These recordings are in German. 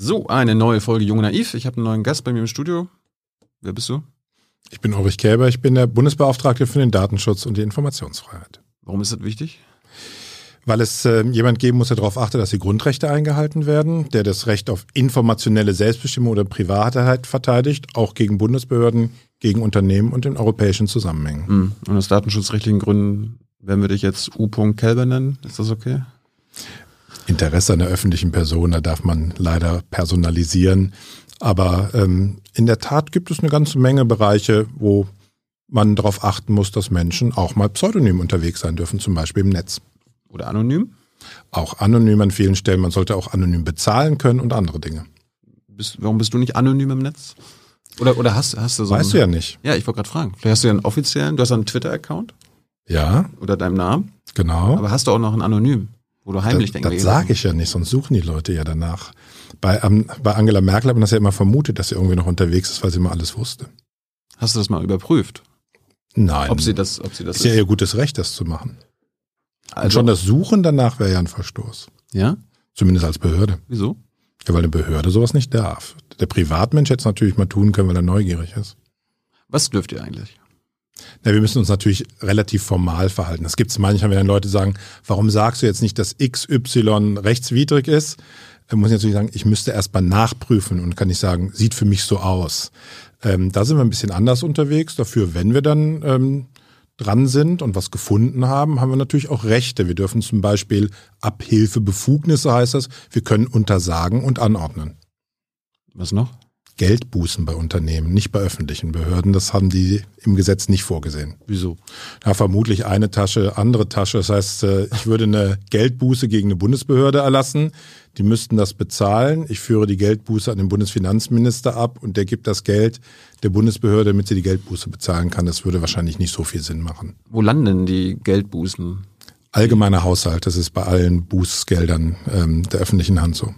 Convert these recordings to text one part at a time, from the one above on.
So, eine neue Folge Jung Naiv. Ich habe einen neuen Gast bei mir im Studio. Wer bist du? Ich bin Ulrich Kälber, ich bin der Bundesbeauftragte für den Datenschutz und die Informationsfreiheit. Warum ist das wichtig? Weil es äh, jemand geben muss, der darauf achtet, dass die Grundrechte eingehalten werden, der das Recht auf informationelle Selbstbestimmung oder Privatheit verteidigt, auch gegen Bundesbehörden, gegen Unternehmen und in europäischen Zusammenhängen. Hm. Und aus datenschutzrechtlichen Gründen werden wir dich jetzt U. Kälber nennen. Ist das okay? Interesse an der öffentlichen Person, da darf man leider personalisieren. Aber ähm, in der Tat gibt es eine ganze Menge Bereiche, wo man darauf achten muss, dass Menschen auch mal pseudonym unterwegs sein dürfen, zum Beispiel im Netz. Oder anonym? Auch anonym an vielen Stellen. Man sollte auch anonym bezahlen können und andere Dinge. Bist, warum bist du nicht anonym im Netz? Oder, oder hast, hast du so. Weißt einen, du ja nicht. Ja, ich wollte gerade fragen. Vielleicht hast du ja einen offiziellen, du hast einen Twitter-Account? Ja. Oder deinem Namen? Genau. Aber hast du auch noch einen anonym? Wo du heimlich Das, das sage ich ja nicht, sonst suchen die Leute ja danach. Bei, um, bei Angela Merkel hat man das ja immer vermutet, dass sie irgendwie noch unterwegs ist, weil sie immer alles wusste. Hast du das mal überprüft? Nein. Ob sie das, ob sie das ist ja ihr gutes Recht, das zu machen. Also, Und schon das Suchen danach wäre ja ein Verstoß. Ja? Zumindest als Behörde. Wieso? Ja, weil eine Behörde sowas nicht darf. Der Privatmensch hätte es natürlich mal tun können, weil er neugierig ist. Was dürft ihr eigentlich? Na, wir müssen uns natürlich relativ formal verhalten. Das gibt es manchmal, wenn dann Leute sagen, warum sagst du jetzt nicht, dass XY rechtswidrig ist? Dann muss ich natürlich sagen, ich müsste erst mal nachprüfen und kann nicht sagen, sieht für mich so aus. Ähm, da sind wir ein bisschen anders unterwegs. Dafür, wenn wir dann ähm, dran sind und was gefunden haben, haben wir natürlich auch Rechte. Wir dürfen zum Beispiel Abhilfebefugnisse heißt das. Wir können untersagen und anordnen. Was noch? Geldbußen bei Unternehmen, nicht bei öffentlichen Behörden. Das haben die im Gesetz nicht vorgesehen. Wieso? Ja, vermutlich eine Tasche, andere Tasche. Das heißt, äh, ich würde eine Geldbuße gegen eine Bundesbehörde erlassen. Die müssten das bezahlen. Ich führe die Geldbuße an den Bundesfinanzminister ab und der gibt das Geld der Bundesbehörde, damit sie die Geldbuße bezahlen kann. Das würde wahrscheinlich nicht so viel Sinn machen. Wo landen die Geldbußen? Allgemeiner Haushalt, das ist bei allen Bußgeldern ähm, der öffentlichen Hand so.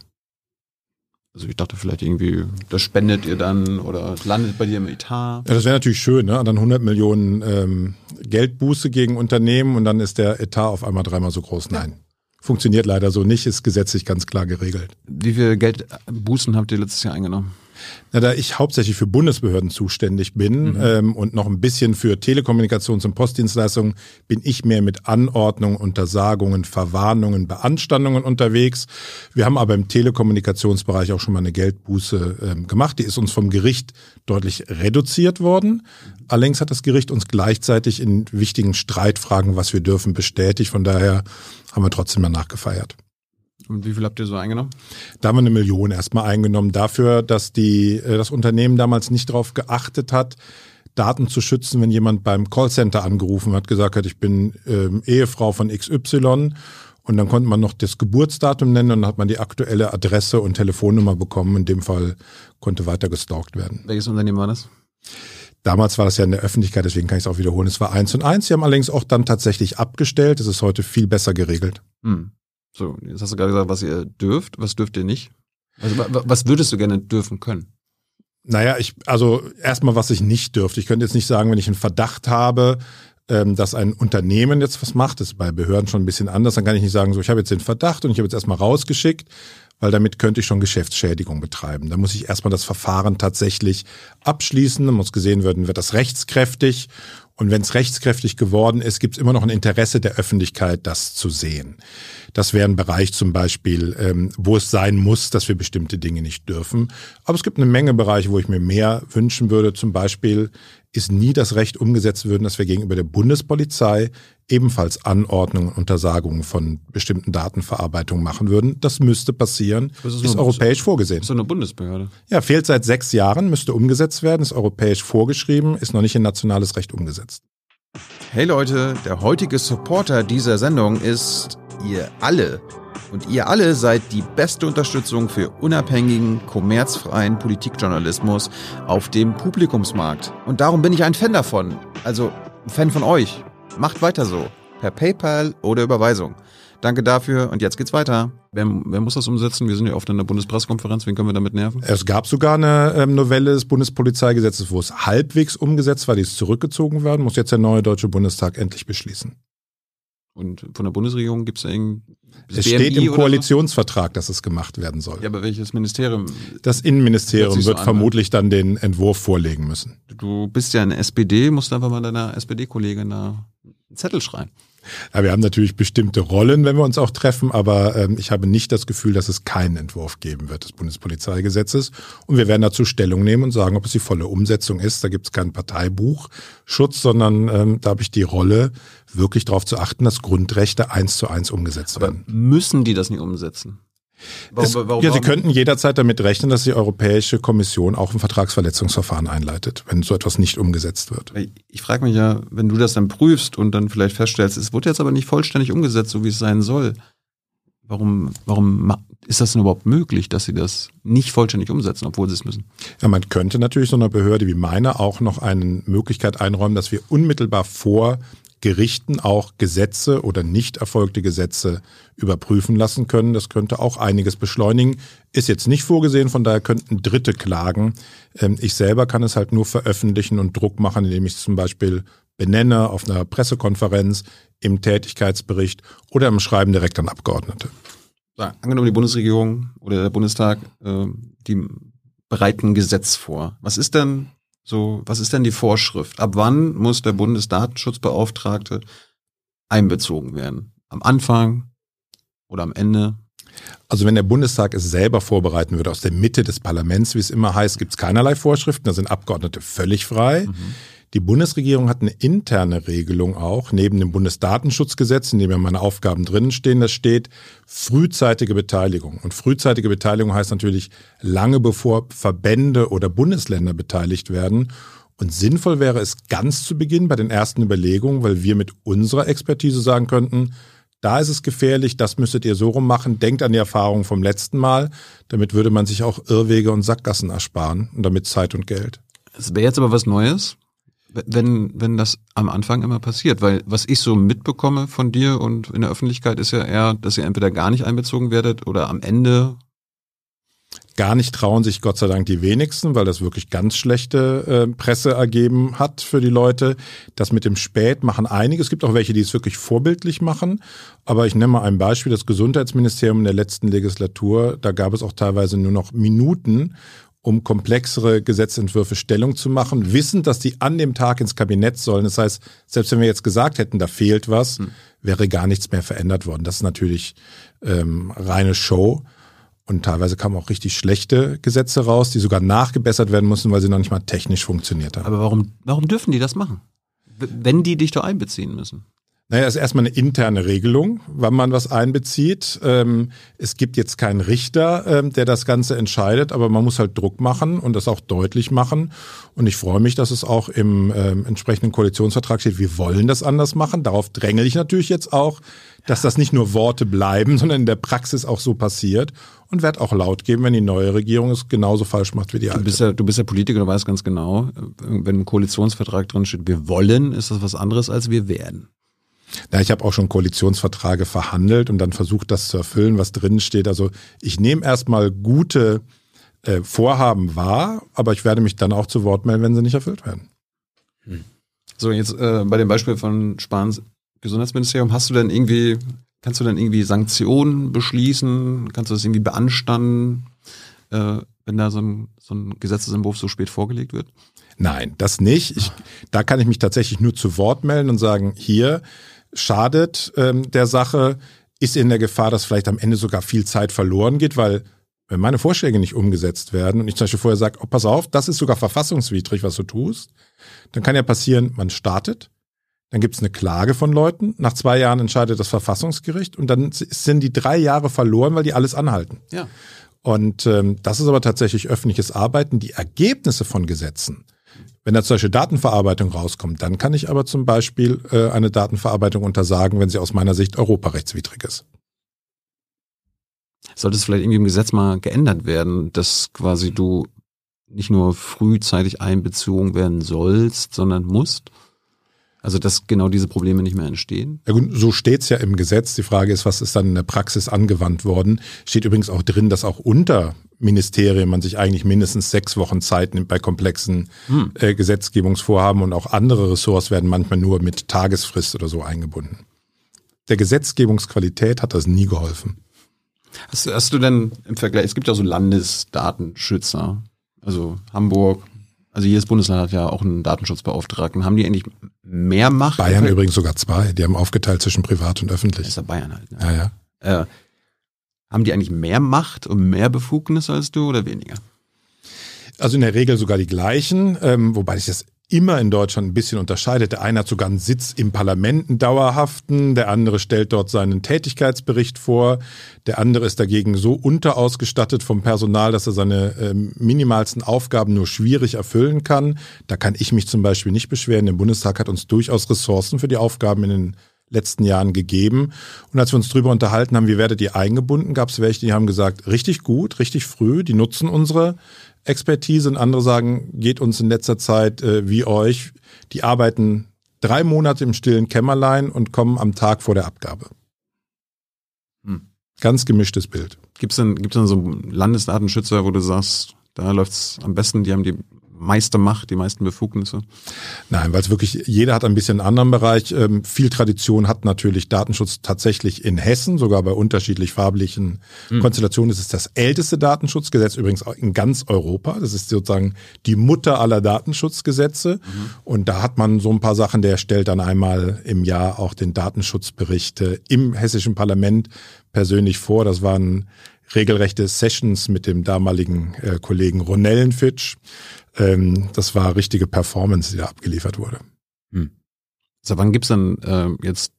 Also ich dachte vielleicht irgendwie, das spendet ihr dann oder landet bei dir im Etat. Ja, das wäre natürlich schön, ne? Dann 100 Millionen ähm, Geldbuße gegen Unternehmen und dann ist der Etat auf einmal dreimal so groß. Nein. Funktioniert leider so nicht, ist gesetzlich ganz klar geregelt. Wie viel Geldbußen habt ihr letztes Jahr eingenommen? Na, da ich hauptsächlich für Bundesbehörden zuständig bin mhm. ähm, und noch ein bisschen für Telekommunikations- und Postdienstleistungen, bin ich mehr mit Anordnungen, Untersagungen, Verwarnungen, Beanstandungen unterwegs. Wir haben aber im Telekommunikationsbereich auch schon mal eine Geldbuße ähm, gemacht. Die ist uns vom Gericht deutlich reduziert worden. Allerdings hat das Gericht uns gleichzeitig in wichtigen Streitfragen, was wir dürfen, bestätigt. Von daher haben wir trotzdem mal nachgefeiert. Und wie viel habt ihr so eingenommen? Da haben wir eine Million erstmal eingenommen dafür, dass die, äh, das Unternehmen damals nicht darauf geachtet hat, Daten zu schützen, wenn jemand beim Callcenter angerufen hat, gesagt hat, ich bin ähm, Ehefrau von XY und dann konnte man noch das Geburtsdatum nennen und dann hat man die aktuelle Adresse und Telefonnummer bekommen. In dem Fall konnte weiter gestalkt werden. Welches Unternehmen war das? Damals war das ja in der Öffentlichkeit, deswegen kann ich es auch wiederholen. Es war eins und eins. Sie haben allerdings auch dann tatsächlich abgestellt. Es ist heute viel besser geregelt. Hm. So, jetzt hast du gerade gesagt, was ihr dürft, was dürft ihr nicht? Also, was würdest du gerne dürfen können? Naja, ich, also erstmal, was ich nicht dürfte. Ich könnte jetzt nicht sagen, wenn ich einen Verdacht habe, ähm, dass ein Unternehmen jetzt was macht, das ist bei Behörden schon ein bisschen anders, dann kann ich nicht sagen, so, ich habe jetzt den Verdacht und ich habe jetzt erstmal rausgeschickt, weil damit könnte ich schon Geschäftsschädigung betreiben. Da muss ich erstmal das Verfahren tatsächlich abschließen, dann muss gesehen werden, wird das rechtskräftig und wenn es rechtskräftig geworden ist, gibt es immer noch ein Interesse der Öffentlichkeit, das zu sehen. Das wäre ein Bereich zum Beispiel, ähm, wo es sein muss, dass wir bestimmte Dinge nicht dürfen. Aber es gibt eine Menge Bereiche, wo ich mir mehr wünschen würde. Zum Beispiel ist nie das Recht umgesetzt würden, dass wir gegenüber der Bundespolizei ebenfalls Anordnungen und Untersagungen von bestimmten Datenverarbeitungen machen würden. Das müsste passieren. Das ist, ist nur, europäisch vorgesehen. Das ist eine Bundesbehörde. Ja, fehlt seit sechs Jahren, müsste umgesetzt werden, ist europäisch vorgeschrieben, ist noch nicht in nationales Recht umgesetzt. Hey Leute, der heutige Supporter dieser Sendung ist ihr alle. Und ihr alle seid die beste Unterstützung für unabhängigen, kommerzfreien Politikjournalismus auf dem Publikumsmarkt. Und darum bin ich ein Fan davon. Also ein Fan von euch. Macht weiter so. Per PayPal oder Überweisung. Danke dafür und jetzt geht's weiter. Wer, wer muss das umsetzen? Wir sind ja oft in der Bundespressekonferenz. Wen können wir damit nerven? Es gab sogar eine ähm, Novelle des Bundespolizeigesetzes, wo es halbwegs umgesetzt war, die ist zurückgezogen werden, muss jetzt der neue Deutsche Bundestag endlich beschließen. Und von der Bundesregierung gibt es irgendwie. Es steht im Koalitionsvertrag, so? dass es gemacht werden soll. Ja, aber welches Ministerium? Das Innenministerium wird so vermutlich dann den Entwurf vorlegen müssen. Du bist ja eine SPD, musst einfach mal deiner SPD-Kollegin da einen Zettel schreiben. Ja, wir haben natürlich bestimmte Rollen, wenn wir uns auch treffen, aber ähm, ich habe nicht das Gefühl, dass es keinen Entwurf geben wird des Bundespolizeigesetzes. Und wir werden dazu Stellung nehmen und sagen, ob es die volle Umsetzung ist. Da gibt es keinen Parteibuchschutz, sondern ähm, da habe ich die Rolle, wirklich darauf zu achten, dass Grundrechte eins zu eins umgesetzt aber werden. Müssen die das nicht umsetzen? Warum, es, warum, ja, Sie könnten jederzeit damit rechnen, dass die Europäische Kommission auch ein Vertragsverletzungsverfahren einleitet, wenn so etwas nicht umgesetzt wird. Ich frage mich ja, wenn du das dann prüfst und dann vielleicht feststellst, es wurde jetzt aber nicht vollständig umgesetzt, so wie es sein soll. Warum, warum ist das denn überhaupt möglich, dass sie das nicht vollständig umsetzen, obwohl sie es müssen? Ja, man könnte natürlich so einer Behörde wie meine auch noch eine Möglichkeit einräumen, dass wir unmittelbar vor Gerichten auch Gesetze oder nicht erfolgte Gesetze überprüfen lassen können. Das könnte auch einiges beschleunigen. Ist jetzt nicht vorgesehen, von daher könnten Dritte klagen. Ähm, ich selber kann es halt nur veröffentlichen und Druck machen, indem ich es zum Beispiel benenne auf einer Pressekonferenz, im Tätigkeitsbericht oder im Schreiben direkt an Abgeordnete. Ja, angenommen, die Bundesregierung oder der Bundestag, äh, die bereiten Gesetz vor. Was ist denn so, was ist denn die Vorschrift? Ab wann muss der Bundesdatenschutzbeauftragte einbezogen werden? Am Anfang oder am Ende? Also wenn der Bundestag es selber vorbereiten würde, aus der Mitte des Parlaments, wie es immer heißt, gibt es keinerlei Vorschriften, da sind Abgeordnete völlig frei. Mhm. Die Bundesregierung hat eine interne Regelung auch, neben dem Bundesdatenschutzgesetz, in dem ja meine Aufgaben drinnen stehen, das steht frühzeitige Beteiligung. Und frühzeitige Beteiligung heißt natürlich lange bevor Verbände oder Bundesländer beteiligt werden. Und sinnvoll wäre es ganz zu Beginn bei den ersten Überlegungen, weil wir mit unserer Expertise sagen könnten, da ist es gefährlich, das müsstet ihr so rum machen. Denkt an die Erfahrung vom letzten Mal. Damit würde man sich auch Irrwege und Sackgassen ersparen und damit Zeit und Geld. Es wäre jetzt aber was Neues wenn, wenn das am Anfang immer passiert. Weil was ich so mitbekomme von dir und in der Öffentlichkeit ist ja eher, dass ihr entweder gar nicht einbezogen werdet oder am Ende. Gar nicht trauen sich Gott sei Dank die wenigsten, weil das wirklich ganz schlechte äh, Presse ergeben hat für die Leute. Das mit dem Spät machen einige. Es gibt auch welche, die es wirklich vorbildlich machen. Aber ich nenne mal ein Beispiel. Das Gesundheitsministerium in der letzten Legislatur, da gab es auch teilweise nur noch Minuten um komplexere Gesetzentwürfe Stellung zu machen, wissend, dass die an dem Tag ins Kabinett sollen. Das heißt, selbst wenn wir jetzt gesagt hätten, da fehlt was, hm. wäre gar nichts mehr verändert worden. Das ist natürlich ähm, reine Show. Und teilweise kamen auch richtig schlechte Gesetze raus, die sogar nachgebessert werden mussten, weil sie noch nicht mal technisch funktioniert haben. Aber warum, warum dürfen die das machen? Wenn die dich doch einbeziehen müssen? Naja, ist erstmal eine interne Regelung, wann man was einbezieht. Ähm, es gibt jetzt keinen Richter, ähm, der das Ganze entscheidet, aber man muss halt Druck machen und das auch deutlich machen. Und ich freue mich, dass es auch im ähm, entsprechenden Koalitionsvertrag steht, wir wollen das anders machen. Darauf dränge ich natürlich jetzt auch, dass das nicht nur Worte bleiben, sondern in der Praxis auch so passiert. Und werde auch laut geben, wenn die neue Regierung es genauso falsch macht wie die alte. Du bist ja, du bist ja Politiker, du weißt ganz genau, wenn im Koalitionsvertrag drin steht, wir wollen, ist das was anderes als wir werden. Ja, ich habe auch schon Koalitionsverträge verhandelt und dann versucht, das zu erfüllen, was drinnen steht. Also ich nehme erstmal gute äh, Vorhaben wahr, aber ich werde mich dann auch zu Wort melden, wenn sie nicht erfüllt werden. Hm. So, jetzt äh, bei dem Beispiel von Spahns Gesundheitsministerium, hast du denn irgendwie, kannst du denn irgendwie Sanktionen beschließen? Kannst du das irgendwie beanstanden, äh, wenn da so ein, so ein Gesetzesentwurf so spät vorgelegt wird? Nein, das nicht. Ich, da kann ich mich tatsächlich nur zu Wort melden und sagen, hier, schadet ähm, der Sache, ist in der Gefahr, dass vielleicht am Ende sogar viel Zeit verloren geht, weil wenn meine Vorschläge nicht umgesetzt werden und ich zum Beispiel vorher sage, oh, pass auf, das ist sogar verfassungswidrig, was du tust, dann kann ja passieren, man startet, dann gibt es eine Klage von Leuten, nach zwei Jahren entscheidet das Verfassungsgericht und dann sind die drei Jahre verloren, weil die alles anhalten. Ja. Und ähm, das ist aber tatsächlich öffentliches Arbeiten. Die Ergebnisse von Gesetzen, wenn da zum Beispiel Datenverarbeitung rauskommt, dann kann ich aber zum Beispiel äh, eine Datenverarbeitung untersagen, wenn sie aus meiner Sicht europarechtswidrig ist. Sollte es vielleicht irgendwie im Gesetz mal geändert werden, dass quasi du nicht nur frühzeitig einbezogen werden sollst, sondern musst? Also dass genau diese Probleme nicht mehr entstehen? Ja gut, so steht's ja im Gesetz. Die Frage ist, was ist dann in der Praxis angewandt worden? Steht übrigens auch drin, dass auch unter Ministerien man sich eigentlich mindestens sechs Wochen Zeit nimmt bei komplexen hm. äh, Gesetzgebungsvorhaben und auch andere Ressorts werden manchmal nur mit Tagesfrist oder so eingebunden. der Gesetzgebungsqualität hat das nie geholfen. Hast, hast du denn im Vergleich, es gibt ja so Landesdatenschützer, also Hamburg, also jedes Bundesland hat ja auch einen Datenschutzbeauftragten. Haben die eigentlich mehr Macht? Bayern übrigens sogar zwei. Die haben aufgeteilt zwischen privat und öffentlich. Das ist ja Bayern halt. Ne? Ja, ja. Äh, haben die eigentlich mehr Macht und mehr Befugnisse als du oder weniger? Also in der Regel sogar die gleichen, ähm, wobei ich das immer in Deutschland ein bisschen unterscheidet. Der eine hat sogar einen Sitz im Parlament, einen dauerhaften, der andere stellt dort seinen Tätigkeitsbericht vor, der andere ist dagegen so unterausgestattet vom Personal, dass er seine äh, minimalsten Aufgaben nur schwierig erfüllen kann. Da kann ich mich zum Beispiel nicht beschweren. Der Bundestag hat uns durchaus Ressourcen für die Aufgaben in den letzten Jahren gegeben. Und als wir uns darüber unterhalten haben, wie werdet ihr eingebunden, gab es welche, die haben gesagt, richtig gut, richtig früh, die nutzen unsere Expertise und andere sagen, geht uns in letzter Zeit äh, wie euch, die arbeiten drei Monate im stillen Kämmerlein und kommen am Tag vor der Abgabe. Hm. Ganz gemischtes Bild. Gibt es denn, gibt's denn so Landesdatenschützer, wo du sagst, da läuft es am besten, die haben die meiste Macht, die meisten Befugnisse? Nein, weil es wirklich, jeder hat ein bisschen einen anderen Bereich. Ähm, viel Tradition hat natürlich Datenschutz tatsächlich in Hessen, sogar bei unterschiedlich farblichen mhm. Konstellationen. Es ist das älteste Datenschutzgesetz übrigens in ganz Europa. Das ist sozusagen die Mutter aller Datenschutzgesetze. Mhm. Und da hat man so ein paar Sachen, der stellt dann einmal im Jahr auch den Datenschutzbericht äh, im hessischen Parlament persönlich vor. Das waren regelrechte Sessions mit dem damaligen äh, Kollegen Ronellenfitsch. Ähm, das war richtige Performance, die da abgeliefert wurde. Hm. So, wann gibt's dann äh, jetzt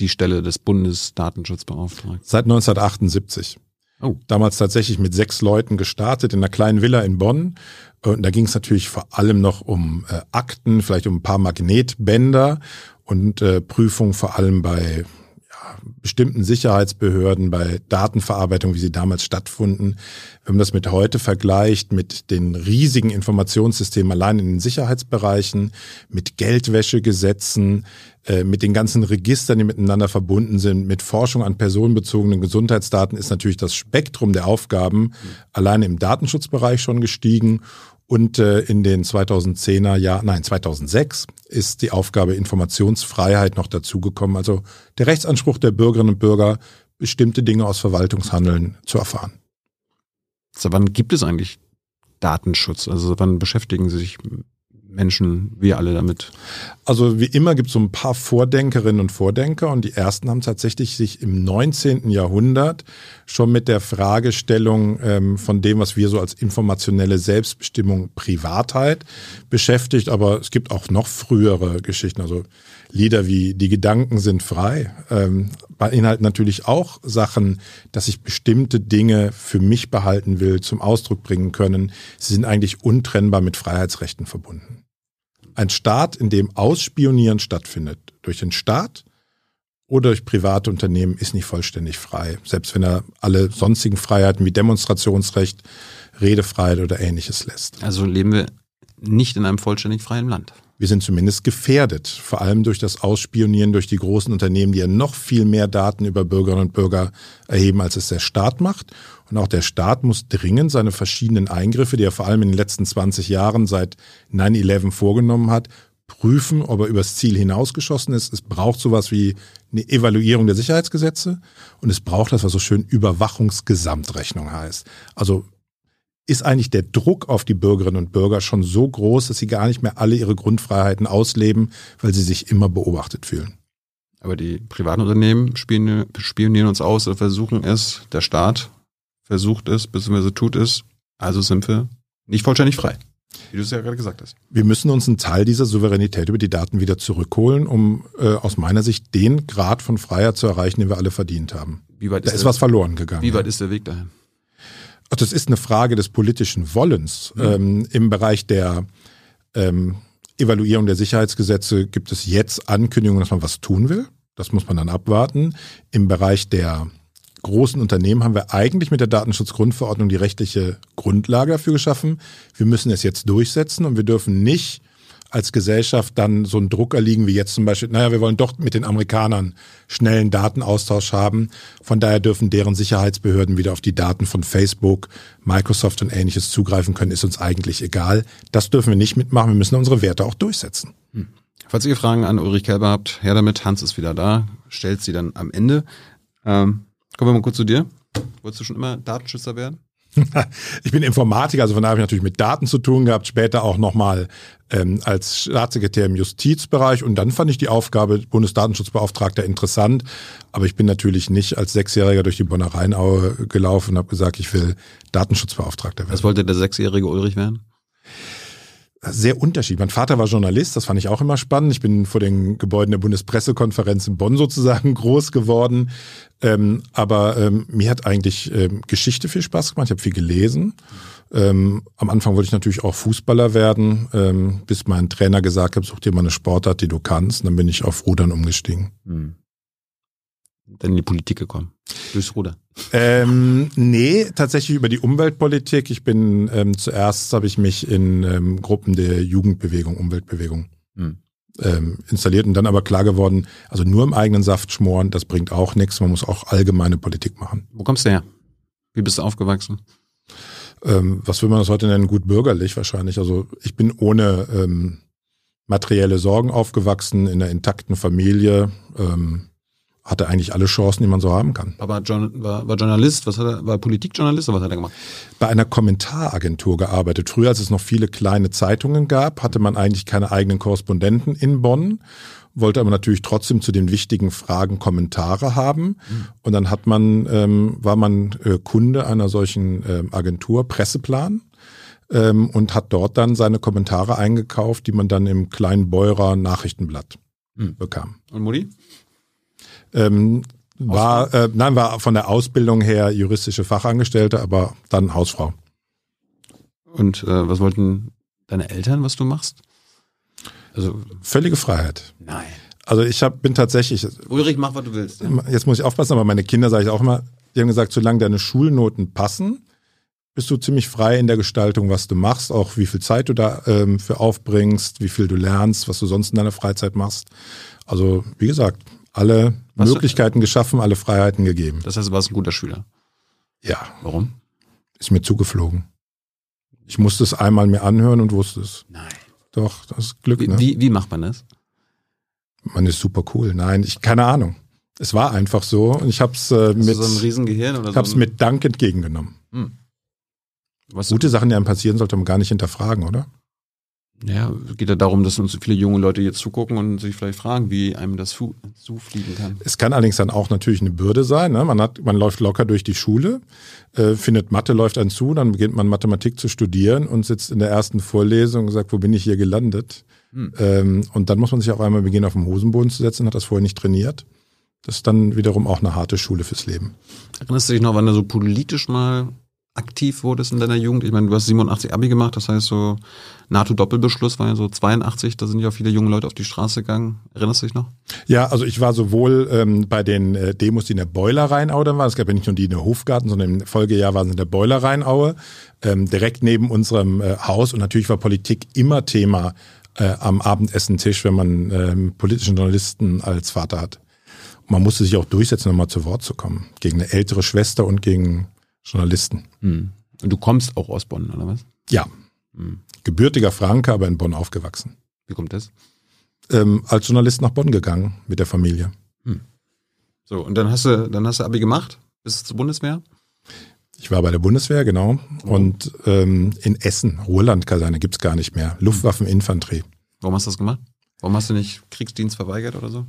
die Stelle des Bundesdatenschutzbeauftragten? Seit 1978. Oh. Damals tatsächlich mit sechs Leuten gestartet in einer kleinen Villa in Bonn. Und da ging es natürlich vor allem noch um äh, Akten, vielleicht um ein paar Magnetbänder und äh, Prüfung vor allem bei bestimmten Sicherheitsbehörden, bei Datenverarbeitung, wie sie damals stattfunden. Wenn man das mit heute vergleicht, mit den riesigen Informationssystemen allein in den Sicherheitsbereichen, mit Geldwäschegesetzen, äh, mit den ganzen Registern, die miteinander verbunden sind, mit Forschung an personenbezogenen Gesundheitsdaten, ist natürlich das Spektrum der Aufgaben allein im Datenschutzbereich schon gestiegen. Und äh, in den 2010er Jahren, nein, 2006 ist die Aufgabe Informationsfreiheit noch dazugekommen. Also der Rechtsanspruch der Bürgerinnen und Bürger, bestimmte Dinge aus Verwaltungshandeln zu erfahren. So, wann gibt es eigentlich Datenschutz? Also wann beschäftigen Sie sich Menschen, wir alle damit? Also wie immer gibt es so ein paar Vordenkerinnen und Vordenker und die ersten haben tatsächlich sich im 19. Jahrhundert schon mit der Fragestellung ähm, von dem, was wir so als informationelle Selbstbestimmung, Privatheit beschäftigt. Aber es gibt auch noch frühere Geschichten, also Lieder wie Die Gedanken sind frei, ähm, beinhalten natürlich auch Sachen, dass ich bestimmte Dinge für mich behalten will, zum Ausdruck bringen können. Sie sind eigentlich untrennbar mit Freiheitsrechten verbunden ein Staat, in dem Ausspionieren stattfindet durch den Staat oder durch private Unternehmen, ist nicht vollständig frei. Selbst wenn er alle sonstigen Freiheiten wie Demonstrationsrecht, Redefreiheit oder ähnliches lässt. Also leben wir nicht in einem vollständig freien Land. Wir sind zumindest gefährdet, vor allem durch das Ausspionieren durch die großen Unternehmen, die ja noch viel mehr Daten über Bürgerinnen und Bürger erheben, als es der Staat macht. Und auch der Staat muss dringend seine verschiedenen Eingriffe, die er vor allem in den letzten 20 Jahren seit 9-11 vorgenommen hat, prüfen, ob er übers Ziel hinausgeschossen ist. Es braucht sowas wie eine Evaluierung der Sicherheitsgesetze und es braucht das, was so schön Überwachungsgesamtrechnung heißt. Also ist eigentlich der Druck auf die Bürgerinnen und Bürger schon so groß, dass sie gar nicht mehr alle ihre Grundfreiheiten ausleben, weil sie sich immer beobachtet fühlen. Aber die privaten Unternehmen spionieren uns aus oder versuchen es, der Staat versucht es, beziehungsweise tut es, also sind wir nicht vollständig frei. Wie du es ja gerade gesagt hast. Wir müssen uns einen Teil dieser Souveränität über die Daten wieder zurückholen, um äh, aus meiner Sicht den Grad von Freiheit zu erreichen, den wir alle verdient haben. Wie weit da ist, ist was verloren gegangen. Wie weit ist der Weg dahin? Ach, das ist eine Frage des politischen Wollens. Mhm. Ähm, Im Bereich der ähm, Evaluierung der Sicherheitsgesetze gibt es jetzt Ankündigungen, dass man was tun will. Das muss man dann abwarten. Im Bereich der großen Unternehmen haben wir eigentlich mit der Datenschutzgrundverordnung die rechtliche Grundlage dafür geschaffen. Wir müssen es jetzt durchsetzen und wir dürfen nicht als Gesellschaft dann so einen Druck erliegen wie jetzt zum Beispiel, naja, wir wollen doch mit den Amerikanern schnellen Datenaustausch haben. Von daher dürfen deren Sicherheitsbehörden wieder auf die Daten von Facebook, Microsoft und ähnliches zugreifen können, ist uns eigentlich egal. Das dürfen wir nicht mitmachen. Wir müssen unsere Werte auch durchsetzen. Hm. Falls ihr Fragen an Ulrich Kelber habt, her damit. Hans ist wieder da. stellt sie dann am Ende. Ähm, kommen wir mal kurz zu dir. Wolltest du schon immer Datenschützer werden? ich bin Informatiker, also von daher habe ich natürlich mit Daten zu tun gehabt, später auch nochmal ähm, als Staatssekretär im Justizbereich und dann fand ich die Aufgabe Bundesdatenschutzbeauftragter interessant, aber ich bin natürlich nicht als Sechsjähriger durch die Bonner Rheinaue gelaufen und habe gesagt, ich will Datenschutzbeauftragter werden. Was wollte der sechsjährige Ulrich werden? Sehr unterschiedlich. Mein Vater war Journalist, das fand ich auch immer spannend. Ich bin vor den Gebäuden der Bundespressekonferenz in Bonn sozusagen groß geworden. Ähm, aber ähm, mir hat eigentlich ähm, Geschichte viel Spaß gemacht. Ich habe viel gelesen. Ähm, am Anfang wollte ich natürlich auch Fußballer werden, ähm, bis mein Trainer gesagt hat, such dir mal eine Sportart, die du kannst. Und dann bin ich auf Rudern umgestiegen. Hm dann in die Politik gekommen? Durchs Ruder? Ähm, nee, tatsächlich über die Umweltpolitik. Ich bin ähm, zuerst habe ich mich in ähm, Gruppen der Jugendbewegung, Umweltbewegung hm. ähm, installiert und dann aber klar geworden, also nur im eigenen Saft schmoren, das bringt auch nichts. Man muss auch allgemeine Politik machen. Wo kommst du her? Wie bist du aufgewachsen? Ähm, was will man das heute nennen? Gut bürgerlich wahrscheinlich. Also ich bin ohne ähm, materielle Sorgen aufgewachsen, in einer intakten Familie. Ähm, hatte eigentlich alle Chancen, die man so haben kann. Aber war, war Journalist, was hat er, war Politikjournalist oder was hat er gemacht? Bei einer Kommentaragentur gearbeitet. Früher, als es noch viele kleine Zeitungen gab, hatte man eigentlich keine eigenen Korrespondenten in Bonn, wollte aber natürlich trotzdem zu den wichtigen Fragen Kommentare haben. Mhm. Und dann hat man, ähm, war man äh, Kunde einer solchen ähm, Agentur, Presseplan ähm, und hat dort dann seine Kommentare eingekauft, die man dann im kleinen Beurer Nachrichtenblatt mhm. bekam. Und Mutti? Ähm, war, äh, nein, war von der Ausbildung her juristische Fachangestellte, aber dann Hausfrau. Und äh, was wollten deine Eltern, was du machst? Also völlige Freiheit. Nein. Also ich hab, bin tatsächlich. Ulrich, mach was du willst. Ja. Jetzt muss ich aufpassen, aber meine Kinder sage ich auch immer, die haben gesagt, solange deine Schulnoten passen, bist du ziemlich frei in der Gestaltung, was du machst, auch wie viel Zeit du da ähm, für aufbringst, wie viel du lernst, was du sonst in deiner Freizeit machst. Also wie gesagt, alle Was Möglichkeiten geschaffen, alle Freiheiten gegeben. Das heißt, du warst ein guter Schüler. Ja. Warum? Ist mir zugeflogen. Ich musste es einmal mir anhören und wusste es. Nein. Doch, das ist Glück. Wie, ne? wie, wie macht man das? Man ist super cool. Nein, ich keine Ahnung. Es war einfach so und ich habe es äh, mit so ein Riesengehirn oder ich habe es mit Dank entgegengenommen. Hm. Gute Sachen, die einem passieren, sollte man gar nicht hinterfragen, oder? Ja, es geht ja darum, dass uns viele junge Leute jetzt zugucken und sich vielleicht fragen, wie einem das zufliegen kann. Es kann allerdings dann auch natürlich eine Bürde sein. Ne? Man, hat, man läuft locker durch die Schule, äh, findet Mathe läuft einem zu, dann beginnt man Mathematik zu studieren und sitzt in der ersten Vorlesung und sagt, wo bin ich hier gelandet? Hm. Ähm, und dann muss man sich auf einmal beginnen, auf den Hosenboden zu setzen, hat das vorher nicht trainiert. Das ist dann wiederum auch eine harte Schule fürs Leben. Erinnerst du dich noch, wann du so politisch mal aktiv wurdest in deiner Jugend? Ich meine, du hast 87 Abi gemacht, das heißt so NATO-Doppelbeschluss war ja so 82, da sind ja viele junge Leute auf die Straße gegangen. Erinnerst du dich noch? Ja, also ich war sowohl ähm, bei den äh, Demos, die in der Boiler Rheinaue dann waren, es gab ja nicht nur die in der Hofgarten, sondern im Folgejahr waren sie in der Boiler Rheinaue, ähm, direkt neben unserem äh, Haus und natürlich war Politik immer Thema äh, am Abendessentisch, wenn man ähm, politischen Journalisten als Vater hat. Man musste sich auch durchsetzen, um mal zu Wort zu kommen. Gegen eine ältere Schwester und gegen Journalisten. Hm. Und du kommst auch aus Bonn, oder was? Ja. Hm. Gebürtiger Franke, aber in Bonn aufgewachsen. Wie kommt das? Ähm, als Journalist nach Bonn gegangen mit der Familie. Hm. So, und dann hast du, dann hast du Abi gemacht, bist du zur Bundeswehr? Ich war bei der Bundeswehr, genau. Und ähm, in Essen, Ruhrlandkaserne gibt's gar nicht mehr. Luftwaffeninfanterie. Warum hast du das gemacht? Warum hast du nicht Kriegsdienst verweigert oder so?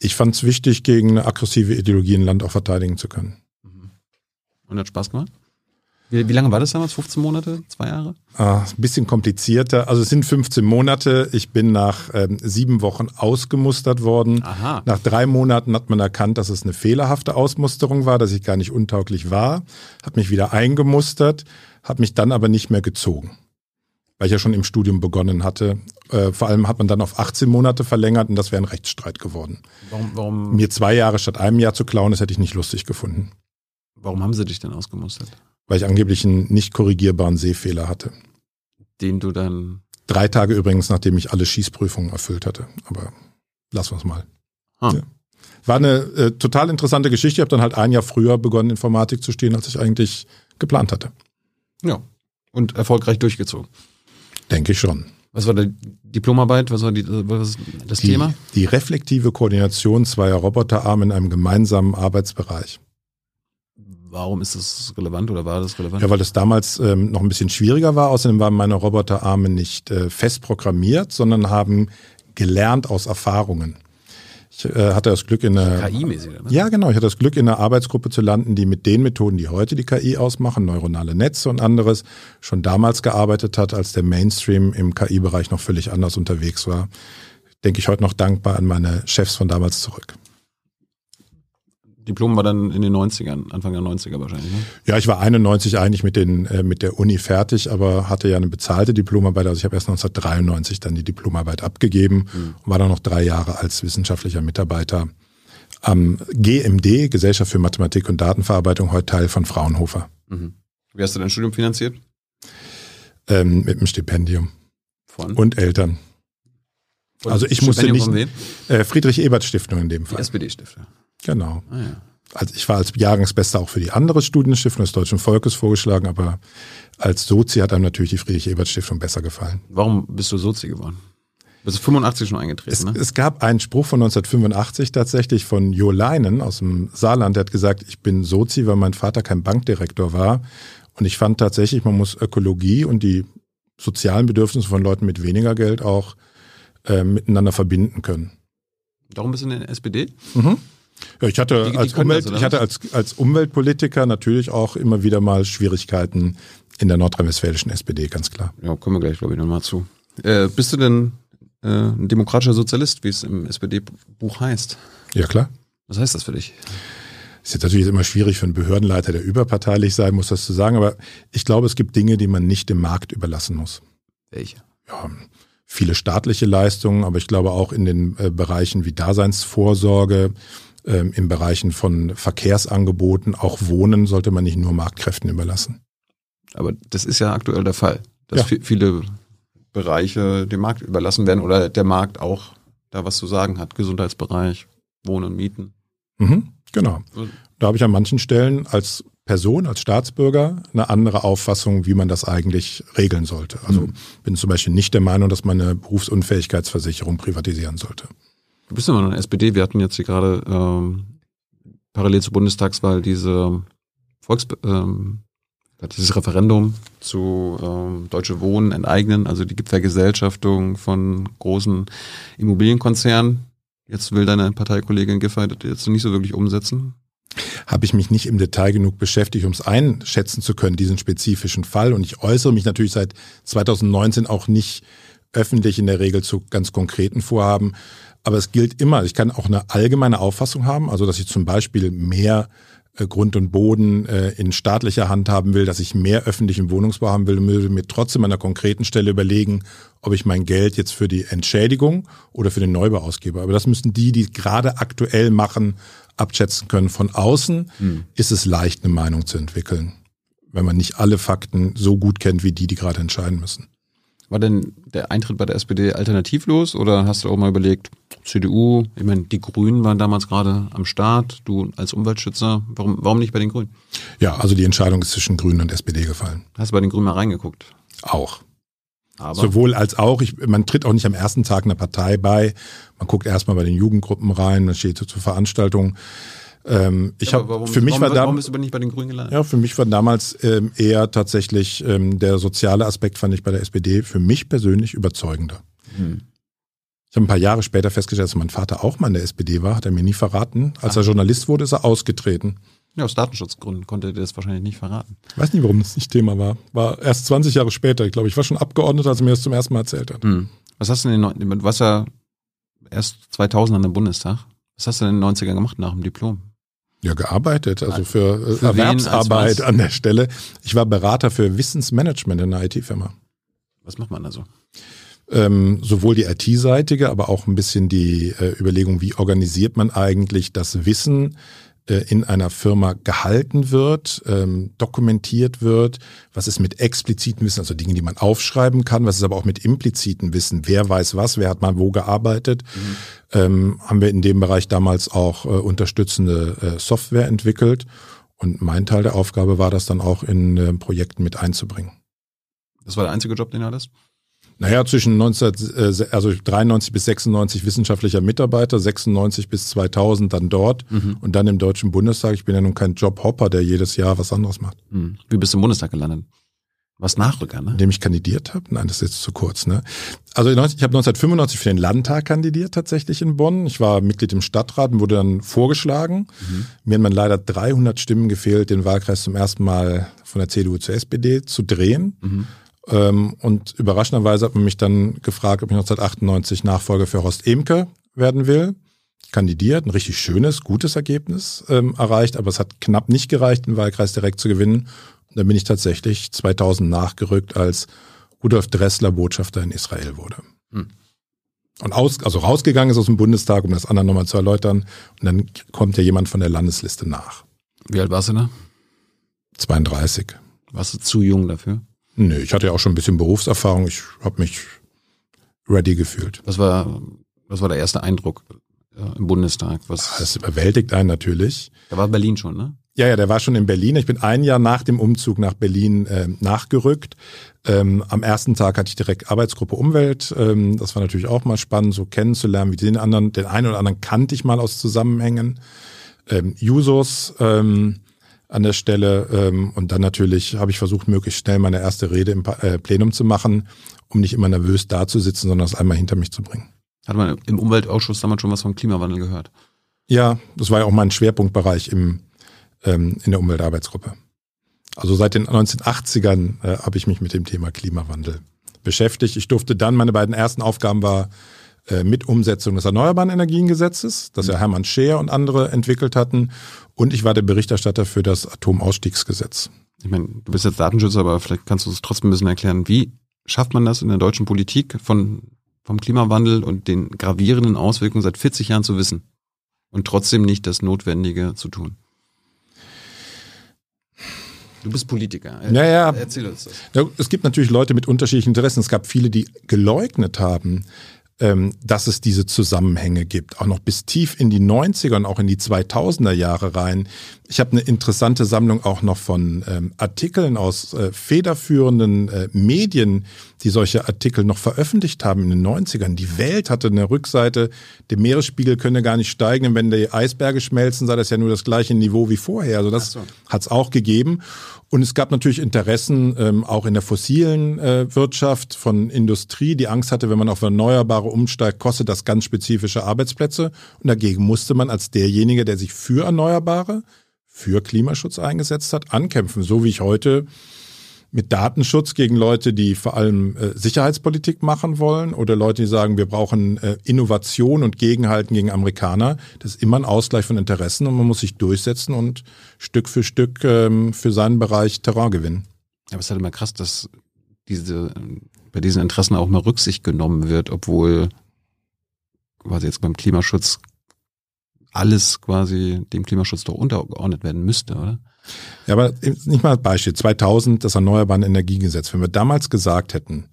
Ich fand es wichtig, gegen eine aggressive Ideologie ein Land auch verteidigen zu können. Und hat Spaß gemacht? Wie, wie, lange war das damals? 15 Monate? Zwei Jahre? Ah, ein bisschen komplizierter. Also es sind 15 Monate. Ich bin nach ähm, sieben Wochen ausgemustert worden. Aha. Nach drei Monaten hat man erkannt, dass es eine fehlerhafte Ausmusterung war, dass ich gar nicht untauglich war. Hat mich wieder eingemustert, hat mich dann aber nicht mehr gezogen. Weil ich ja schon im Studium begonnen hatte. Äh, vor allem hat man dann auf 18 Monate verlängert und das wäre ein Rechtsstreit geworden. Warum, warum? Mir zwei Jahre statt einem Jahr zu klauen, das hätte ich nicht lustig gefunden. Warum haben sie dich denn ausgemustert? Weil ich angeblich einen nicht korrigierbaren Sehfehler hatte. Den du dann. Drei Tage übrigens, nachdem ich alle Schießprüfungen erfüllt hatte. Aber lassen wir es mal. Ah. Ja. War eine äh, total interessante Geschichte. Ich habe dann halt ein Jahr früher begonnen, Informatik zu stehen, als ich eigentlich geplant hatte. Ja. Und erfolgreich durchgezogen. Denke ich schon. Was war die Diplomarbeit? Was war die, was das die, Thema? Die reflektive Koordination zweier Roboterarme in einem gemeinsamen Arbeitsbereich. Warum ist das relevant oder war das relevant? Ja, weil es damals ähm, noch ein bisschen schwieriger war. Außerdem waren meine Roboterarme nicht äh, fest programmiert, sondern haben gelernt aus Erfahrungen. Ich äh, hatte das Glück in einer KI-mäßig, ne? Ja, genau. Ich hatte das Glück in einer Arbeitsgruppe zu landen, die mit den Methoden, die heute die KI ausmachen, neuronale Netze und anderes, schon damals gearbeitet hat, als der Mainstream im KI-Bereich noch völlig anders unterwegs war. Denke ich heute noch dankbar an meine Chefs von damals zurück. Diplom war dann in den 90ern, Anfang der 90er wahrscheinlich, ne? Ja, ich war 91 eigentlich mit, den, äh, mit der Uni fertig, aber hatte ja eine bezahlte Diplomarbeit. Also ich habe erst 1993 dann die Diplomarbeit abgegeben mhm. und war dann noch drei Jahre als wissenschaftlicher Mitarbeiter am GMD, Gesellschaft für Mathematik und Datenverarbeitung, heute Teil von Fraunhofer. Mhm. Wie hast du dein Studium finanziert? Ähm, mit einem Stipendium. Von? Und Eltern. Von also ich musste nicht. Äh, Friedrich-Ebert-Stiftung in dem Fall. Die SPD-Stiftung. Genau. Ah, ja. Also ich war als Jahrgangsbester auch für die andere Studienstiftung des Deutschen Volkes vorgeschlagen, aber als Sozi hat einem natürlich die Friedrich-Ebert-Stiftung besser gefallen. Warum bist du Sozi geworden? Bist du 85 schon eingetreten, es, ne? es gab einen Spruch von 1985 tatsächlich von Jo Leinen aus dem Saarland, der hat gesagt, ich bin Sozi, weil mein Vater kein Bankdirektor war. Und ich fand tatsächlich, man muss Ökologie und die sozialen Bedürfnisse von Leuten mit weniger Geld auch äh, miteinander verbinden können. Darum bist du in der SPD? Mhm. Ja, ich hatte, Die- die als, Umwelt, ich hatte als, als Umweltpolitiker natürlich auch immer wieder mal Schwierigkeiten in der nordrhein-westfälischen SPD, ganz klar. Ja, kommen wir gleich, glaube ich, nochmal zu. Äh, bist du denn äh, ein demokratischer Sozialist, wie es im SPD-Buch heißt? Ja, klar. Was heißt das für dich? Ist jetzt natürlich immer schwierig für einen Behördenleiter, der überparteilich sein muss, das zu sagen, aber ich glaube, es gibt Dinge, die man nicht dem Markt überlassen muss. Welche? Ja, viele staatliche Leistungen, aber ich glaube auch in den äh, Bereichen wie Daseinsvorsorge, ähm, in Bereichen von Verkehrsangeboten, auch Wohnen sollte man nicht nur Marktkräften überlassen. Aber das ist ja aktuell der Fall, dass Ja. vi- viele Bereiche dem Markt überlassen werden oder der Markt auch da was zu sagen hat. Gesundheitsbereich, Wohnen, Mieten. Mhm, genau. Da habe ich an manchen Stellen als Person, als Staatsbürger eine andere Auffassung, wie man das eigentlich regeln sollte. Also Mhm. bin zum Beispiel nicht der Meinung, dass man eine Berufsunfähigkeitsversicherung privatisieren sollte. Du bist immer noch in der SPD. Wir hatten jetzt hier gerade ähm, parallel zur Bundestagswahl diese Volks ähm, dieses Referendum zu ähm, Deutsche Wohnen enteignen, also die Vergesellschaftung von großen Immobilienkonzernen. Jetzt will deine Parteikollegin Giffey das jetzt nicht so wirklich umsetzen. Habe ich mich nicht im Detail genug beschäftigt, um es einschätzen zu können, diesen spezifischen Fall. Und ich äußere mich natürlich seit 2019 auch nicht öffentlich in der Regel zu ganz konkreten Vorhaben. Aber es gilt immer, ich kann auch eine allgemeine Auffassung haben, also dass ich zum Beispiel mehr äh, Grund und Boden äh, in staatlicher Hand haben will, dass ich mehr öffentlichen Wohnungsbau haben will, würde mir trotzdem an einer konkreten Stelle überlegen, ob ich mein Geld jetzt für die Entschädigung oder für den Neubau ausgebe. Aber das müssen die, die gerade aktuell machen, abschätzen können. Von außen ist es leicht, eine Meinung zu entwickeln, wenn man nicht alle Fakten so gut kennt wie die, die gerade entscheiden müssen. War denn der Eintritt bei der SPD alternativlos oder hast du auch mal überlegt, CDU, ich meine, die Grünen waren damals gerade am Start, du als Umweltschützer, warum, warum nicht bei den Grünen? Ja, also die Entscheidung ist zwischen Grünen und SPD gefallen. Hast du bei den Grünen mal reingeguckt? Auch. Aber Sowohl als auch, ich, man tritt auch nicht am ersten Tag einer Partei bei. Man guckt erstmal bei den Jugendgruppen rein, man steht so zur Veranstaltung. Ähm, ich Aber habe für mich warum, war da, warum bist du aber nicht bei den Grünen gelandet? ja, für mich war damals ähm, eher tatsächlich ähm, der soziale Aspekt fand ich bei der SPD für mich persönlich überzeugender. Hm. Ich habe ein paar Jahre später festgestellt, dass mein Vater auch mal in der SPD war, hat er mir nie verraten. Als er Journalist wurde, ist er ausgetreten. Ja, aus Datenschutzgründen konnte er das wahrscheinlich nicht verraten. Ich weiß nicht, warum das nicht Thema war. War erst 20 Jahre später. Ich glaube, ich war schon Abgeordneter, als er mir das zum ersten Mal erzählt hat. Hm. Was hast du in den, neun- du warst ja erst 2000 an dem Bundestag. Was hast du in den 90ern gemacht nach dem Diplom? Ja, gearbeitet, also für, äh, Für wen, Erwerbsarbeit an der Stelle. Ich war Berater für Wissensmanagement in einer IT-Firma. Was macht man da so? Ähm, sowohl die IT-seitige, aber auch ein bisschen die äh, Überlegung, wie organisiert man eigentlich das Wissen äh, in einer Firma gehalten wird, ähm, dokumentiert wird, was ist mit expliziten Wissen, also Dinge, die man aufschreiben kann, was ist aber auch mit impliziten Wissen, wer weiß was, wer hat mal wo gearbeitet, ähm, haben wir in dem Bereich damals auch äh, unterstützende äh, Software entwickelt und mein Teil der Aufgabe war das dann auch in äh, Projekten mit einzubringen. Das war der einzige Job, den du hattest? Naja, zwischen 19, also 93 bis 96 wissenschaftlicher Mitarbeiter, 96 bis 2000 dann dort mhm. und dann im Deutschen Bundestag. Ich bin ja nun kein Jobhopper, der jedes Jahr was anderes macht. Mhm. Wie bist du im Bundestag gelandet? Was Nachrücker, ne? Indem ich kandidiert habe? Nein, das ist jetzt zu kurz, ne? Also ich habe 1995 für den Landtag kandidiert tatsächlich in Bonn. Ich war Mitglied im Stadtrat und wurde dann vorgeschlagen. Mhm. Mir haben dann leider 300 Stimmen gefehlt, den Wahlkreis zum ersten Mal von der CDU zur SPD zu drehen. Ähm, und überraschenderweise hat man mich dann gefragt, ob ich 1998 Nachfolger für Horst Emke werden will. Kandidiert, ein richtig schönes, gutes Ergebnis ähm, erreicht, aber es hat knapp nicht gereicht, den Wahlkreis direkt zu gewinnen. Da bin ich tatsächlich 2000 nachgerückt, als Rudolf Dressler Botschafter in Israel wurde. Hm. Und aus, also rausgegangen ist aus dem Bundestag, um das anderen nochmal zu erläutern. Und dann kommt ja jemand von der Landesliste nach. Wie alt warst du da? 32. Warst du zu jung dafür? Nee, ich hatte ja auch schon ein bisschen Berufserfahrung. Ich habe mich ready gefühlt. Was war, was war der erste Eindruck äh, im Bundestag? Was das überwältigt einen natürlich. Da war Berlin schon, ne? Ja, ja, der war schon in Berlin. Ich bin ein Jahr nach dem Umzug nach Berlin äh, nachgerückt. Ähm, am ersten Tag hatte ich direkt Arbeitsgruppe Umwelt. Ähm, das war natürlich auch mal spannend, so kennenzulernen, wie den anderen, den einen oder anderen kannte ich mal aus Zusammenhängen. Ähm, Jusos ähm, an der Stelle ähm, und dann natürlich habe ich versucht, möglichst schnell meine erste Rede im äh, Plenum zu machen, um nicht immer nervös dazusitzen, sondern das einmal hinter mich zu bringen. Hat man im Umweltausschuss damals schon was vom Klimawandel gehört? Ja, das war ja auch mein Schwerpunktbereich im ähm, in der Umweltarbeitsgruppe. Also seit den 1980ern äh, habe ich mich mit dem Thema Klimawandel beschäftigt. Ich durfte dann, meine beiden ersten Aufgaben war mit Umsetzung des Erneuerbaren Energiengesetzes, das ja mhm. Hermann Scheer und andere entwickelt hatten. Und ich war der Berichterstatter für das Atomausstiegsgesetz. Ich meine, du bist jetzt Datenschützer, aber vielleicht kannst du es trotzdem ein bisschen erklären. Wie schafft man das in der deutschen Politik von, vom Klimawandel und den gravierenden Auswirkungen seit 40 Jahren zu wissen und trotzdem nicht das Notwendige zu tun? Du bist Politiker. Ja, ja. Erzähl uns das. Es gibt natürlich Leute mit unterschiedlichen Interessen. Es gab viele, die geleugnet haben, ähm, dass es diese Zusammenhänge gibt, auch noch bis tief in die 90er und auch in die 2000er Jahre rein. Ich habe eine interessante Sammlung auch noch von ähm, Artikeln aus äh, federführenden äh, Medien, die solche Artikel noch veröffentlicht haben in den 90ern. Die Welt hatte eine Rückseite, der Meeresspiegel könne gar nicht steigen, wenn die Eisberge schmelzen, sei das ja nur das gleiche Niveau wie vorher. Also das so. hat es auch gegeben. Und es gab natürlich Interessen ähm, auch in der fossilen äh, Wirtschaft von Industrie, die Angst hatte, wenn man auf Erneuerbare umsteigt, kostet das ganz spezifische Arbeitsplätze. Und dagegen musste man als derjenige, der sich für Erneuerbare, für Klimaschutz eingesetzt hat, ankämpfen. So wie ich heute mit Datenschutz gegen Leute, die vor allem äh, Sicherheitspolitik machen wollen oder Leute, die sagen, wir brauchen äh, Innovation und Gegenhalten gegen Amerikaner. Das ist immer ein Ausgleich von Interessen und man muss sich durchsetzen und Stück für Stück ähm, für seinen Bereich Terrain gewinnen. Aber es ist halt immer krass, dass diese, bei diesen Interessen auch mal Rücksicht genommen wird, obwohl quasi jetzt beim Klimaschutz alles quasi dem Klimaschutz doch untergeordnet werden müsste, oder? Ja, aber nicht mal Beispiel. 2000, das Erneuerbare Energiegesetz. Wenn wir damals gesagt hätten,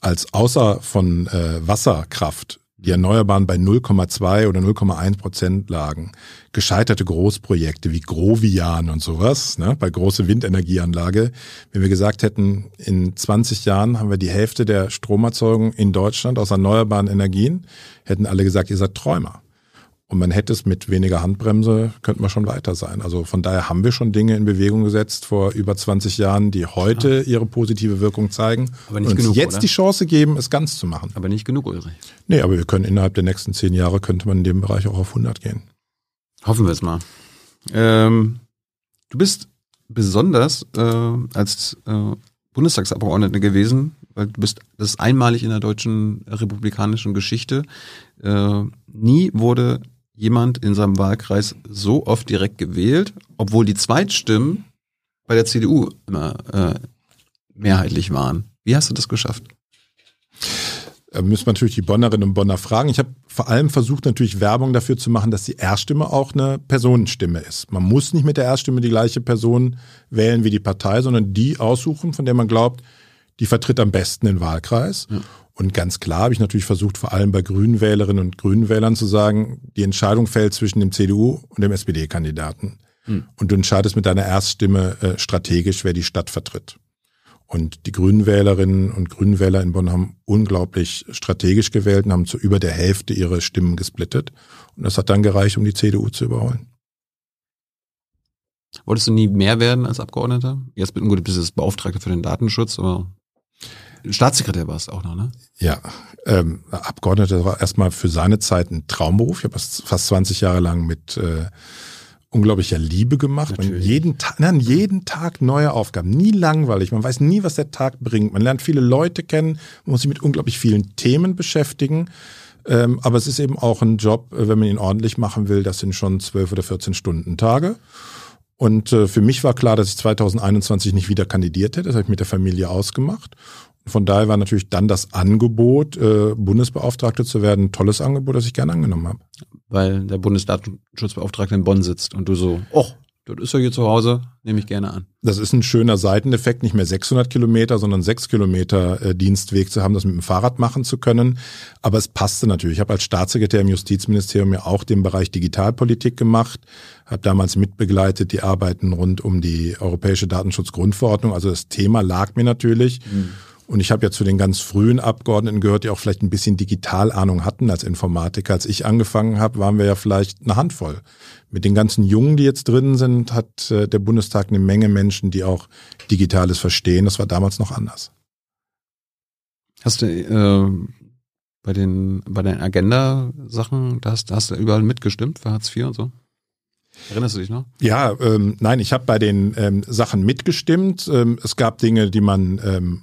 als außer von äh, Wasserkraft die Erneuerbaren bei 0,2 oder 0,1 Prozent lagen, gescheiterte Großprojekte wie Grovian und sowas, ne, bei große Windenergieanlage, wenn wir gesagt hätten, in 20 Jahren haben wir die Hälfte der Stromerzeugung in Deutschland aus erneuerbaren Energien, hätten alle gesagt, ihr seid Träumer. Und man hätte es mit weniger Handbremse, könnte man schon weiter sein. Also von daher haben wir schon Dinge in Bewegung gesetzt vor über 20 Jahren, die heute ihre positive Wirkung zeigen. Aber nicht und genug, jetzt oder? die Chance geben, es ganz zu machen. Aber nicht genug, Ulrich. Nee, aber wir können innerhalb der nächsten zehn Jahre, könnte man in dem Bereich auch auf 100 gehen. Hoffen wir es mal. Ähm, du bist besonders äh, als äh, Bundestagsabgeordnete gewesen, weil du bist, das einmalig in der deutschen republikanischen Geschichte. Äh, nie wurde jemand in seinem Wahlkreis so oft direkt gewählt, obwohl die Zweitstimmen bei der CDU immer äh, mehrheitlich waren. Wie hast du das geschafft? Da müssen wir natürlich die Bonnerinnen und Bonner fragen. Ich habe vor allem versucht, natürlich Werbung dafür zu machen, dass die Erststimme auch eine Personenstimme ist. Man muss nicht mit der Erststimme die gleiche Person wählen wie die Partei, sondern die aussuchen, von der man glaubt, die vertritt am besten den Wahlkreis. Ja. Und ganz klar habe ich natürlich versucht, vor allem bei Grünen Wählerinnen und Grünen Wählern zu sagen, die Entscheidung fällt zwischen dem CDU und dem SPD-Kandidaten. Hm. Und du entscheidest mit deiner Erststimme äh, strategisch, wer die Stadt vertritt. Und die Grünwählerinnen und Grünwähler in Bonn haben unglaublich strategisch gewählt und haben zu über der Hälfte ihre Stimmen gesplittet. Und das hat dann gereicht, um die CDU zu überholen. Wolltest du nie mehr werden als Abgeordneter? Jetzt gut, du bist jetzt Beauftragter für den Datenschutz, aber Staatssekretär war es auch noch, ne? Ja, ähm, Abgeordneter war erstmal für seine Zeit ein Traumberuf. Ich habe fast 20 Jahre lang mit äh, unglaublicher Liebe gemacht. Man jeden Tag, nein, jeden Tag neue Aufgaben. Nie langweilig. Man weiß nie, was der Tag bringt. Man lernt viele Leute kennen, man muss sich mit unglaublich vielen Themen beschäftigen. Ähm, aber es ist eben auch ein Job, äh, wenn man ihn ordentlich machen will, das sind schon zwölf oder 14 Stunden Tage. Und äh, für mich war klar, dass ich 2021 nicht wieder kandidiert hätte. Das habe ich mit der Familie ausgemacht. Von daher war natürlich dann das Angebot, äh, Bundesbeauftragte zu werden, ein tolles Angebot, das ich gerne angenommen habe. Weil der Bundesdatenschutzbeauftragte in Bonn sitzt und du so, oh, das ist ja hier zu Hause, nehme ich gerne an. Das ist ein schöner Seiteneffekt, nicht mehr 600 Kilometer, sondern 6 Kilometer äh, Dienstweg zu haben, das mit dem Fahrrad machen zu können. Aber es passte natürlich. Ich habe als Staatssekretär im Justizministerium ja auch den Bereich Digitalpolitik gemacht, habe damals mitbegleitet die Arbeiten rund um die Europäische Datenschutzgrundverordnung. Also das Thema lag mir natürlich. Mhm. Und ich habe ja zu den ganz frühen Abgeordneten gehört, die auch vielleicht ein bisschen Digitalahnung hatten als Informatiker. Als ich angefangen habe, waren wir ja vielleicht eine Handvoll. Mit den ganzen Jungen, die jetzt drin sind, hat äh, der Bundestag eine Menge Menschen, die auch Digitales verstehen. Das war damals noch anders. Hast du äh, bei den bei den Agenda-Sachen, da hast, hast du überall mitgestimmt für Hartz IV und so? Erinnerst du dich noch? Ja, ähm, nein, ich habe bei den ähm, Sachen mitgestimmt. Ähm, es gab Dinge, die man ähm,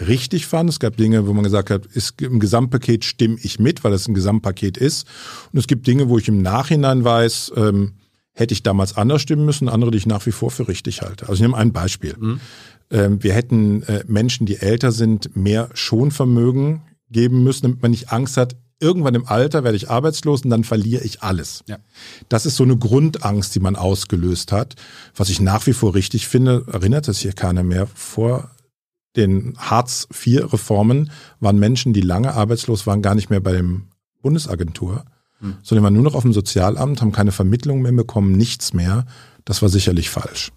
richtig fand. Es gab Dinge, wo man gesagt hat, ist, im Gesamtpaket stimme ich mit, weil es ein Gesamtpaket ist. Und es gibt Dinge, wo ich im Nachhinein weiß, ähm, hätte ich damals anders stimmen müssen, andere, die ich nach wie vor für richtig halte. Also ich nehme ein Beispiel. Mhm. Ähm, wir hätten äh, Menschen, die älter sind, mehr Schonvermögen geben müssen, damit man nicht Angst hat, irgendwann im Alter werde ich arbeitslos und dann verliere ich alles. Ja. Das ist so eine Grundangst, die man ausgelöst hat. Was ich nach wie vor richtig finde, erinnert es hier keiner mehr. Vor den Hartz-IV-Reformen waren Menschen, die lange arbeitslos waren, gar nicht mehr bei dem Bundesagentur, hm. sondern waren nur noch auf dem Sozialamt, haben keine Vermittlung mehr bekommen, nichts mehr. Das war sicherlich falsch.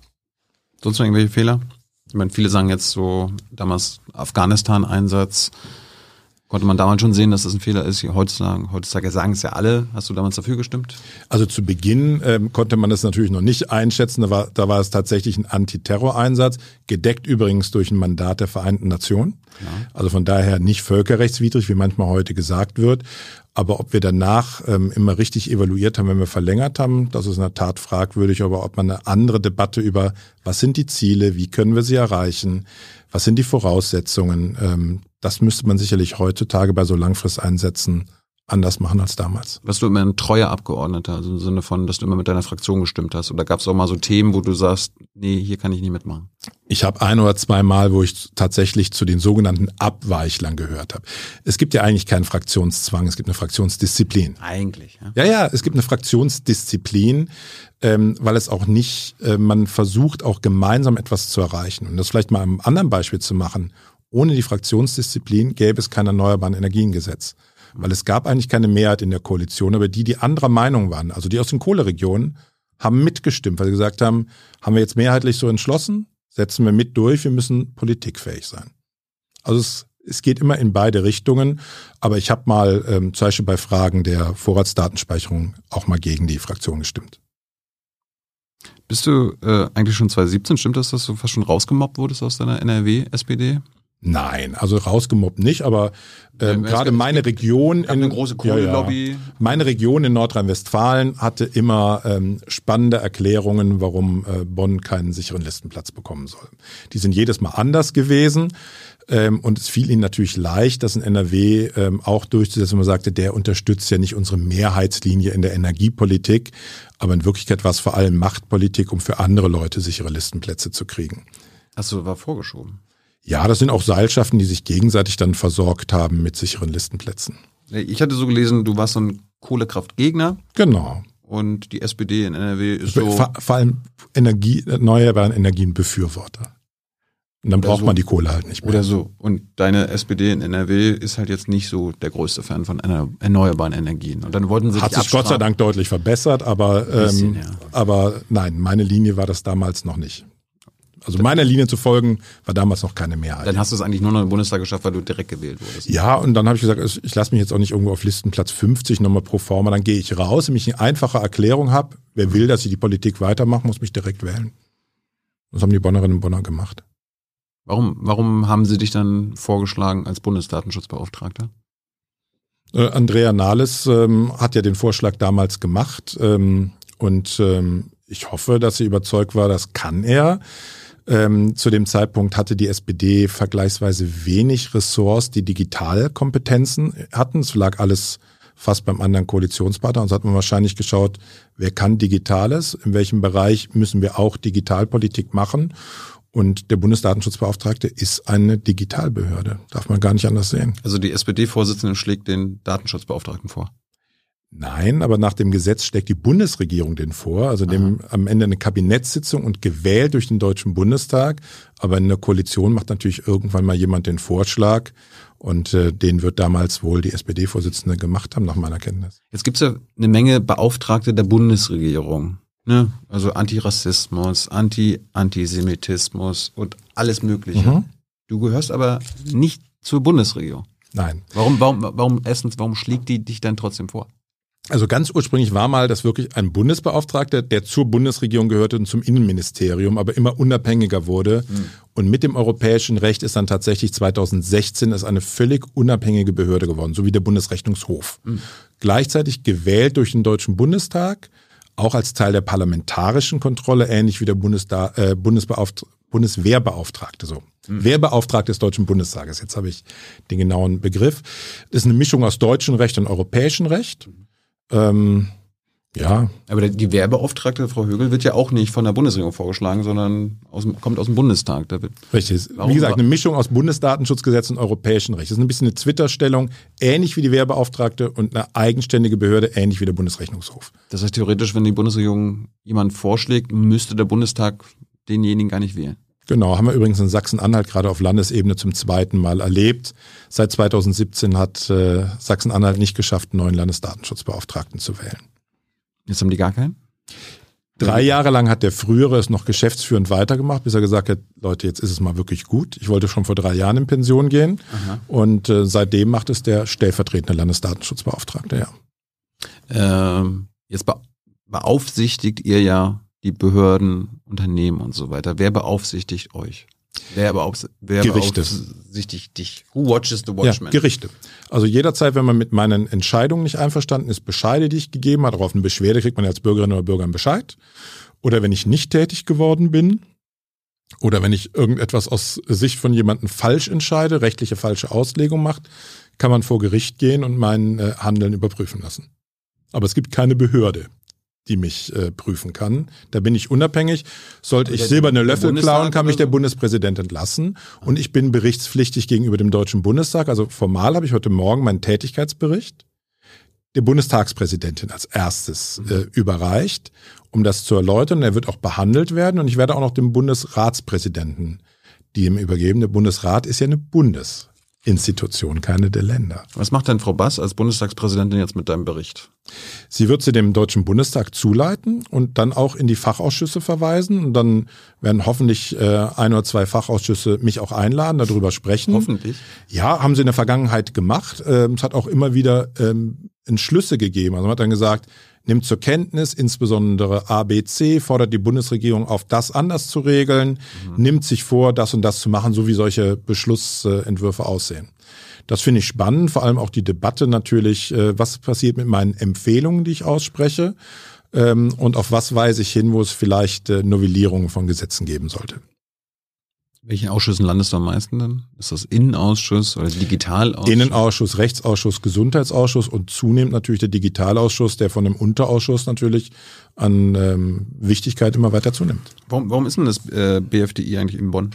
Sonst noch irgendwelche Fehler? Ich meine, viele sagen jetzt so, damals Afghanistan-Einsatz, Konnte man damals schon sehen, dass das ein Fehler ist? Heutzutage, heutzutage sagen es ja alle. Hast du damals dafür gestimmt? Also zu Beginn ähm, konnte man das natürlich noch nicht einschätzen. Da war, da war es tatsächlich ein Antiterror-Einsatz, gedeckt übrigens durch ein Mandat der Vereinten Nationen. Ja. Also von daher nicht völkerrechtswidrig, wie manchmal heute gesagt wird. Aber ob wir danach ähm, immer richtig evaluiert haben, wenn wir verlängert haben, das ist in der Tat fragwürdig. Aber ob man eine andere Debatte über, was sind die Ziele, wie können wir sie erreichen, was sind die Voraussetzungen, ähm, das müsste man sicherlich heutzutage bei so Langfristeinsätzen anders machen als damals. Warst du immer ein treuer Abgeordneter, also im Sinne von, dass du immer mit deiner Fraktion gestimmt hast? Oder gab es auch mal so Themen, wo du sagst, nee, hier kann ich nicht mitmachen? Ich habe ein oder zwei Mal, wo ich tatsächlich zu den sogenannten Abweichlern gehört habe. Es gibt ja eigentlich keinen Fraktionszwang, es gibt eine Fraktionsdisziplin. Eigentlich, ja. Ja, ja, es gibt eine Fraktionsdisziplin, ähm, weil es auch nicht, äh, man versucht auch gemeinsam etwas zu erreichen. Und das vielleicht mal am anderen Beispiel zu machen ohne die Fraktionsdisziplin gäbe es kein Erneuerbaren Energiengesetz. Weil es gab eigentlich keine Mehrheit in der Koalition, aber die, die anderer Meinung waren, also die aus den Kohleregionen, haben mitgestimmt, weil sie gesagt haben, haben wir jetzt mehrheitlich so entschlossen, setzen wir mit durch, wir müssen politikfähig sein. Also es, es geht immer in beide Richtungen, aber ich habe mal ähm, zum Beispiel bei Fragen der Vorratsdatenspeicherung auch mal gegen die Fraktion gestimmt. Bist du äh, eigentlich schon 2017, stimmt das, dass du fast schon rausgemobbt wurdest aus deiner NRW-SPD? Nein, also rausgemobbt nicht, aber ähm, ja, gerade meine Region in eine große Kohlelobby. Ja, ja. Meine Region in Nordrhein-Westfalen hatte immer ähm, spannende Erklärungen, warum äh, Bonn keinen sicheren Listenplatz bekommen soll. Die sind jedes Mal anders gewesen. Ähm, und es fiel ihnen natürlich leicht, das in NRW ähm, auch durchzusetzen. Man sagte, der unterstützt ja nicht unsere Mehrheitslinie in der Energiepolitik, aber in Wirklichkeit war es vor allem Machtpolitik, um für andere Leute sichere Listenplätze zu kriegen. Achso, war vorgeschoben. Ja, das sind auch Seilschaften, die sich gegenseitig dann versorgt haben mit sicheren Listenplätzen. Ich hatte so gelesen, du warst so ein Kohlekraftgegner. Genau. Und die SPD in NRW ist so. Vor, vor allem Energie, erneuerbaren Energienbefürworter. Und dann braucht so. man die Kohle halt nicht mehr. Oder so. Und deine SPD in NRW ist halt jetzt nicht so der größte Fan von erneuerbaren Energien. Und dann wollten sie Hat sich Gott sei Dank deutlich verbessert, aber, ähm, bisschen, ja. aber nein, meine Linie war das damals noch nicht. Also meiner Linie zu folgen, war damals noch keine Mehrheit. Dann hast du es eigentlich nur noch im Bundestag geschafft, weil du direkt gewählt wurdest. Ja, und dann habe ich gesagt, ich lasse mich jetzt auch nicht irgendwo auf Listenplatz 50 nochmal pro forma. Dann gehe ich raus, wenn ich eine einfache Erklärung habe. Wer will, dass ich die Politik weitermache, muss mich direkt wählen. Das haben die Bonnerinnen und Bonner gemacht. Warum, warum haben sie dich dann vorgeschlagen als Bundesdatenschutzbeauftragter? Äh, Andrea Nahles ähm, hat ja den Vorschlag damals gemacht ähm, und ähm, ich hoffe, dass sie überzeugt war, das kann er. Ähm, zu dem Zeitpunkt hatte die SPD vergleichsweise wenig Ressorts, die Digitalkompetenzen hatten. Es lag alles fast beim anderen Koalitionspartner. Und so hat man wahrscheinlich geschaut, wer kann Digitales, in welchem Bereich müssen wir auch Digitalpolitik machen. Und der Bundesdatenschutzbeauftragte ist eine Digitalbehörde. Darf man gar nicht anders sehen. Also die SPD-Vorsitzende schlägt den Datenschutzbeauftragten vor. Nein, aber nach dem Gesetz schlägt die Bundesregierung den vor, also dem am Ende eine Kabinettssitzung und gewählt durch den Deutschen Bundestag. Aber in der Koalition macht natürlich irgendwann mal jemand den Vorschlag und äh, den wird damals wohl die SPD-Vorsitzende gemacht haben, nach meiner Kenntnis. Jetzt gibt's ja eine Menge Beauftragte der Bundesregierung. Ne? Also Antirassismus, Anti-Antisemitismus und alles Mögliche. Mhm. Du gehörst aber nicht zur Bundesregierung. Nein. Warum, warum, warum, erstens, warum schlägt die dich dann trotzdem vor? Also ganz ursprünglich war mal das wirklich ein Bundesbeauftragter, der zur Bundesregierung gehörte und zum Innenministerium, aber immer unabhängiger wurde. Mhm. Und mit dem europäischen Recht ist dann tatsächlich 2016 ist eine völlig unabhängige Behörde geworden, so wie der Bundesrechnungshof. Mhm. Gleichzeitig gewählt durch den Deutschen Bundestag, auch als Teil der parlamentarischen Kontrolle, ähnlich wie der Bundesda äh. Bundeswehrbeauftragte, so. Mhm. Wehrbeauftragte des Deutschen Bundestages. Jetzt habe ich den genauen Begriff. Das ist eine Mischung aus deutschem Recht und europäischem Recht. Mhm. Ähm, ja. Aber die Werbeauftragte, Frau Högel, wird ja auch nicht von der Bundesregierung vorgeschlagen, sondern aus dem, kommt aus dem Bundestag. Da wird, Richtig. Wie gesagt, eine Mischung aus Bundesdatenschutzgesetz und europäischem Recht. Das ist ein bisschen eine Twitter-Stellung, ähnlich wie die Werbeauftragte und eine eigenständige Behörde, ähnlich wie der Bundesrechnungshof. Das heißt, theoretisch, wenn die Bundesregierung jemanden vorschlägt, müsste der Bundestag denjenigen gar nicht wählen. Genau, haben wir übrigens in Sachsen-Anhalt gerade auf Landesebene zum zweiten Mal erlebt. Seit 2017 hat äh, Sachsen-Anhalt nicht geschafft, einen neuen Landesdatenschutzbeauftragten zu wählen. Jetzt haben die gar keinen? Drei Jahre lang hat der frühere es noch geschäftsführend weitergemacht, bis er gesagt hat, Leute, jetzt ist es mal wirklich gut. Ich wollte schon vor drei Jahren in Pension gehen. Aha. Und äh, seitdem macht es der stellvertretende Landesdatenschutzbeauftragte, ja. Ähm, jetzt beaufsichtigt ihr ja die Behörden, Unternehmen und so weiter. Wer beaufsichtigt euch? Wer, beaufs wer Gerichte. beaufsichtigt dich? Who watches the watchman? Ja, Gerichte. Also jederzeit, wenn man mit meinen Entscheidungen nicht einverstanden ist, Bescheide, die ich gegeben habe, auch auf eine Beschwerde kriegt man als Bürgerin oder Bürger einen Bescheid. Oder wenn ich nicht tätig geworden bin, oder wenn ich irgendetwas aus Sicht von jemandem falsch entscheide, rechtliche falsche Auslegung macht, kann man vor Gericht gehen und mein äh, Handeln überprüfen lassen. Aber es gibt keine Behörde, die mich äh, prüfen kann. Da bin ich unabhängig. Sollte ich silberne Löffel klauen, kann mich der Bundespräsident entlassen. Und ich bin berichtspflichtig gegenüber dem Deutschen Bundestag. Also formal habe ich heute Morgen meinen Tätigkeitsbericht der Bundestagspräsidentin als erstes äh, überreicht, um das zu erläutern. Er wird auch behandelt werden und ich werde auch noch dem Bundesratspräsidenten die ihm übergeben. Der Bundesrat ist ja eine Bundes Institution, keine der Länder. Was macht denn Frau Bass als Bundestagspräsidentin jetzt mit deinem Bericht? Sie wird sie dem Deutschen Bundestag zuleiten und dann auch in die Fachausschüsse verweisen. Und dann werden hoffentlich äh, ein oder zwei Fachausschüsse mich auch einladen, darüber sprechen. Hoffentlich. Ja, haben sie in der Vergangenheit gemacht. Ähm, es hat auch immer wieder ähm, Entschlüsse gegeben. Also man hat dann gesagt, nimmt zur Kenntnis, insbesondere ABC, fordert die Bundesregierung auf, das anders zu regeln, mhm. nimmt sich vor, das und das zu machen, so wie solche Beschlussentwürfe aussehen. Das finde ich spannend, vor allem auch die Debatte natürlich, äh, was passiert mit meinen Empfehlungen, die ich ausspreche, ähm, und auf was weise ich hin, wo es vielleicht äh, Novellierungen von Gesetzen geben sollte. Welchen Ausschüssen landest du am meisten denn? Ist das Innenausschuss oder Digitalausschuss? Innenausschuss, Rechtsausschuss, Gesundheitsausschuss und zunehmend natürlich der Digitalausschuss, der von dem Unterausschuss natürlich an ähm, Wichtigkeit immer weiter zunimmt. Warum, warum ist denn das äh, BFDI eigentlich in Bonn?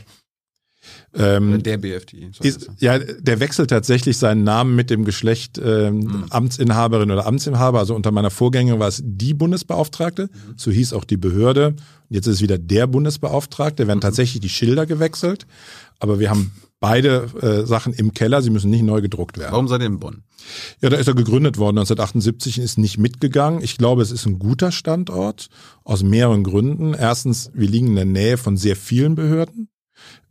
Ähm, der BFDI. Ist, ja, der wechselt tatsächlich seinen Namen mit dem Geschlecht ähm, mhm. Amtsinhaberin oder Amtsinhaber. Also unter meiner Vorgängerin war es die Bundesbeauftragte, mhm. so hieß auch die Behörde. Jetzt ist es wieder der Bundesbeauftragte. werden mhm. tatsächlich die Schilder gewechselt, aber wir haben beide äh, Sachen im Keller. Sie müssen nicht neu gedruckt werden. Warum seid ihr in Bonn? Ja, da ist er gegründet worden 1978 und ist nicht mitgegangen. Ich glaube, es ist ein guter Standort aus mehreren Gründen. Erstens, wir liegen in der Nähe von sehr vielen Behörden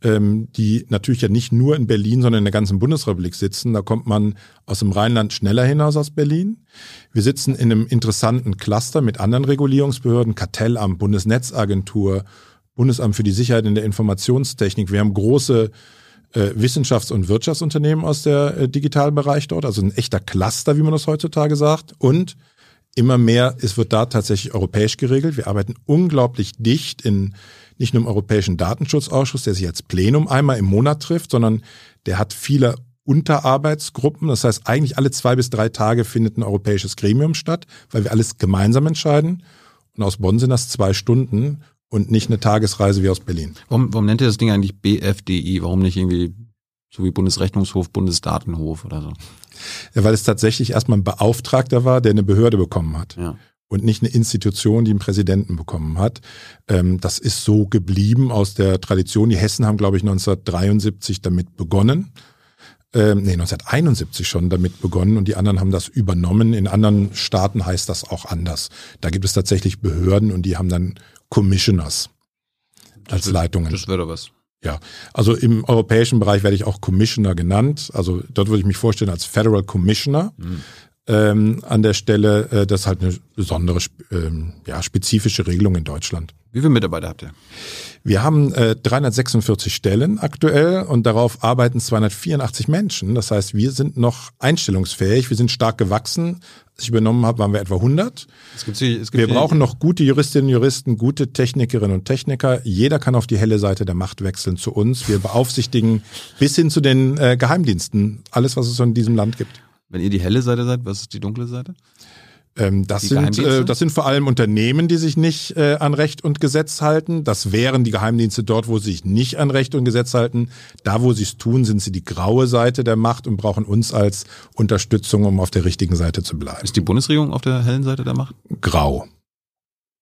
ähm, die natürlich ja nicht nur in Berlin, sondern in der ganzen Bundesrepublik sitzen. Da kommt man aus dem Rheinland schneller hinaus als Berlin. Wir sitzen in einem interessanten Cluster mit anderen Regulierungsbehörden, Kartellamt, Bundesnetzagentur, Bundesamt für die Sicherheit in der Informationstechnik. Wir haben große äh, Wissenschafts- und Wirtschaftsunternehmen aus der äh, Digitalbereich dort, also ein echter Cluster, wie man das heutzutage sagt. Und immer mehr, es wird da tatsächlich europäisch geregelt. Wir arbeiten unglaublich dicht in nicht nur im Europäischen Datenschutzausschuss, der sich als Plenum einmal im Monat trifft, sondern der hat viele Unterarbeitsgruppen. Das heißt, eigentlich alle zwei bis drei Tage findet ein europäisches Gremium statt, weil wir alles gemeinsam entscheiden. Und aus Bonn sind das zwei Stunden und nicht eine Tagesreise wie aus Berlin. Warum, warum nennt ihr das Ding eigentlich BFDI? Warum nicht irgendwie so wie Bundesrechnungshof, Bundesdatenhof oder so? Ja, weil es tatsächlich erstmal ein Beauftragter war, der eine Behörde bekommen hat. Ja und nicht eine Institution, die einen Präsidenten bekommen hat. Ähm, das ist so geblieben aus der Tradition. Die Hessen haben, glaube ich, 1973 damit begonnen. Ähm, nee, 1971 schon damit begonnen und die anderen haben das übernommen. In anderen Staaten heißt das auch anders. Da gibt es tatsächlich Behörden und die haben dann Commissioners als das Leitungen. Das wäre doch was. Ja, also im europäischen Bereich werde ich auch Commissioner genannt. Also dort würde ich mich vorstellen als Federal Commissioner. Mhm ähm, an der Stelle. Äh, das ist halt eine besondere, ähm, ja, spezifische Regelung in Deutschland. Wie viele Mitarbeiter habt ihr? Wir haben äh, 346 Stellen aktuell und darauf arbeiten 284 Menschen. Das heißt, wir sind noch einstellungsfähig, wir sind stark gewachsen. Als ich übernommen habe, waren wir etwa 100. Es gibt, es gibt wir brauchen noch gute Juristinnen und Juristen, gute Technikerinnen und Techniker. Jeder kann auf die helle Seite der Macht wechseln zu uns. Wir beaufsichtigen bis hin zu den äh, Geheimdiensten alles, was es in diesem Land gibt. Wenn ihr die helle Seite seid, was ist die dunkle Seite? Ähm, das, sind, äh, das sind vor allem Unternehmen, die sich nicht äh, an Recht und Gesetz halten. Das wären die Geheimdienste dort, wo sie sich nicht an Recht und Gesetz halten. Da, wo sie es tun, sind sie die graue Seite der Macht und brauchen uns als Unterstützung, um auf der richtigen Seite zu bleiben. Ist die Bundesregierung auf der hellen Seite der Macht? Grau.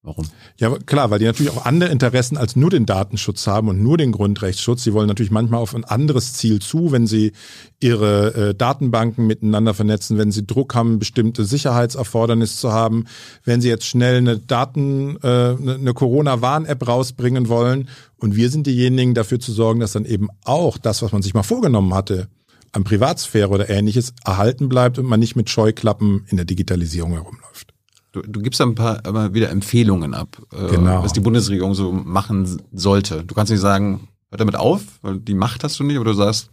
Warum? Ja, klar, weil die natürlich auch andere Interessen als nur den Datenschutz haben und nur den Grundrechtsschutz. Sie wollen natürlich manchmal auf ein anderes Ziel zu, wenn sie ihre äh, Datenbanken miteinander vernetzen, wenn sie Druck haben, bestimmte Sicherheitserfordernisse zu haben, wenn sie jetzt schnell eine Daten, äh, eine Corona-Warn-App rausbringen wollen. Und wir sind diejenigen, dafür zu sorgen, dass dann eben auch das, was man sich mal vorgenommen hatte, an Privatsphäre oder ähnliches erhalten bleibt und man nicht mit Scheuklappen in der Digitalisierung herumläuft. Du, du gibst da ein paar immer wieder Empfehlungen ab, äh, genau. was die Bundesregierung so machen sollte. Du kannst nicht sagen, hört damit auf, weil die Macht hast du nicht, aber du sagst,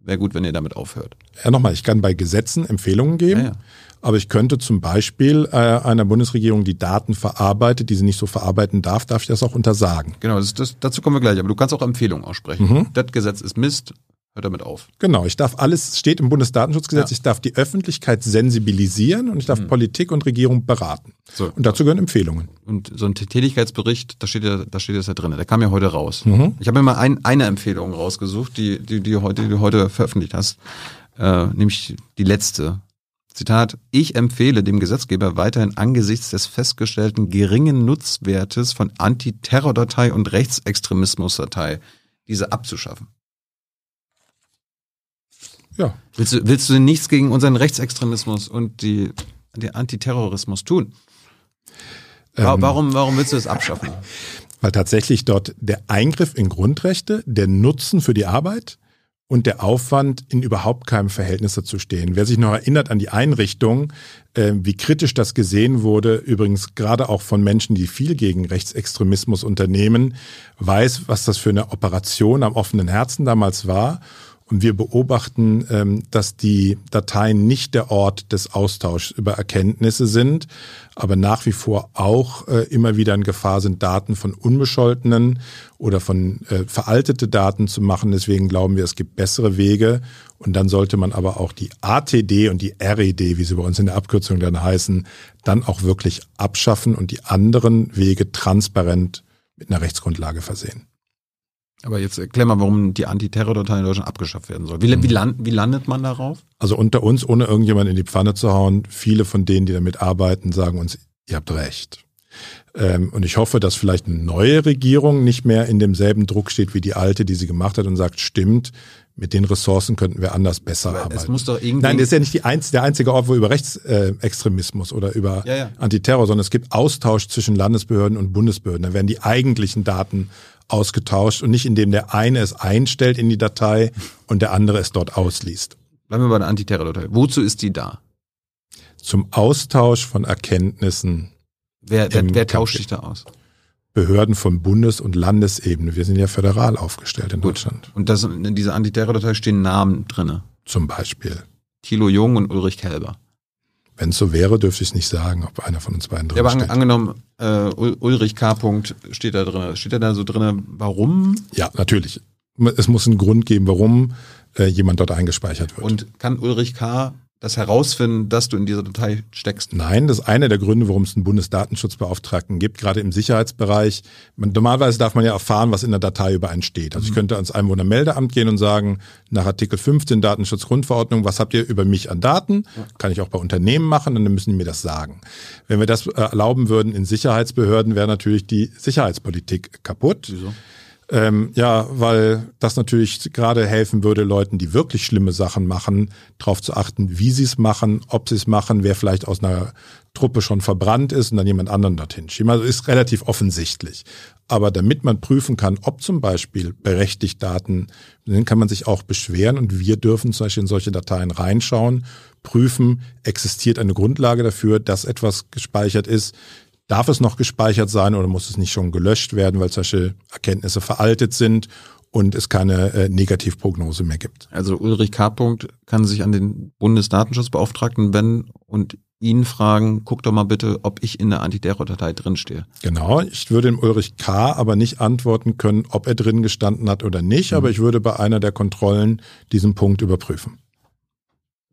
wäre gut, wenn ihr damit aufhört. Ja, nochmal, ich kann bei Gesetzen Empfehlungen geben, ja, ja. aber ich könnte zum Beispiel äh, einer Bundesregierung, die Daten verarbeitet, die sie nicht so verarbeiten darf, darf ich das auch untersagen. Genau, das, das, dazu kommen wir gleich, aber du kannst auch Empfehlungen aussprechen. Mhm. Das Gesetz ist Mist, hört damit auf. Genau, ich darf alles, steht im Bundesdatenschutzgesetz, ja. ich darf die Öffentlichkeit sensibilisieren und ich darf mhm. Politik und Regierung beraten. So. Und dazu gehören Empfehlungen. Und so ein Tätigkeitsbericht, da steht ja, da steht das ja drin, der kam ja heute raus. Mhm. Ich habe mir mal ein, eine Empfehlung rausgesucht, die, die, die, heute, die du heute veröffentlicht hast, äh, nämlich die letzte. Zitat, ich empfehle dem Gesetzgeber weiterhin angesichts des festgestellten geringen Nutzwertes von Antiterrordatei und Rechtsextremismusdatei diese abzuschaffen. Ja. Willst du, willst du nichts gegen unseren Rechtsextremismus und die, den Antiterrorismus tun? Ähm, warum, warum willst du das abschaffen? Weil tatsächlich dort der Eingriff in Grundrechte, der Nutzen für die Arbeit und der Aufwand in überhaupt keinem Verhältnis dazu stehen. Wer sich noch erinnert an die Einrichtung, äh, wie kritisch das gesehen wurde, übrigens gerade auch von Menschen, die viel gegen Rechtsextremismus unternehmen, weiß, was das für eine Operation am offenen Herzen damals war und wir beobachten, ähm, dass die Dateien nicht der Ort des Austauschs über Erkenntnisse sind, aber nach wie vor auch äh, immer wieder in Gefahr sind, Daten von unbescholtenen oder von äh, veraltete Daten zu machen. Deswegen glauben wir, es gibt bessere Wege. Und dann sollte man aber auch die ATD und die RED, wie sie bei uns in der Abkürzung dann heißen, dann auch wirklich abschaffen und die anderen Wege transparent mit einer Rechtsgrundlage versehen. Aber jetzt erklär mal, warum die Antiterror-Datei in Deutschland abgeschafft werden soll. Wie, mhm. wie, land, wie landet man darauf? Also unter uns, ohne irgendjemand in die Pfanne zu hauen, viele von denen, die damit arbeiten, sagen uns, ihr habt recht. Ähm, und ich hoffe, dass vielleicht eine neue Regierung nicht mehr in demselben Druck steht wie die alte, die sie gemacht hat und sagt, stimmt, mit den Ressourcen könnten wir anders besser Aber arbeiten. Es muss doch irgendwie Nein, das ist ja nicht einz der einzige Ort, wo über Rechtsextremismus oder über ja, ja. Antiterror, sondern es gibt Austausch zwischen Landesbehörden und Bundesbehörden. Da werden die eigentlichen Daten ausgetauscht und nicht indem der eine es einstellt in die Datei und der andere es dort ausliest. Bleiben wir bei der Antiterror-Datei. Wozu ist die da? Zum Austausch von Erkenntnissen. Wer, wer, wer tauscht sich da aus? Behörden von Bundes- und Landesebene. Wir sind ja föderal aufgestellt in Gut. Deutschland. Und das, in dieser Antiterror-Datei stehen Namen drinne. Zum Beispiel. Thilo Jung und Ulrich Kelber. Wenn es so wäre, dürfte ich es nicht sagen, ob einer von uns beiden drin ja, aber steht. angenommen, äh, Ulrich K. steht da drin. Steht da so drin, warum? Ja, natürlich. Es muss einen Grund geben, warum äh, jemand dort eingespeichert wird. Und kann Ulrich K das herausfinden, dass du in dieser Datei steckst? Nein, das ist einer der Gründe, warum es einen Bundesdatenschutzbeauftragten gibt, gerade im Sicherheitsbereich. Man, normalerweise darf man ja erfahren, was in der Datei über einen steht. Also mhm. ich könnte ans Einwohnermeldeamt gehen und sagen, nach Artikel 15 Datenschutzgrundverordnung, was habt ihr über mich an Daten? Kann ich auch bei Unternehmen machen und dann müssen die mir das sagen. Wenn wir das erlauben würden in Sicherheitsbehörden, wäre natürlich die Sicherheitspolitik kaputt. Wieso? Ähm, ja, weil das natürlich gerade helfen würde, Leuten, die wirklich schlimme Sachen machen, darauf zu achten, wie sie es machen, ob sie es machen, wer vielleicht aus einer Truppe schon verbrannt ist und dann jemand anderen dorthin schieben. Also ist relativ offensichtlich. Aber damit man prüfen kann, ob zum Beispiel berechtigt Daten, dann kann man sich auch beschweren und wir dürfen zum Beispiel in solche Dateien reinschauen, prüfen, existiert eine Grundlage dafür, dass etwas gespeichert ist, Darf es noch gespeichert sein oder muss es nicht schon gelöscht werden, weil solche Erkenntnisse veraltet sind und es keine äh, Negativprognose mehr gibt? Also Ulrich K. kann sich an den Bundesdatenschutzbeauftragten wenden und ihn fragen, guck doch mal bitte, ob ich in der Antiterror-Datei drinstehe. Genau, ich würde dem Ulrich K. aber nicht antworten können, ob er drin gestanden hat oder nicht, mhm. aber ich würde bei einer der Kontrollen diesen Punkt überprüfen.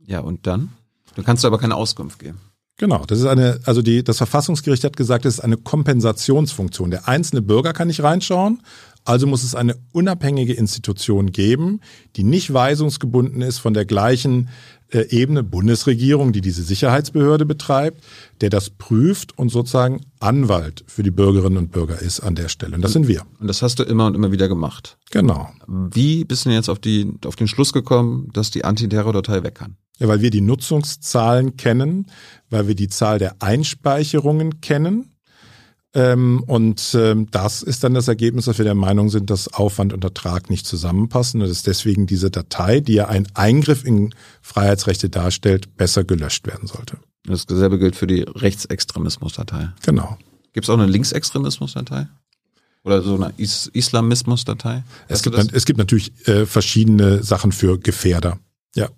Ja, und dann? Du kannst aber keine Auskunft geben. Genau, das ist eine, also die, das Verfassungsgericht hat gesagt, es ist eine Kompensationsfunktion. Der einzelne Bürger kann nicht reinschauen, also muss es eine unabhängige Institution geben, die nicht weisungsgebunden ist von der gleichen äh, Ebene Bundesregierung, die diese Sicherheitsbehörde betreibt, der das prüft und sozusagen Anwalt für die Bürgerinnen und Bürger ist an der Stelle. Und das sind wir. Und das hast du immer und immer wieder gemacht. Genau. Wie bist du jetzt auf, die, auf den Schluss gekommen, dass die Antiterror-Datei weg kann? Ja, weil wir die Nutzungszahlen kennen, weil wir die Zahl der Einspeicherungen kennen. Ähm, und ähm, das ist dann das Ergebnis, dass wir der Meinung sind, dass Aufwand und Ertrag nicht zusammenpassen und dass deswegen diese Datei, die ja einen Eingriff in Freiheitsrechte darstellt, besser gelöscht werden sollte. Dasselbe gilt für die Rechtsextremismusdatei. Genau. Gibt es auch eine Linksextremismusdatei? Oder so eine Is Islamismusdatei? Es gibt, es gibt natürlich äh, verschiedene Sachen für Gefährder. Ja.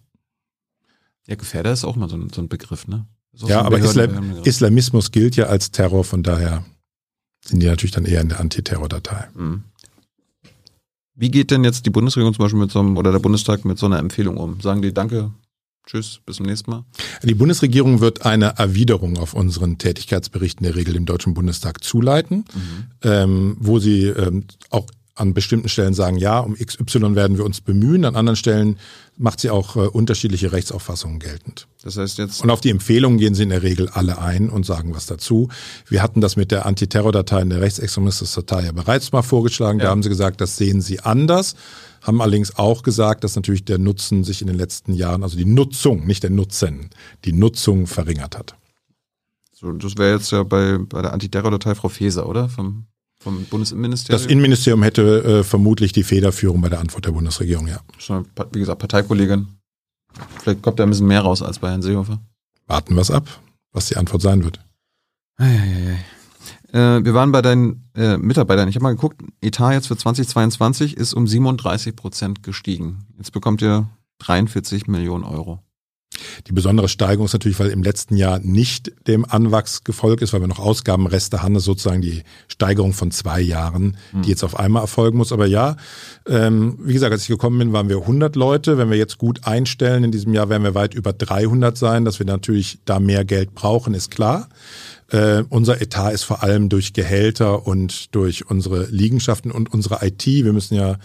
Ja, Gefährder ist auch mal so ein, so ein Begriff, ne? Ja, aber Islam, Islamismus gilt ja als Terror, von daher sind die natürlich dann eher in der Antiterror-Datei. Mhm. Wie geht denn jetzt die Bundesregierung zum Beispiel mit so einem, oder der Bundestag mit so einer Empfehlung um? Sagen die Danke, tschüss, bis zum nächsten Mal? Die Bundesregierung wird eine Erwiderung auf unseren Tätigkeitsberichten der Regel im Deutschen Bundestag zuleiten, mhm. ähm, wo sie ähm, auch an bestimmten Stellen sagen, ja, um XY werden wir uns bemühen, an anderen Stellen macht sie auch äh, unterschiedliche Rechtsauffassungen geltend. Das heißt jetzt. Und auf die Empfehlungen gehen sie in der Regel alle ein und sagen was dazu. Wir hatten das mit der Antiterror-Datei in der Rechtsextremismus-Datei ja bereits mal vorgeschlagen. Ja. Da haben sie gesagt, das sehen sie anders. Haben allerdings auch gesagt, dass natürlich der Nutzen sich in den letzten Jahren, also die Nutzung, nicht der Nutzen, die Nutzung verringert hat. So, das wäre jetzt ja bei, bei der Antiterror-Datei Frau Feser, oder? Vom vom Bundesinnenministerium? Das Innenministerium hätte äh, vermutlich die Federführung bei der Antwort der Bundesregierung, ja. Wie gesagt, Parteikollegin. Vielleicht kommt da ein bisschen mehr raus als bei Herrn Seehofer. Warten wir es ab, was die Antwort sein wird. Eieiei. Äh, wir waren bei deinen äh, Mitarbeitern. Ich habe mal geguckt, Etat jetzt für 2022 ist um 37 Prozent gestiegen. Jetzt bekommt ihr 43 Millionen Euro. Die besondere Steigerung ist natürlich, weil im letzten Jahr nicht dem Anwachs gefolgt ist, weil wir noch Ausgabenreste haben, das ist sozusagen die Steigerung von zwei Jahren, die hm. jetzt auf einmal erfolgen muss. Aber ja, ähm, wie gesagt, als ich gekommen bin, waren wir 100 Leute. Wenn wir jetzt gut einstellen in diesem Jahr, werden wir weit über 300 sein. Dass wir natürlich da mehr Geld brauchen, ist klar. Äh, unser Etat ist vor allem durch Gehälter und durch unsere Liegenschaften und unsere IT. Wir müssen ja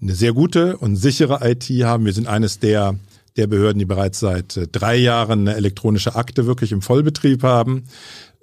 eine sehr gute und sichere IT haben. Wir sind eines der der Behörden, die bereits seit äh, drei Jahren eine elektronische Akte wirklich im Vollbetrieb haben.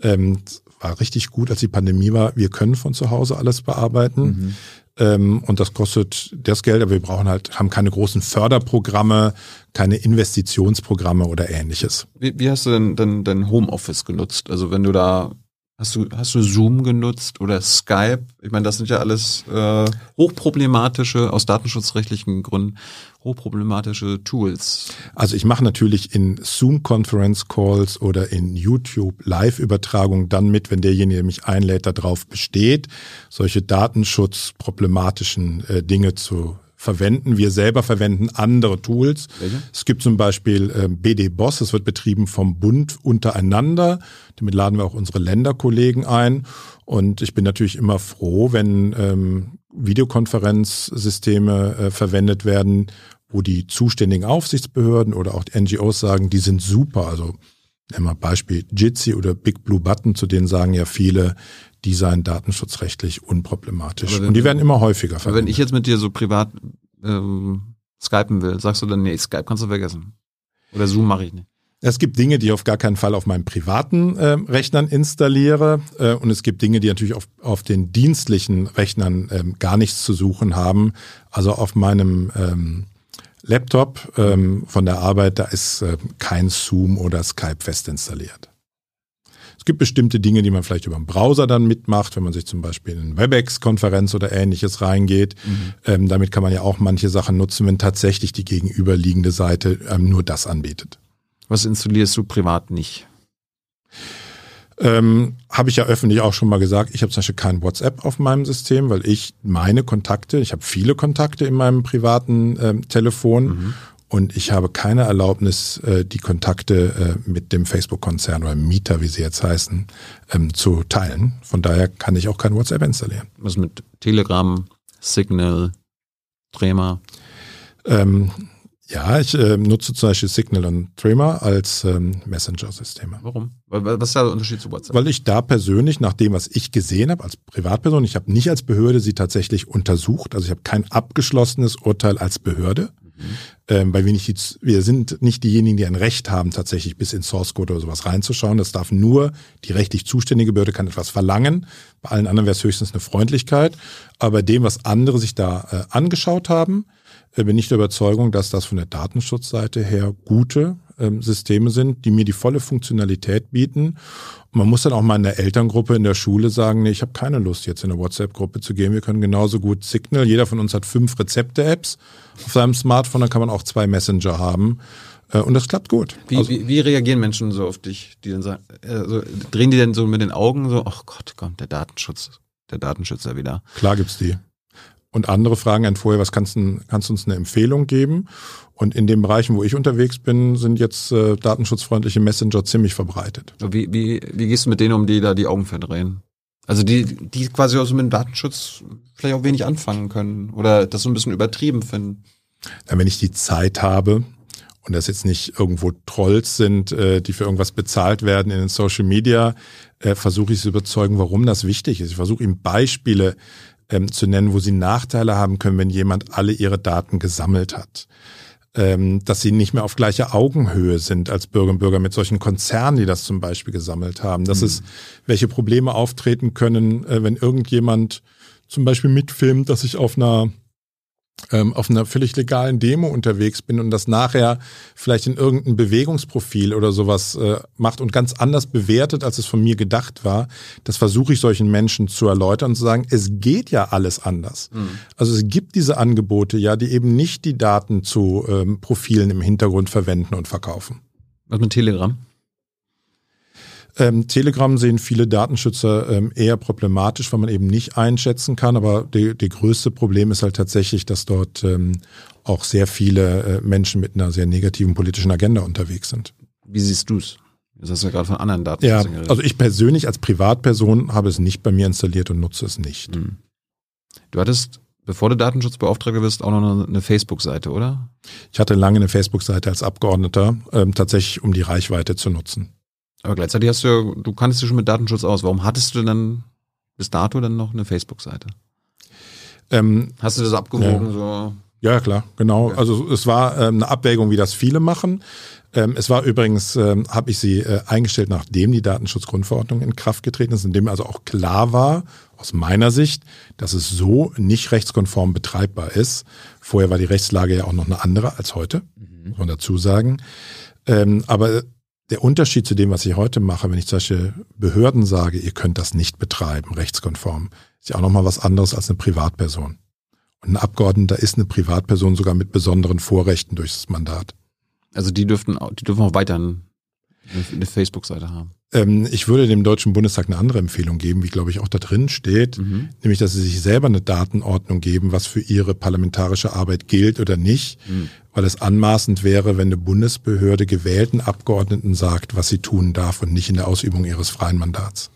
Ähm, war richtig gut, als die Pandemie war. Wir können von zu Hause alles bearbeiten. Mhm. Ähm, und das kostet das Geld, aber wir brauchen halt, haben keine großen Förderprogramme, keine Investitionsprogramme oder ähnliches. Wie, wie hast du denn dein, dein Homeoffice genutzt? Also wenn du da Hast du, hast du Zoom genutzt oder Skype? Ich meine, das sind ja alles äh, hochproblematische, aus datenschutzrechtlichen Gründen, hochproblematische Tools. Also ich mache natürlich in Zoom-Conference-Calls oder in YouTube Live-Übertragungen dann mit, wenn derjenige, der mich einlädt, darauf besteht, solche datenschutzproblematischen äh, Dinge zu verwenden. Wir selber verwenden andere Tools. Welche? Es gibt zum Beispiel äh, BD Boss, das wird betrieben vom Bund untereinander. Damit laden wir auch unsere Länderkollegen ein. Und ich bin natürlich immer froh, wenn ähm, Videokonferenzsysteme äh, verwendet werden, wo die zuständigen Aufsichtsbehörden oder auch die NGOs sagen, die sind super. Also nehmen wir Beispiel Jitsi oder Big Blue Button, zu denen sagen ja viele, die seien datenschutzrechtlich unproblematisch. Und die werden immer häufiger verwendet. Wenn ich jetzt mit dir so privat ähm, skypen will, sagst du dann, nee, Skype kannst du vergessen. Oder Zoom mache ich nicht. Es gibt Dinge, die ich auf gar keinen Fall auf meinen privaten äh, Rechnern installiere. Äh, und es gibt Dinge, die natürlich auf, auf den dienstlichen Rechnern ähm, gar nichts zu suchen haben. Also auf meinem ähm, Laptop ähm, von der Arbeit, da ist äh, kein Zoom oder Skype fest installiert. Es gibt bestimmte Dinge, die man vielleicht über den Browser dann mitmacht, wenn man sich zum Beispiel in eine WebEx-Konferenz oder ähnliches reingeht. Mhm. Ähm, damit kann man ja auch manche Sachen nutzen, wenn tatsächlich die gegenüberliegende Seite ähm, nur das anbietet. Was installierst du privat nicht? Ähm, habe ich ja öffentlich auch schon mal gesagt, ich habe zum Beispiel kein WhatsApp auf meinem System, weil ich meine Kontakte, ich habe viele Kontakte in meinem privaten ähm, Telefon mhm. Und ich habe keine Erlaubnis, äh, die Kontakte äh, mit dem Facebook-Konzern oder Mieter, wie sie jetzt heißen, ähm, zu teilen. Von daher kann ich auch kein WhatsApp installieren. Was mit Telegram, Signal, Trema? Ähm, ja, ich äh, nutze zum Beispiel Signal und Tremor als ähm, Messenger-Systeme. Warum? Was ist da der Unterschied zu WhatsApp? Weil ich da persönlich, nach dem, was ich gesehen habe als Privatperson, ich habe nicht als Behörde sie tatsächlich untersucht, also ich habe kein abgeschlossenes Urteil als Behörde. Mhm. Ähm, weil wir nicht die, wir sind nicht diejenigen, die ein Recht haben, tatsächlich bis in Source Code oder sowas reinzuschauen. Das darf nur die rechtlich zuständige Behörde kann etwas verlangen. Bei allen anderen wäre es höchstens eine Freundlichkeit. Aber dem, was andere sich da äh, angeschaut haben, äh, bin ich der Überzeugung, dass das von der Datenschutzseite her gute ähm, Systeme sind, die mir die volle Funktionalität bieten. Man muss dann auch mal in der Elterngruppe in der Schule sagen, nee, ich habe keine Lust, jetzt in eine WhatsApp-Gruppe zu gehen. Wir können genauso gut Signal. Jeder von uns hat fünf Rezepte-Apps auf seinem Smartphone, dann kann man auch zwei Messenger haben. Äh, und das klappt gut. Wie, also, wie, wie, reagieren Menschen so auf dich, die dann sagen, also, drehen die denn so mit den Augen so, ach Gott, kommt der Datenschutz, der Datenschützer wieder? Klar gibt's die. Und andere fragen einen vorher, was kannst du, kannst du uns eine Empfehlung geben? Und in den Bereichen, wo ich unterwegs bin, sind jetzt äh, datenschutzfreundliche Messenger ziemlich verbreitet. Wie, wie, wie gehst du mit denen um, die da die Augen verdrehen? Also die, die quasi auch so mit dem Datenschutz vielleicht auch wenig anfangen können oder das so ein bisschen übertrieben finden. Ja, wenn ich die Zeit habe und das jetzt nicht irgendwo Trolls sind, äh, die für irgendwas bezahlt werden in den Social Media, äh, versuche ich zu überzeugen, warum das wichtig ist. Ich versuche ihm Beispiele ähm, zu nennen, wo sie Nachteile haben können, wenn jemand alle ihre Daten gesammelt hat. Ähm, dass sie nicht mehr auf gleicher Augenhöhe sind als Bürger und Bürger mit solchen Konzernen, die das zum Beispiel gesammelt haben. Dass mhm. es welche Probleme auftreten können, äh, wenn irgendjemand zum Beispiel mitfilmt, dass ich auf einer auf einer völlig legalen Demo unterwegs bin und das nachher vielleicht in irgendein Bewegungsprofil oder sowas äh, macht und ganz anders bewertet, als es von mir gedacht war, das versuche ich solchen Menschen zu erläutern und zu sagen, es geht ja alles anders. Mhm. Also es gibt diese Angebote ja, die eben nicht die Daten zu ähm, Profilen im Hintergrund verwenden und verkaufen. Was mit Telegram? Ähm, Telegram sehen viele Datenschützer ähm, eher problematisch, weil man eben nicht einschätzen kann. Aber die, die größte Problem ist halt tatsächlich, dass dort ähm, auch sehr viele äh, Menschen mit einer sehr negativen politischen Agenda unterwegs sind. Wie siehst du es? Das hast du ja gerade von anderen Daten. Ja, also ich persönlich als Privatperson habe es nicht bei mir installiert und nutze es nicht. Hm. Du hattest, bevor du Datenschutzbeauftragter bist, auch noch eine Facebook-Seite, oder? Ich hatte lange eine Facebook-Seite als Abgeordneter, ähm, tatsächlich um die Reichweite zu nutzen. Aber gleichzeitig hast du ja, du kanntest dich schon mit Datenschutz aus. Warum hattest du dann bis dato dann noch eine Facebook-Seite? Ähm, hast du das abgewogen? Ja. So? Ja, klar, genau. Okay. Also es war ähm, eine Abwägung, wie das viele machen. Ähm, es war übrigens, ähm, habe ich sie äh, eingestellt, nachdem die Datenschutzgrundverordnung in Kraft getreten ist, indem also auch klar war, aus meiner Sicht, dass es so nicht rechtskonform betreibbar ist. Vorher war die Rechtslage ja auch noch eine andere als heute, mhm. muss man dazu sagen. Ähm, aber der Unterschied zu dem, was ich heute mache, wenn ich solche Behörden sage, ihr könnt das nicht betreiben, rechtskonform, ist ja auch nochmal was anderes als eine Privatperson. Und ein Abgeordneter ist eine Privatperson sogar mit besonderen Vorrechten durch das Mandat. Also die dürften, die dürfen auch weiter eine Facebook-Seite haben. Ähm, ich würde dem Deutschen Bundestag eine andere Empfehlung geben, wie glaube ich auch da drin steht, mhm. nämlich dass sie sich selber eine Datenordnung geben, was für ihre parlamentarische Arbeit gilt oder nicht, mhm. weil es anmaßend wäre, wenn eine Bundesbehörde gewählten Abgeordneten sagt, was sie tun darf und nicht in der Ausübung ihres freien Mandats.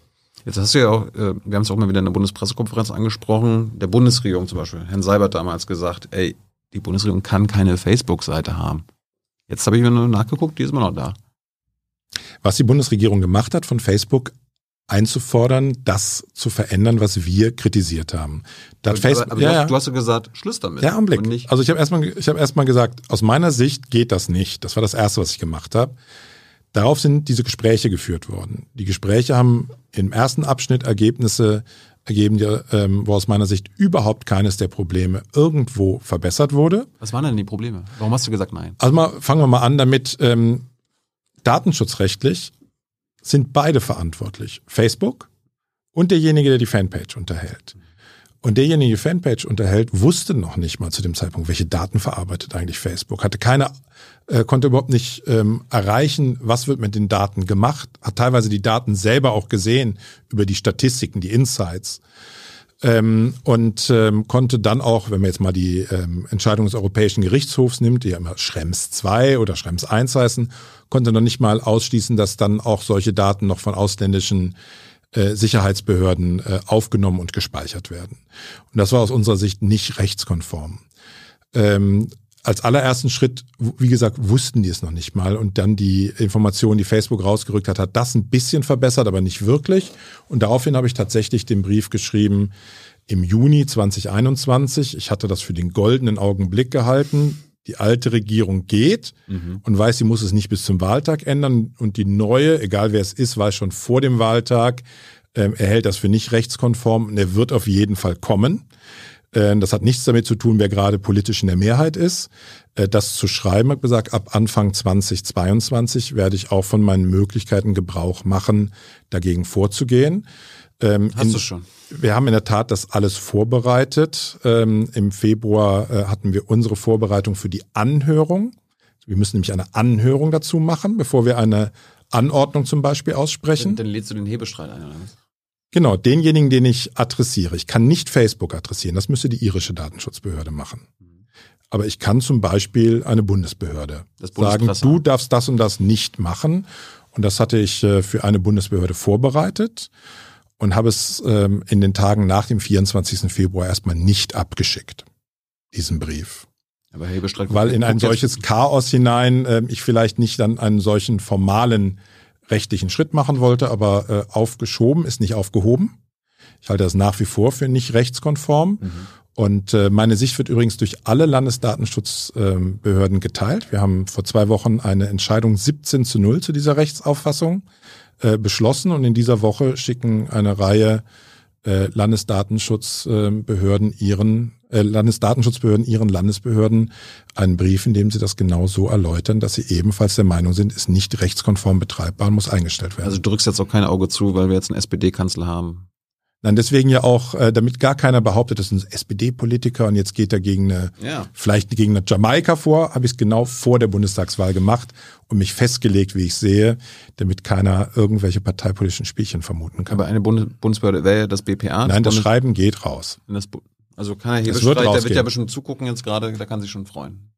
Jetzt hast du ja auch, äh, wir haben es auch mal wieder in der Bundespressekonferenz angesprochen, der Bundesregierung zum Beispiel, Herrn Seibert damals gesagt, ey, die Bundesregierung kann keine Facebook-Seite haben. Jetzt habe ich mir nur nachgeguckt, die ist immer noch da. Was die Bundesregierung gemacht hat, von Facebook einzufordern, das zu verändern, was wir kritisiert haben. aber, Facebook, aber, aber ja, du, hast, du hast ja gesagt, Schluss damit. Ja, Augenblick. Also ich habe erstmal ich habe erstmal gesagt, aus meiner Sicht geht das nicht. Das war das erste, was ich gemacht habe. Darauf sind diese Gespräche geführt worden. Die Gespräche haben im ersten Abschnitt Ergebnisse ergeben, die, ähm, wo aus meiner Sicht überhaupt keines der Probleme irgendwo verbessert wurde. Was waren denn die Probleme? Warum hast du gesagt nein? Also mal, fangen wir mal an damit, ähm, datenschutzrechtlich sind beide verantwortlich. Facebook und derjenige, der die Fanpage unterhält. Und derjenige, der die Fanpage unterhält, wusste noch nicht mal zu dem Zeitpunkt, welche Daten verarbeitet eigentlich Facebook. Hatte keine, äh, konnte überhaupt nicht ähm, erreichen, was wird mit den Daten gemacht. Hat teilweise die Daten selber auch gesehen über die Statistiken, die Insights. Ähm, und ähm, konnte dann auch, wenn man jetzt mal die ähm, Entscheidung des Europäischen Gerichtshofs nimmt, die ja immer Schrems 2 oder Schrems 1 heißen, konnte noch nicht mal ausschließen, dass dann auch solche Daten noch von ausländischen äh, Sicherheitsbehörden äh, aufgenommen und gespeichert werden. Und das war aus unserer Sicht nicht rechtskonform. Ähm, als allerersten Schritt, wie gesagt, wussten die es noch nicht mal. Und dann die Information, die Facebook rausgerückt hat, hat das ein bisschen verbessert, aber nicht wirklich. Und daraufhin habe ich tatsächlich den Brief geschrieben im Juni 2021. Ich hatte das für den goldenen Augenblick gehalten. Die alte Regierung geht mhm. und weiß, sie muss es nicht bis zum Wahltag ändern. Und die neue, egal wer es ist, weiß schon vor dem Wahltag, äh, er hält das für nicht rechtskonform und er wird auf jeden Fall kommen. Äh, das hat nichts damit zu tun, wer gerade politisch in der Mehrheit ist. Äh, das zu schreiben, habe gesagt, ab Anfang 2022 werde ich auch von meinen Möglichkeiten Gebrauch machen, dagegen vorzugehen. Ähm, Hast du schon? Wir haben in der Tat das alles vorbereitet. Ähm, Im Februar äh, hatten wir unsere Vorbereitung für die Anhörung. Wir müssen nämlich eine Anhörung dazu machen, bevor wir eine Anordnung zum Beispiel aussprechen. Dann, dann lädst du den Hebestreit ein, oder was? Genau, denjenigen, den ich adressiere. Ich kann nicht Facebook adressieren, das müsste die irische Datenschutzbehörde machen. Aber ich kann zum Beispiel eine Bundesbehörde sagen, du darfst das und das nicht machen. Und das hatte ich äh, für eine Bundesbehörde vorbereitet und habe es ähm, in den Tagen nach dem 24. Februar erstmal nicht abgeschickt, diesen Brief. Weil in ein solches Chaos hinein äh, ich vielleicht nicht dann einen solchen formalen rechtlichen Schritt machen wollte, aber äh, aufgeschoben ist nicht aufgehoben. Ich halte das nach wie vor für nicht rechtskonform. Mhm. Und äh, meine Sicht wird übrigens durch alle Landesdatenschutzbehörden äh, geteilt. Wir haben vor zwei Wochen eine Entscheidung 17 zu 0 zu dieser Rechtsauffassung äh, beschlossen und in dieser Woche schicken eine Reihe äh, Landesdatenschutzbehörden ihren äh, Landesdatenschutzbehörden ihren Landesbehörden einen Brief, in dem sie das genau so erläutern, dass sie ebenfalls der Meinung sind, ist nicht rechtskonform betreibbar und muss eingestellt werden. Also du drückst jetzt auch kein Auge zu, weil wir jetzt einen SPD-Kanzler haben. Nein, deswegen ja auch, äh, damit gar keiner behauptet, das ist ein SPD-Politiker und jetzt geht er gegen eine, ja. vielleicht gegen eine Jamaika vor, habe ich es genau vor der Bundestagswahl gemacht und mich festgelegt, wie ich sehe, damit keiner irgendwelche parteipolitischen Spielchen vermuten kann. Aber eine Bundes Bundesbehörde wäre ja das BPA? Nein, das, das Schreiben geht raus. Also kann er Hebestreit, der wird ja bestimmt zugucken jetzt gerade, da kann sich schon freuen.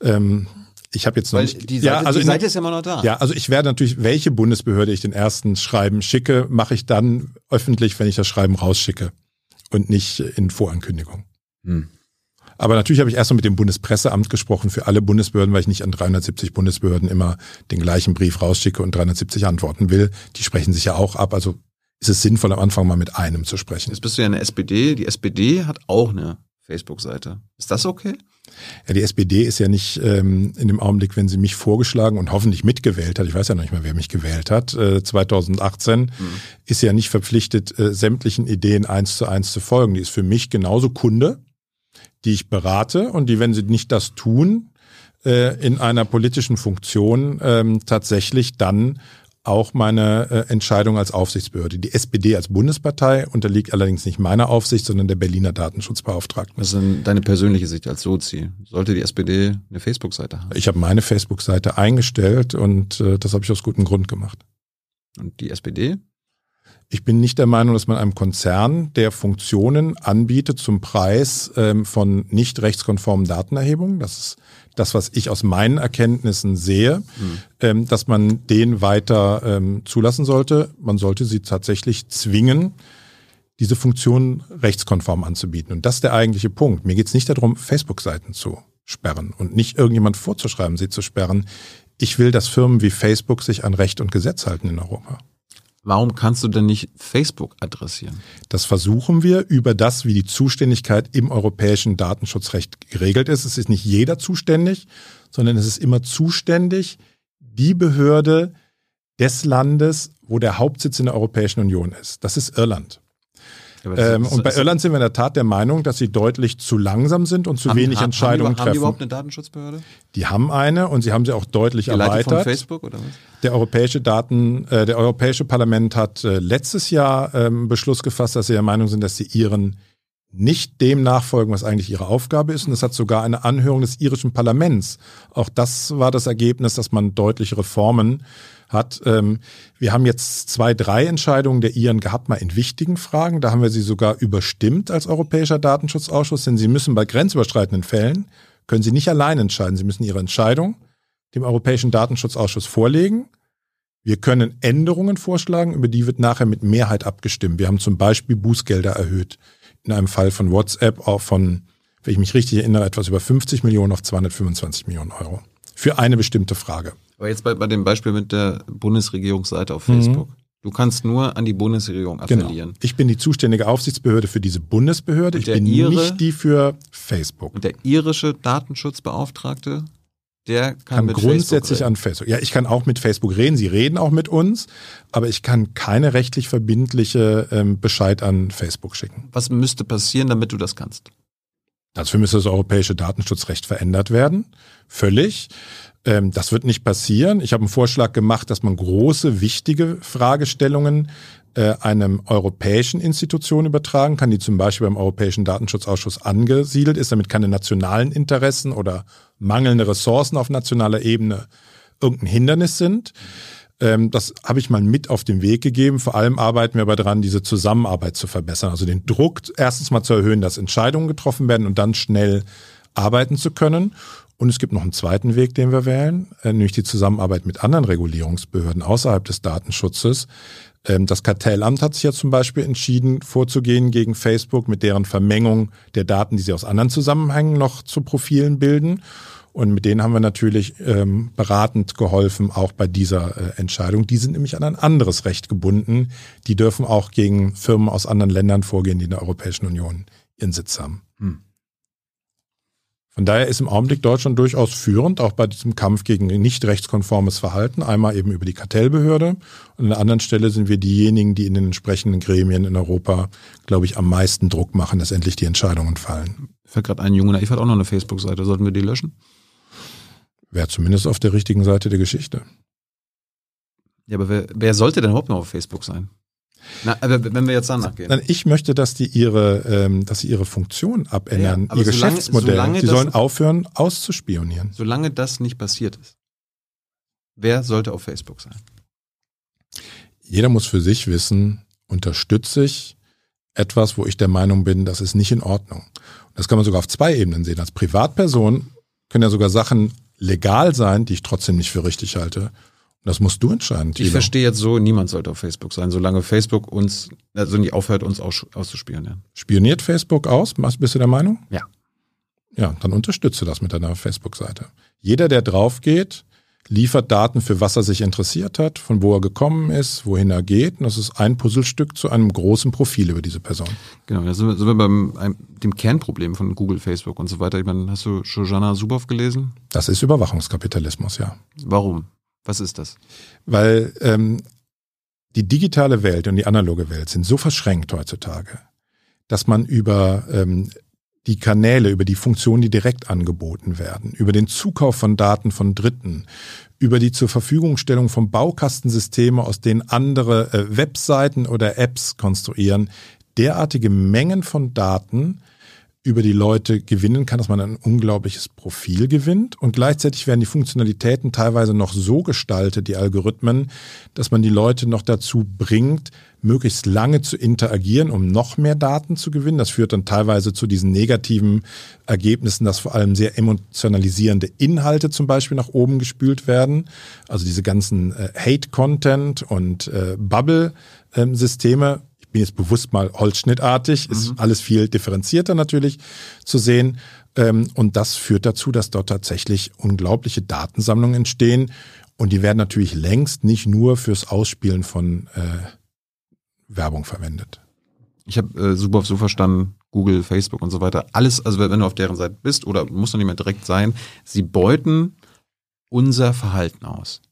Ähm, ich habe jetzt noch Weil nicht. die Seite, ja, also die in- Seite ist ja immer noch da. Ja, also ich werde natürlich, welche Bundesbehörde ich den ersten Schreiben schicke, mache ich dann öffentlich, wenn ich das Schreiben rausschicke und nicht in Vorankündigung. Hm. Aber natürlich habe ich erst mal mit dem Bundespresseamt gesprochen für alle Bundesbehörden, weil ich nicht an 370 Bundesbehörden immer den gleichen Brief rausschicke und 370 antworten will. Die sprechen sich ja auch ab. Also ist es sinnvoll, am Anfang mal mit einem zu sprechen. Jetzt bist du ja eine SPD. Die SPD hat auch eine Facebook-Seite. Ist das okay? Ja, die SPD ist ja nicht ähm, in dem Augenblick, wenn sie mich vorgeschlagen und hoffentlich mitgewählt hat, ich weiß ja noch nicht mal, wer mich gewählt hat, äh, 2018, ist ja nicht verpflichtet, äh, sämtlichen Ideen eins zu eins zu folgen. Die ist für mich genauso Kunde, die ich berate und die, wenn sie nicht das tun, äh, in einer politischen Funktion ähm, tatsächlich dann auch meine äh, Entscheidung als Aufsichtsbehörde. Die SPD als Bundespartei unterliegt allerdings nicht meiner Aufsicht, sondern der Berliner Datenschutzbeauftragten. Was ist denn deine persönliche Sicht als Sozi? Sollte die SPD eine Facebook-Seite haben? Ich habe meine Facebook-Seite eingestellt und äh, das habe ich aus gutem Grund gemacht. Und die SPD? Ich bin nicht der Meinung, dass man einem Konzern, der Funktionen anbietet zum Preis ähm, von nicht rechtskonformen Datenerhebungen, das ist das, was ich aus meinen Erkenntnissen sehe, ähm, dass man den weiter ähm, zulassen sollte. Man sollte sie tatsächlich zwingen, diese Funktion rechtskonform anzubieten. Und das ist der eigentliche Punkt. Mir geht es nicht darum, Facebook-Seiten zu sperren und nicht irgendjemand vorzuschreiben, sie zu sperren. Ich will, dass Firmen wie Facebook sich an Recht und Gesetz halten in Europa. Warum kannst du denn nicht Facebook adressieren? Das versuchen wir über das, wie die Zuständigkeit im europäischen Datenschutzrecht geregelt ist. Es ist nicht jeder zuständig, sondern es ist immer zuständig die Behörde des Landes, wo der Hauptsitz in der Europäischen Union ist. Das ist Irland. Ähm, und bei Irland sind wir in der Tat der Meinung, dass sie deutlich zu langsam sind und zu haben- wenig haben- Entscheidungen haben die, Haben die treffen. überhaupt eine Datenschutzbehörde? Die haben eine und sie haben sie auch deutlich von erweitert. Facebook oder was? Der europäische Daten, äh, der europäische Parlament hat äh, letztes Jahr ähm, Beschluss gefasst, dass sie der Meinung sind, dass sie ihren nicht dem nachfolgen, was eigentlich ihre Aufgabe ist. Und es hat sogar eine Anhörung des irischen Parlaments. Auch das war das Ergebnis, dass man deutliche Reformen hat. Ähm, wir haben jetzt zwei, drei Entscheidungen der Iren gehabt, mal in wichtigen Fragen. Da haben wir sie sogar überstimmt als Europäischer Datenschutzausschuss, denn sie müssen bei grenzüberschreitenden Fällen, können sie nicht allein entscheiden. Sie müssen ihre Entscheidung dem Europäischen Datenschutzausschuss vorlegen. Wir können Änderungen vorschlagen, über die wird nachher mit Mehrheit abgestimmt. Wir haben zum Beispiel Bußgelder erhöht. In einem Fall von WhatsApp auch von, wenn ich mich richtig erinnere, etwas über 50 Millionen auf 225 Millionen Euro. Für eine bestimmte Frage. Aber jetzt bei, bei dem Beispiel mit der Bundesregierungsseite auf Mhm. Facebook. Du kannst nur an die Bundesregierung Genau. appellieren. Ich bin die zuständige Aufsichtsbehörde für diese Bundesbehörde. Und Ich bin Ihre? nicht die für Facebook. Und der irische Datenschutzbeauftragte, der kann, kann grundsätzlich an Facebook. Ja, ich kann auch mit Facebook reden. Sie reden auch mit uns, aber ich kann keine rechtlich verbindliche ähm, Bescheid an Facebook schicken. Was müsste passieren, damit du das kannst? Dafür müsste das europäische Datenschutzrecht verändert werden. Völlig. Ähm, das wird nicht passieren. Ich habe einen Vorschlag gemacht, dass man große, wichtige Fragestellungen äh, einem europäischen Institution übertragen kann, die zum Beispiel beim Europäischen Datenschutzausschuss angesiedelt ist, damit keine nationalen Interessen oder mangelnde Ressourcen auf nationaler Ebene irgendein Hindernis sind. Ähm, das habe ich mal mit auf den Weg gegeben. Vor allem arbeiten wir aber daran, diese Zusammenarbeit zu verbessern. Also den Druck erstens mal zu erhöhen, dass Entscheidungen getroffen werden und dann schnell arbeiten zu können. Und es gibt noch einen zweiten Weg, den wir wählen, äh, nämlich die Zusammenarbeit mit anderen Regulierungsbehörden außerhalb des Datenschutzes. Ähm, Das Kartellamt hat sich ja zum Beispiel entschieden, vorzugehen gegen Facebook mit deren Vermengung der Daten, die sie aus anderen Zusammenhängen noch zu Profilen bilden. Und mit denen haben wir natürlich ähm, beratend geholfen, auch bei dieser äh, Entscheidung. Die sind nämlich an ein anderes Recht gebunden. Die dürfen auch gegen Firmen aus anderen Ländern vorgehen, die in der Europäischen Union ihren Sitz haben. Hm. Von daher ist im Augenblick Deutschland durchaus führend, auch bei diesem Kampf gegen nicht rechtskonformes Verhalten. Einmal eben über die Kartellbehörde und an der anderen Stelle sind wir diejenigen, die in den entsprechenden Gremien in Europa, glaube ich, am meisten Druck machen, dass endlich die Entscheidungen fallen. Fällt gerade ein, Junge Naiv hat auch noch eine Facebook-Seite. Sollten wir die löschen? Wäre zumindest auf der richtigen Seite der Geschichte. Ja, aber wer, wer sollte denn überhaupt noch auf Facebook sein? Na, aber wenn wir jetzt danach gehen. Nein, ich möchte, dass die ihre, ähm, dass sie ihre Funktion abändern, Ja, ihr solange- Geschäftsmodell. solange sie das- sollen aufhören, auszuspionieren. Solange das nicht passiert ist, wer sollte auf Facebook sein? Jeder muss für sich wissen, unterstütze ich etwas, wo ich der Meinung bin, das ist nicht in Ordnung. Das kann man sogar auf zwei Ebenen sehen. Als Privatperson können ja sogar Sachen legal sein, die ich trotzdem nicht für richtig halte. Das musst du entscheiden. Thilo. Ich verstehe jetzt so, niemand sollte auf Facebook sein, solange Facebook uns, also nicht aufhört, uns aus, auszuspionieren. Spioniert Facebook aus? Bist du der Meinung? Ja. Ja, dann unterstütze das mit deiner Facebook-Seite. Jeder, der drauf geht, liefert Daten, für was er sich interessiert hat, von wo er gekommen ist, wohin er geht. Und das ist ein Puzzlestück zu einem großen Profil über diese Person. Genau, da sind wir, sind wir beim einem, dem Kernproblem von Google, Facebook und so weiter. Ich meine, hast du Shoshana Zuboff gelesen? Das ist Überwachungskapitalismus, ja. Warum? Was ist das? Weil ähm, die digitale Welt und die analoge Welt sind so verschränkt heutzutage, dass man über ähm, die Kanäle, über die Funktionen, die direkt angeboten werden, über den Zukauf von Daten von Dritten, über die zur Verfügungstellung von Baukastensysteme, aus denen andere äh, Webseiten oder Apps konstruieren, derartige Mengen von Daten über die Leute gewinnen kann, dass man ein unglaubliches Profil gewinnt. Und gleichzeitig werden die Funktionalitäten teilweise noch so gestaltet, die Algorithmen, dass man die Leute noch dazu bringt, möglichst lange zu interagieren, um noch mehr Daten zu gewinnen. Das führt dann teilweise zu diesen negativen Ergebnissen, dass vor allem sehr emotionalisierende Inhalte zum Beispiel nach oben gespült werden. Also diese ganzen äh, Hate-Content und äh, Bubble-Systeme bin jetzt bewusst mal holzschnittartig, mhm. ist alles viel differenzierter natürlich zu sehen. Ähm, und das führt dazu, dass dort tatsächlich unglaubliche Datensammlungen entstehen. Und die werden natürlich längst nicht nur fürs Ausspielen von äh, Werbung verwendet. Ich habe äh, super so verstanden, Google, Facebook und so weiter, alles, also wenn du auf deren Seite bist oder muss noch nicht mehr direkt sein, sie beuten unser Verhalten aus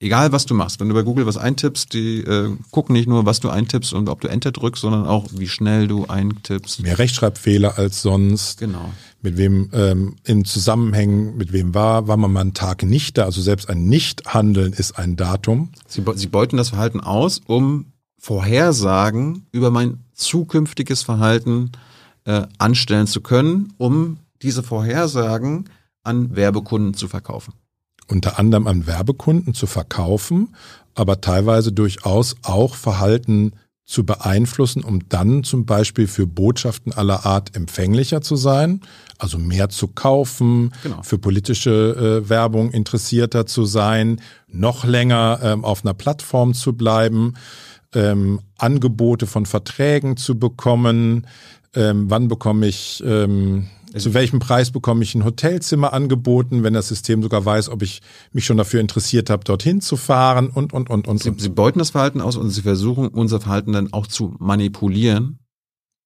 egal was du machst, wenn du bei Google was eintippst, die äh, gucken nicht nur, was du eintippst und ob du Enter drückst, sondern auch, wie schnell du eintippst. Mehr Rechtschreibfehler als sonst. Genau. Mit wem ähm, in Zusammenhängen, mit wem war, war man mal einen Tag nicht da. Also selbst ein Nichthandeln ist ein Datum. Sie, sie beuten das Verhalten aus, um Vorhersagen über mein zukünftiges Verhalten äh, anstellen zu können, um diese Vorhersagen an Werbekunden zu verkaufen unter anderem an Werbekunden zu verkaufen, aber teilweise durchaus auch Verhalten zu beeinflussen, um dann zum Beispiel für Botschaften aller Art empfänglicher zu sein, also mehr zu kaufen, genau. für politische äh, Werbung interessierter zu sein, noch länger ähm, auf einer Plattform zu bleiben, ähm, Angebote von Verträgen zu bekommen, ähm, wann bekomme ich ähm, zu welchem Preis bekomme ich ein Hotelzimmer angeboten, wenn das System sogar weiß, ob ich mich schon dafür interessiert habe, dorthin zu fahren und, und, und, und. Sie, sie beuten das Verhalten aus und sie versuchen, unser Verhalten dann auch zu manipulieren,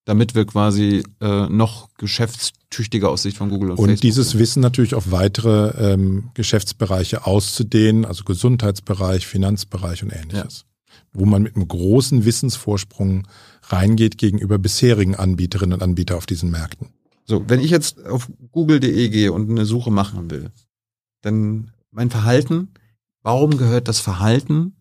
damit wir quasi äh, noch geschäftstüchtiger aus Sicht von Google und, und Facebook dieses sind. Wissen natürlich auf weitere ähm, Geschäftsbereiche auszudehnen, also Gesundheitsbereich, Finanzbereich und ähnliches. Ja. Wo man mit einem großen Wissensvorsprung reingeht gegenüber bisherigen Anbieterinnen und Anbietern auf diesen Märkten. So, wenn ich jetzt auf google.de gehe und eine Suche machen will, dann mein Verhalten, warum gehört das Verhalten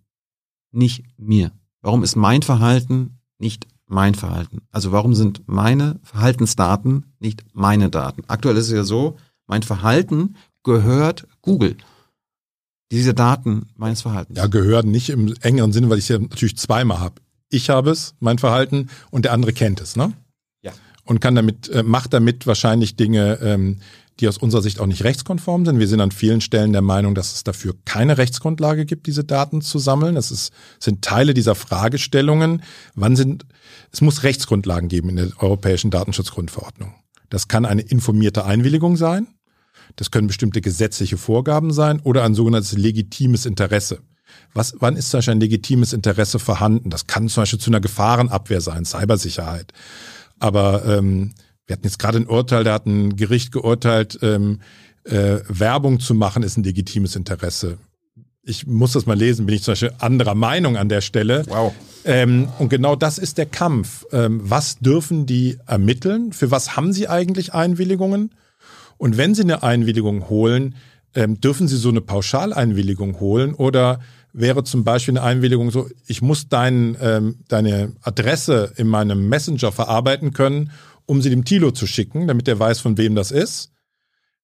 nicht mir? Warum ist mein Verhalten nicht mein Verhalten? Also warum sind meine Verhaltensdaten nicht meine Daten? Aktuell ist es ja so, mein Verhalten gehört Google. Diese Daten meines Verhaltens. Ja, gehören nicht im engeren Sinne, weil ich es ja natürlich zweimal habe. Ich habe es, mein Verhalten, und der andere kennt es, ne? Und kann damit, äh, macht damit wahrscheinlich Dinge, ähm, die aus unserer Sicht auch nicht rechtskonform sind. Wir sind an vielen Stellen der Meinung, dass es dafür keine Rechtsgrundlage gibt, diese Daten zu sammeln. Das ist, sind Teile dieser Fragestellungen. Wann sind, es muss Rechtsgrundlagen geben in der Europäischen Datenschutzgrundverordnung. Das kann eine informierte Einwilligung sein. Das können bestimmte gesetzliche Vorgaben sein oder ein sogenanntes legitimes Interesse. Was, wann ist zum Beispiel ein legitimes Interesse vorhanden? Das kann zum Beispiel zu einer Gefahrenabwehr sein, Cybersicherheit. Aber ähm, wir hatten jetzt gerade ein Urteil, da hat ein Gericht geurteilt, ähm, äh, Werbung zu machen ist ein legitimes Interesse. Ich muss das mal lesen, bin ich zum Beispiel anderer Meinung an der Stelle. Wow. Ähm, und genau das ist der Kampf. Ähm, was dürfen die ermitteln? Für was haben sie eigentlich Einwilligungen? Und wenn sie eine Einwilligung holen, ähm, dürfen sie so eine Pauschaleinwilligung holen oder wäre zum Beispiel eine Einwilligung so, ich muss dein, ähm, deine Adresse in meinem Messenger verarbeiten können, um sie dem Tilo zu schicken, damit er weiß, von wem das ist.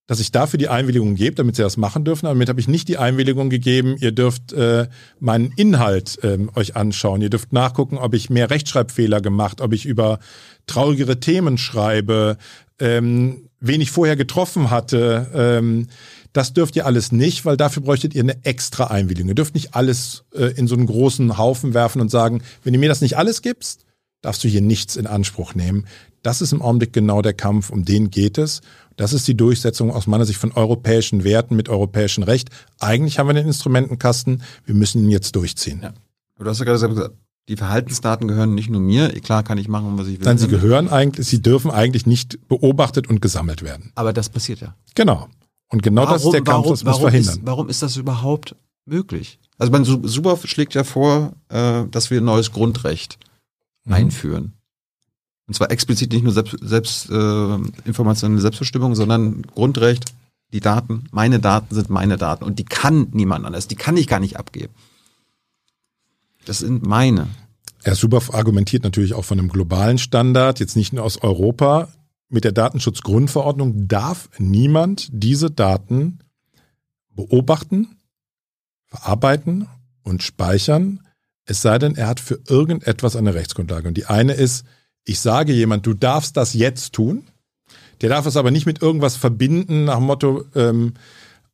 dass ich dafür die Einwilligung gebe, damit sie das machen dürfen. Damit habe ich nicht die Einwilligung gegeben, ihr dürft äh, meinen Inhalt ähm, euch anschauen. Ihr dürft nachgucken, ob ich mehr Rechtschreibfehler gemacht, ob ich über traurigere Themen schreibe, ähm, wen ich vorher getroffen hatte. Ähm, das dürft ihr alles nicht, weil dafür bräuchtet ihr eine extra Einwilligung. Ihr dürft nicht alles äh, in so einen großen Haufen werfen und sagen, wenn du mir das nicht alles gibst, darfst du hier nichts in Anspruch nehmen. Das ist im Augenblick genau der Kampf, um den geht es. Das ist die Durchsetzung aus meiner Sicht von europäischen Werten mit europäischem Recht. Eigentlich haben wir den Instrumentenkasten, wir müssen ihn jetzt durchziehen. Ja. Du hast ja gerade gesagt, die Verhaltensdaten gehören nicht nur mir. Klar kann ich machen, was ich will. Nein, sie gehören eigentlich, sie dürfen eigentlich nicht beobachtet und gesammelt werden. Aber das passiert ja. Genau. Und genau warum, das ist der Kampf, warum, das muss verhindern. Ist, warum ist das überhaupt möglich? Also man Super schlägt ja vor, äh, dass wir ein neues Grundrecht mhm. einführen. Und zwar explizit nicht nur selbst, selbst äh, informationelle Selbstbestimmung, sondern Grundrecht, die Daten, meine Daten sind meine Daten und die kann niemand anders, die kann ich gar nicht abgeben. Das sind meine. Herr Subow argumentiert natürlich auch von einem globalen Standard, jetzt nicht nur aus Europa. Mit der Datenschutzgrundverordnung darf niemand diese Daten beobachten, verarbeiten und speichern, es sei denn, er hat für irgendetwas eine Rechtsgrundlage. Und die eine ist, ich sage jemand, du darfst das jetzt tun. Der darf es aber nicht mit irgendwas verbinden nach dem Motto, ähm,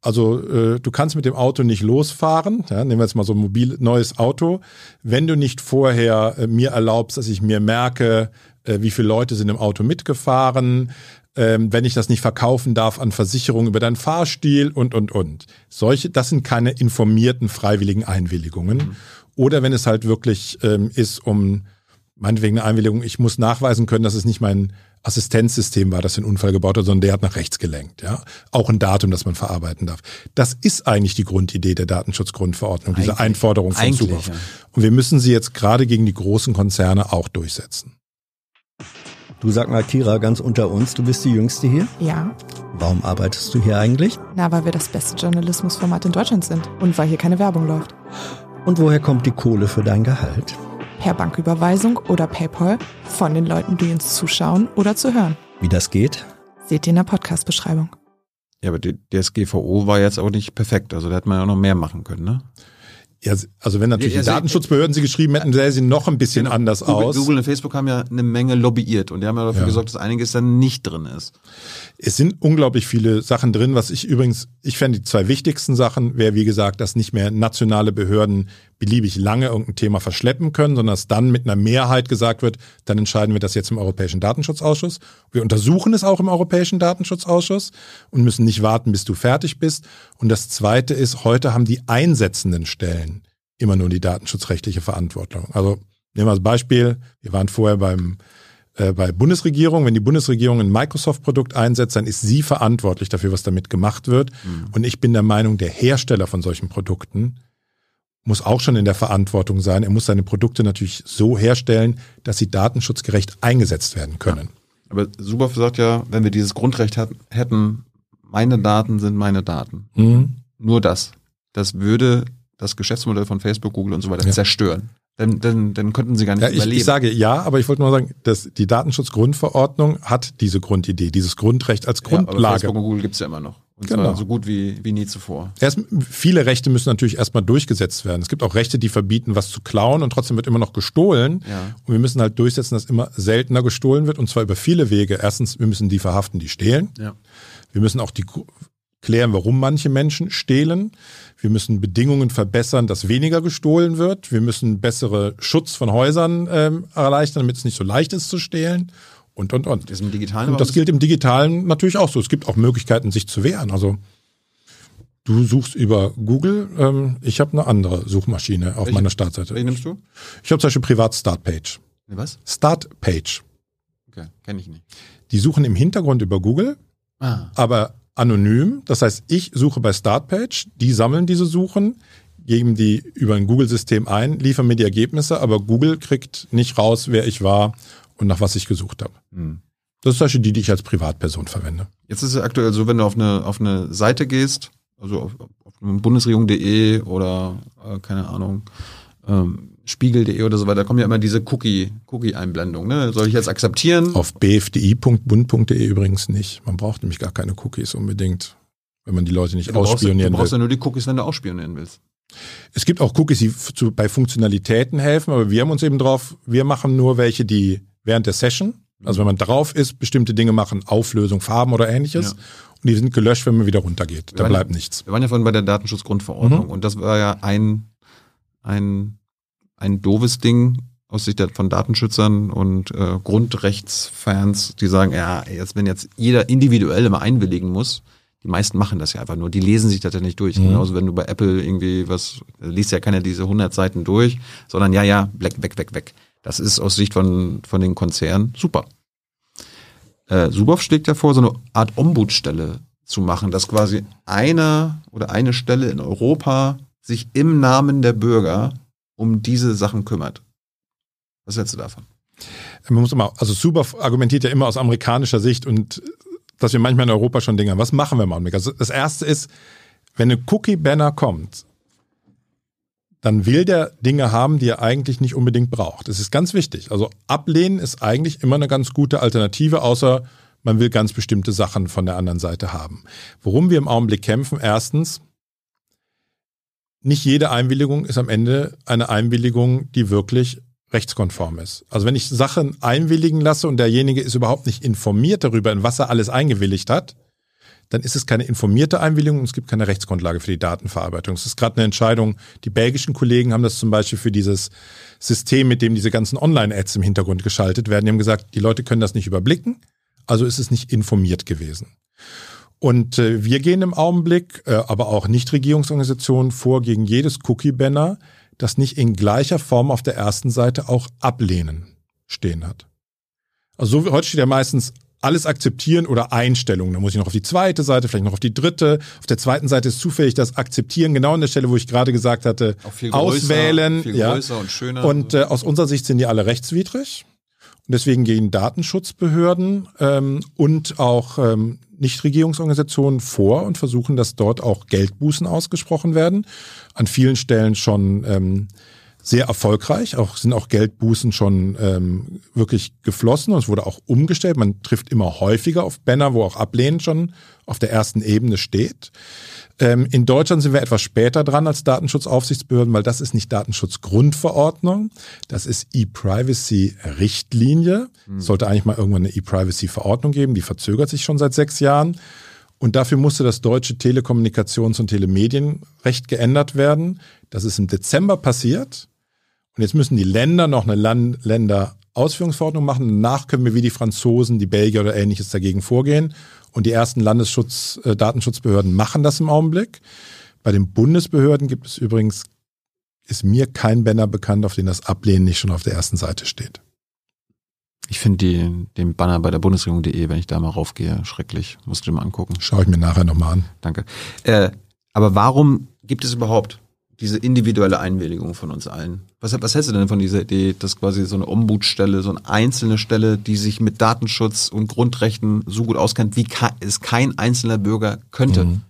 also äh, du kannst mit dem Auto nicht losfahren. Ja, nehmen wir jetzt mal so ein mobil neues Auto. Wenn du nicht vorher äh, mir erlaubst, dass ich mir merke, äh, wie viele Leute sind im Auto mitgefahren, ähm, wenn ich das nicht verkaufen darf an Versicherungen über deinen Fahrstil und und und. Solche, das sind keine informierten freiwilligen Einwilligungen. Mhm. Oder wenn es halt wirklich ähm, ist, um meinetwegen eine Einwilligung, ich muss nachweisen können, dass es nicht mein Assistenzsystem war, das den Unfall gebaut hat, sondern der hat nach rechts gelenkt. Ja, auch ein Datum, das man verarbeiten darf. Das ist eigentlich die Grundidee der Datenschutzgrundverordnung, diese Einforderung von Zugriff. Ja. Und wir müssen sie jetzt gerade gegen die großen Konzerne auch durchsetzen. Du sag mal, Kira, ganz unter uns, du bist die Jüngste hier? Ja. Warum arbeitest du hier eigentlich? Na, weil wir das beste Journalismusformat in Deutschland sind und weil hier keine Werbung läuft. Und woher kommt die Kohle für dein Gehalt? per Banküberweisung oder PayPal von den Leuten, die uns zuschauen oder zu hören. Wie das geht? Seht ihr in der Podcast-Beschreibung. Ja, aber die DSGVO war jetzt auch nicht perfekt. Also da hätte man ja noch mehr machen können, ne? Ja, also wenn natürlich ja, also die Datenschutzbehörden sie geschrieben hätten, sähe sie noch ein bisschen genau. anders Google, aus. Google und Facebook haben ja eine Menge lobbyiert und die haben ja dafür ja. gesorgt, dass einiges dann nicht drin ist. Es sind unglaublich viele Sachen drin, was ich übrigens, ich fände die zwei wichtigsten Sachen wäre, wie gesagt, dass nicht mehr nationale Behörden beliebig lange irgendein Thema verschleppen können, sondern dass dann mit einer Mehrheit gesagt wird, dann entscheiden wir das jetzt im Europäischen Datenschutzausschuss. Wir untersuchen es auch im Europäischen Datenschutzausschuss und müssen nicht warten, bis du fertig bist. Und das Zweite ist, heute haben die einsetzenden Stellen immer nur die datenschutzrechtliche Verantwortung. Also nehmen wir als Beispiel, wir waren vorher beim äh, bei Bundesregierung, wenn die Bundesregierung ein Microsoft-Produkt einsetzt, dann ist sie verantwortlich dafür, was damit gemacht wird. Mhm. Und ich bin der Meinung, der Hersteller von solchen Produkten muss auch schon in der Verantwortung sein. Er muss seine Produkte natürlich so herstellen, dass sie datenschutzgerecht eingesetzt werden können. Ja. Aber Suboff sagt ja, wenn wir dieses Grundrecht hat, hätten, meine Daten sind meine Daten. Mhm. Nur das. Das würde das Geschäftsmodell von Facebook, Google und so weiter ja. zerstören. Dann, dann, dann könnten sie gar nicht ja, ich, überleben. Ich sage ja, aber ich wollte nur sagen, dass die Datenschutzgrundverordnung hat diese Grundidee, dieses Grundrecht als Grundlage. Ja, aber Facebook und Google gibt's ja immer noch. Und genau. zwar so gut wie, wie nie zuvor. Erst, viele Rechte müssen natürlich erstmal durchgesetzt werden. Es gibt auch Rechte, die verbieten, was zu klauen und trotzdem wird immer noch gestohlen. Ja. Und wir müssen halt durchsetzen, dass immer seltener gestohlen wird und zwar über viele Wege. Erstens, wir müssen die verhaften, die stehlen. Ja. Wir müssen auch die klären, warum manche Menschen stehlen. Wir müssen Bedingungen verbessern, dass weniger gestohlen wird. Wir müssen bessere Schutz von Häusern ähm, erleichtern, damit es nicht so leicht ist zu stehlen und, und, und. Das, im Digitalen und das gilt im Digitalen natürlich auch so. Es gibt auch Möglichkeiten, sich zu wehren. Also du suchst über Google. Ähm, ich habe eine andere Suchmaschine auf welche, meiner Startseite. Welche nimmst du? Ich habe zum Beispiel privat Startpage. Was? Startpage. Okay, kenne ich nicht. Die suchen im Hintergrund über Google, ah. aber anonym. Das heißt, ich suche bei Startpage, die sammeln diese Suchen, geben die über ein Google-System ein, liefern mir die Ergebnisse, aber Google kriegt nicht raus, wer ich war und nach was ich gesucht habe. Hm. Das ist zum Beispiel die, die ich als Privatperson verwende. Jetzt ist es aktuell so, wenn du auf eine, auf eine Seite gehst, also auf, auf bundesregierung.de oder äh, keine Ahnung, ähm, Spiegel.de oder so weiter, kommen ja immer diese Cookie, Cookie-Einblendungen. Ne? Soll ich jetzt akzeptieren? Auf bfdi.bund.de übrigens nicht. Man braucht nämlich gar keine Cookies unbedingt, wenn man die Leute nicht du brauchst, ausspionieren du brauchst will. ja nur die Cookies, wenn du ausspionieren willst. Es gibt auch Cookies, die zu, bei Funktionalitäten helfen, aber wir haben uns eben drauf, wir machen nur welche, die während der Session, also wenn man drauf ist, bestimmte Dinge machen, Auflösung, Farben oder ähnliches. Ja. Und die sind gelöscht, wenn man wieder runtergeht. Da bleibt ja, nichts. Wir waren ja vorhin bei der Datenschutzgrundverordnung Mhm. und das war ja ein, ein, ein doofes Ding aus Sicht von Datenschützern und äh, Grundrechtsfans, die sagen, ja, jetzt, wenn jetzt jeder individuell immer einwilligen muss, die meisten machen das ja einfach nur, die lesen sich das ja nicht durch. Mhm. Genauso wenn du bei Apple irgendwie was, liest ja keiner diese 100 Seiten durch, sondern ja, ja, weg, weg, weg, weg. Das ist aus Sicht von, von den Konzernen super. Äh, Suboff schlägt ja vor, so eine Art Ombudsstelle zu machen, dass quasi einer oder eine Stelle in Europa sich im Namen der Bürger um diese Sachen kümmert. Was hältst du davon? Man muss immer, also Super argumentiert ja immer aus amerikanischer Sicht und dass wir manchmal in Europa schon Dinge haben. Was machen wir mal? Also das erste ist, wenn eine Cookie-Banner kommt, dann will der Dinge haben, die er eigentlich nicht unbedingt braucht. Das ist ganz wichtig. Also ablehnen ist eigentlich immer eine ganz gute Alternative, außer man will ganz bestimmte Sachen von der anderen Seite haben. Worum wir im Augenblick kämpfen, erstens, nicht jede Einwilligung ist am Ende eine Einwilligung, die wirklich rechtskonform ist. Also wenn ich Sachen einwilligen lasse und derjenige ist überhaupt nicht informiert darüber, in was er alles eingewilligt hat, dann ist es keine informierte Einwilligung und es gibt keine Rechtsgrundlage für die Datenverarbeitung. Es ist gerade eine Entscheidung, die belgischen Kollegen haben das zum Beispiel für dieses System, mit dem diese ganzen Online-Ads im Hintergrund geschaltet werden. Die haben gesagt, die Leute können das nicht überblicken, also ist es nicht informiert gewesen. Und äh, wir gehen im Augenblick, äh, aber auch Nichtregierungsorganisationen vor gegen jedes Cookie-Banner, das nicht in gleicher Form auf der ersten Seite auch ablehnen stehen hat. Also so, heute steht ja meistens alles akzeptieren oder Einstellungen. Da muss ich noch auf die zweite Seite, vielleicht noch auf die dritte. Auf der zweiten Seite ist zufällig das Akzeptieren, genau an der Stelle, wo ich gerade gesagt hatte, größer, auswählen. viel ja. größer und schöner. Und äh, aus unserer Sicht sind die alle rechtswidrig. Und deswegen gehen Datenschutzbehörden ähm, und auch ähm, Nichtregierungsorganisationen vor und versuchen, dass dort auch Geldbußen ausgesprochen werden. An vielen Stellen schon ähm, sehr erfolgreich. Auch sind auch Geldbußen schon ähm, wirklich geflossen und es wurde auch umgestellt. Man trifft immer häufiger auf Banner, wo auch Ablehnen schon auf der ersten Ebene steht. Ähm, in Deutschland sind wir etwas später dran als Datenschutzaufsichtsbehörden, weil das ist nicht Datenschutzgrundverordnung, das ist E-Privacy-Richtlinie. Es sollte eigentlich mal irgendwann eine E-Privacy-Verordnung geben, die verzögert sich schon seit sechs Jahren. Und dafür musste das deutsche Telekommunikations- und Telemedienrecht geändert werden. Das ist im Dezember passiert. Und jetzt müssen die Länder noch eine Land Länderausführungsverordnung machen. Danach können wir wie die Franzosen, die Belgier oder ähnliches dagegen vorgehen. Und die ersten Landesschutz, äh, Datenschutzbehörden machen das im Augenblick. Bei den Bundesbehörden gibt es übrigens, ist mir kein Banner bekannt, auf den das Ablehnen nicht schon auf der ersten Seite steht. ich finde den Banner bei der Bundesregierung.de, wenn ich da mal raufgehe, schrecklich. Musst du dir mal angucken. Schaue ich mir nachher nochmal an. Danke. Äh, aber warum gibt es überhaupt diese individuelle Einwilligung von uns allen? Was, was hältst du denn von dieser Idee, dass quasi so eine Ombudsstelle, so eine einzelne Stelle, die sich mit Datenschutz und Grundrechten so gut auskennt, wie es kein einzelner Bürger könnte,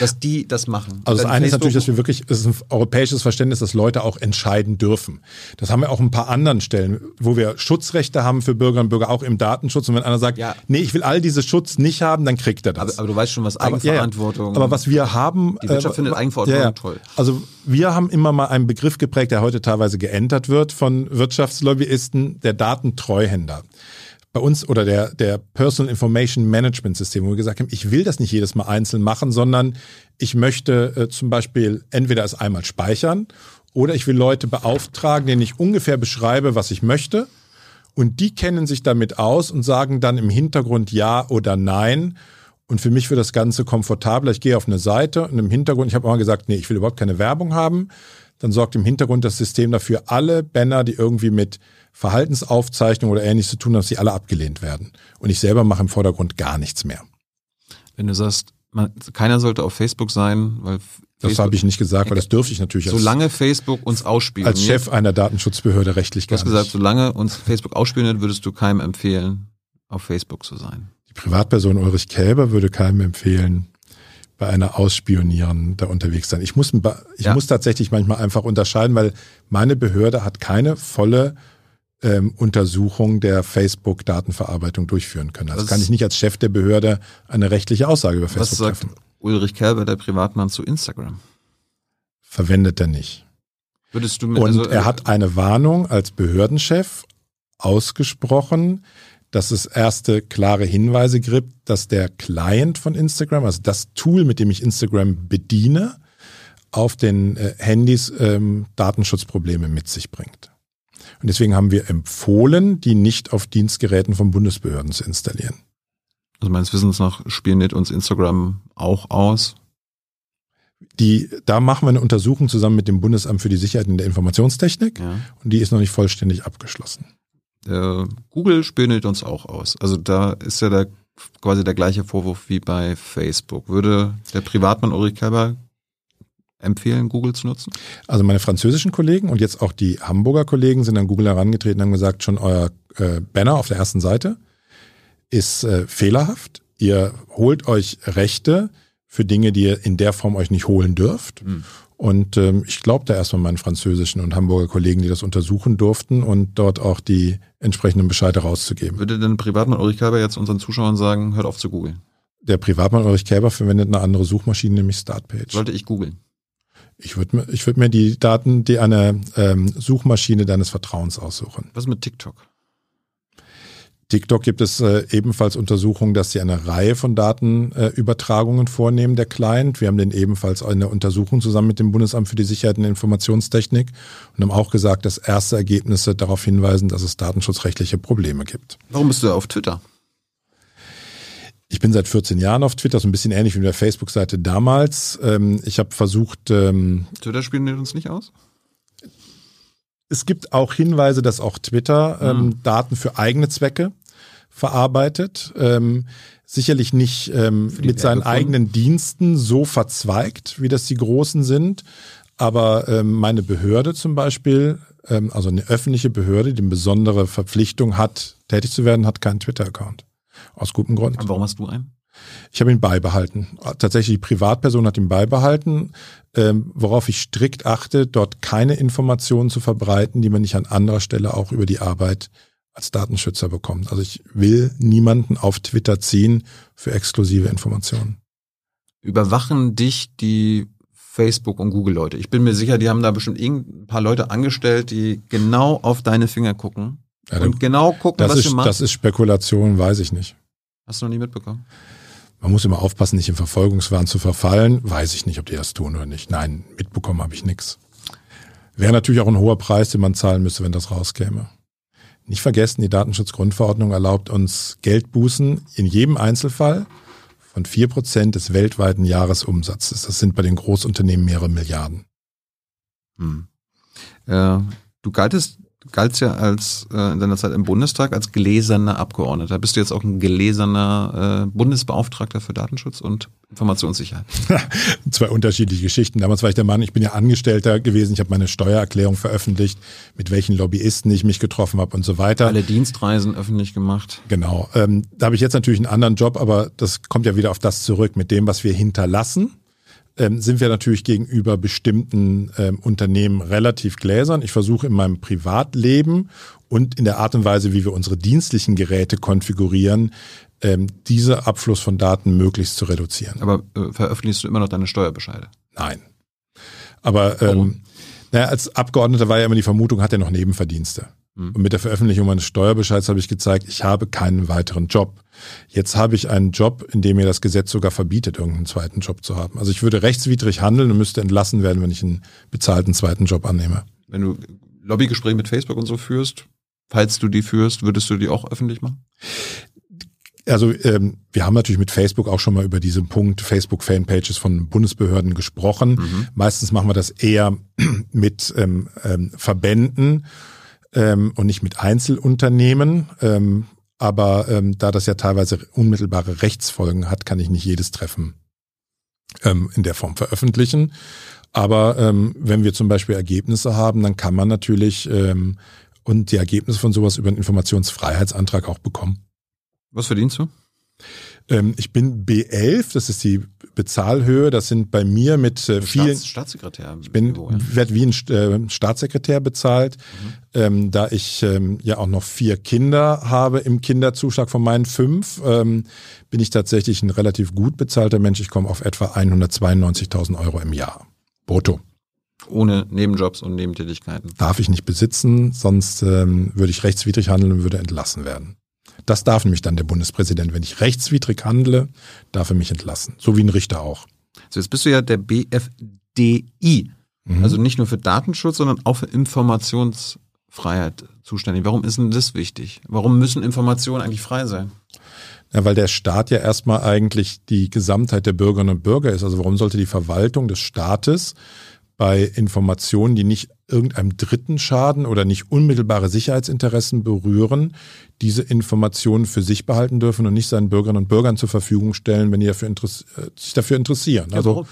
dass die das machen? Also das eine ist natürlich, dass wir wirklich, es ist ein europäisches Verständnis, dass Leute auch entscheiden dürfen. Das haben wir auch ein paar anderen Stellen, wo wir Schutzrechte haben für Bürgerinnen und Bürger, auch im Datenschutz. Und wenn einer sagt, Ja. nee, ich will all diese Schutz nicht haben, dann kriegt er das. aber, aber du weißt schon, was Aber- ja, ja. Eigenverantwortung. Aber was wir haben. Die Wirtschaft äh, findet Eigenverantwortung toll. Also wir haben immer mal einen Begriff geprägt, der heute teilweise geändert wird von Wirtschaftslobbyisten, der Datentreuhänder. Bei uns oder der, der Personal Information Management System, wo wir gesagt haben, ich will das nicht jedes Mal einzeln machen, sondern ich möchte äh, zum Beispiel entweder es einmal speichern oder ich will Leute beauftragen, denen ich ungefähr beschreibe, was ich möchte. Und die kennen sich damit aus und sagen dann im Hintergrund Ja oder Nein. Und für mich wird das Ganze komfortabler. Ich gehe auf eine Seite und im Hintergrund, ich habe immer gesagt, nee, ich will überhaupt keine Werbung haben. Dann sorgt im Hintergrund das System dafür, alle Banner, die irgendwie mit Verhaltensaufzeichnung oder ähnliches zu tun haben, dass sie alle abgelehnt werden. Und ich selber mache im Vordergrund gar nichts mehr. wenn du sagst, man, keiner sollte auf Facebook sein, weil Das habe ich nicht gesagt, weil das dürfte ich natürlich als, solange Facebook uns ausspioniert. als Chef einer Datenschutzbehörde rechtlich Du gar hast gesagt, nicht. solange uns Facebook ausspioniert, würdest du keinem empfehlen, auf Facebook zu sein. Die Privatperson Ulrich Kälber würde keinem empfehlen, bei einer Ausspionieren da unterwegs sein. Ich muss, ich ja. muss tatsächlich manchmal einfach unterscheiden, weil meine Behörde hat keine volle ähm, Untersuchung der Facebook-Datenverarbeitung durchführen können. Also was, kann ich nicht als Chef der Behörde eine rechtliche Aussage über Facebook was sagt treffen. Ulrich Kerber, der Privatmann, zu Instagram? Verwendet er nicht. Würdest du mit, Und also, er äh, hat eine Warnung als Behördenchef ausgesprochen, dass es erste klare Hinweise gibt, dass der Client von Instagram, also das Tool, mit dem ich Instagram bediene, auf den äh, Handys ähm, Datenschutzprobleme mit sich bringt. Und deswegen haben wir empfohlen, die nicht auf Dienstgeräten von Bundesbehörden zu installieren. Also meines Wissens nach spioniert uns Instagram auch aus. Die, da machen wir eine Untersuchung zusammen mit dem Bundesamt für die Sicherheit in der Informationstechnik ja. und die ist noch nicht vollständig abgeschlossen. Äh, Google spioniert uns auch aus. Also da ist ja der, quasi der gleiche Vorwurf wie bei Facebook. Würde der Privatmann Ulrich Kelber empfehlen, Google zu nutzen? Also meine französischen Kollegen und jetzt auch die Hamburger Kollegen sind an Google herangetreten und haben gesagt, schon euer äh, Banner auf der ersten Seite ist äh, fehlerhaft. Ihr holt euch Rechte für Dinge, die ihr in der Form euch nicht holen dürft. Mhm. Und ähm, ich glaube da erstmal meinen französischen und Hamburger Kollegen, die das untersuchen durften und dort auch die entsprechenden Bescheide rauszugeben. Würde denn Privatmann Ulrich Kalber jetzt unseren Zuschauern sagen, hört auf zu googeln? Der Privatmann Ulrich Kälber verwendet eine andere Suchmaschine, nämlich Startpage. Sollte ich googeln? Ich würde mir, ich würd mir die Daten, die eine ähm, Suchmaschine deines Vertrauens aussuchen. Was mit TikTok? TikTok gibt es äh, ebenfalls Untersuchungen, dass sie eine Reihe von Datenübertragungen äh, vornehmen, der Client. Wir haben den ebenfalls eine Untersuchung zusammen mit dem Bundesamt für die Sicherheit und Informationstechnik und haben auch gesagt, dass erste Ergebnisse darauf hinweisen, dass es datenschutzrechtliche Probleme gibt. Warum bist du auf Twitter? Ich bin seit 14 Jahren auf Twitter, so ein bisschen ähnlich wie mit der Facebook-Seite damals. Ähm, ich habe versucht. Ähm, Twitter spielen uns nicht aus? Es gibt auch Hinweise, dass auch Twitter ähm, hm. Daten für eigene Zwecke verarbeitet. Ähm, sicherlich nicht ähm, mit seinen eigenen Diensten so verzweigt, wie das die Großen sind. Aber ähm, meine Behörde zum Beispiel, ähm, also eine öffentliche Behörde, die eine besondere Verpflichtung hat, tätig zu werden, hat keinen Twitter-Account. Aus gutem Grund. Aber warum hast du einen? Ich habe ihn beibehalten. Tatsächlich, die Privatperson hat ihn beibehalten, ähm, worauf ich strikt achte, dort keine Informationen zu verbreiten, die man nicht an anderer Stelle auch über die Arbeit als Datenschützer bekommt. Also ich will niemanden auf Twitter ziehen für exklusive Informationen. Überwachen dich die Facebook und Google Leute? Ich bin mir sicher, die haben da bestimmt ein paar Leute angestellt, die genau auf deine Finger gucken ja, und genau gucken, was ist, du machst. Das ist Spekulation, weiß ich nicht. Hast du noch nie mitbekommen? Man muss immer aufpassen, nicht im Verfolgungswahn zu verfallen. Weiß ich nicht, ob die das tun oder nicht. Nein, mitbekommen habe ich nichts. Wäre natürlich auch ein hoher Preis, den man zahlen müsste, wenn das rauskäme. Nicht vergessen, die Datenschutzgrundverordnung erlaubt uns Geldbußen in jedem Einzelfall von vier Prozent des weltweiten Jahresumsatzes. Das sind bei den Großunternehmen mehrere Milliarden. Hm. Äh, du galtest galtst ja als äh, in deiner Zeit im Bundestag als gelesener Abgeordneter. Bist du jetzt auch ein gelesener äh, Bundesbeauftragter für Datenschutz und Informationssicherheit? Zwei unterschiedliche Geschichten. Damals war ich der Mann, ich bin ja Angestellter gewesen, ich habe meine Steuererklärung veröffentlicht, mit welchen Lobbyisten ich mich getroffen habe und so weiter. Alle Dienstreisen öffentlich gemacht. Genau. Ähm, da habe ich jetzt natürlich einen anderen Job, aber das kommt ja wieder auf das zurück, mit dem, was wir hinterlassen ähm, sind wir natürlich gegenüber bestimmten ähm, Unternehmen relativ gläsern. Ich versuche in meinem Privatleben und in der Art und Weise, wie wir unsere dienstlichen Geräte konfigurieren, ähm, diese Abfluss von Daten möglichst zu reduzieren. Aber äh, veröffentlichst du immer noch deine Steuerbescheide? Nein. Aber ähm, naja, als Abgeordneter war ja immer die Vermutung, hat er noch Nebenverdienste. Mhm. Und mit der Veröffentlichung meines Steuerbescheids habe ich gezeigt, ich habe keinen weiteren Job. Jetzt habe ich einen Job, in dem mir das Gesetz sogar verbietet, irgendeinen zweiten Job zu haben. Also ich würde rechtswidrig handeln und müsste entlassen werden, wenn ich einen bezahlten zweiten Job annehme. Wenn du Lobbygespräche mit Facebook und so führst, falls du die führst, würdest du die auch öffentlich machen? Also ähm, wir haben natürlich mit Facebook auch schon mal über diesen Punkt Facebook-Fanpages von Bundesbehörden gesprochen. Mhm. Meistens machen wir das eher mit ähm, ähm, Verbänden ähm, und nicht mit Einzelunternehmen. Ähm, aber ähm, da das ja teilweise unmittelbare Rechtsfolgen hat, kann ich nicht jedes Treffen ähm, in der Form veröffentlichen. Aber ähm, wenn wir zum Beispiel Ergebnisse haben, dann kann man natürlich ähm, und die Ergebnisse von sowas über einen Informationsfreiheitsantrag auch bekommen. Was verdienst du? Ähm, ich bin B11, das ist die Bezahlhöhe. Das sind bei mir mit äh, vielen. Staats Staatssekretär. Ich bin, ja. werde wie ein äh, Staatssekretär bezahlt, ähm, da ich ähm, ja auch noch vier Kinder habe im Kinderzuschlag von meinen fünf, ähm, bin ich tatsächlich ein relativ gut bezahlter Mensch. Ich komme auf etwa 192.000 Euro im Jahr. Brutto. Ohne Nebenjobs und Nebentätigkeiten. Darf ich nicht besitzen, sonst ähm, würde ich rechtswidrig handeln und würde entlassen werden. Das darf nämlich dann der Bundespräsident. Wenn ich rechtswidrig handle, darf er mich entlassen. So wie ein Richter auch. So, jetzt bist du ja der BFDI. Mhm. Also nicht nur für Datenschutz, sondern auch für Informationsfreiheit zuständig. Warum ist denn das wichtig? Warum müssen Informationen eigentlich frei sein? Ja, weil der Staat ja erstmal eigentlich die Gesamtheit der Bürgerinnen und Bürger ist. Also warum sollte die Verwaltung des Staates bei Informationen, die nicht irgendeinem Dritten schaden oder nicht unmittelbare Sicherheitsinteressen berühren, diese Informationen für sich behalten dürfen und nicht seinen Bürgerinnen und Bürgern zur Verfügung stellen, wenn die dafür äh, sich dafür interessieren. Ja, Also warum?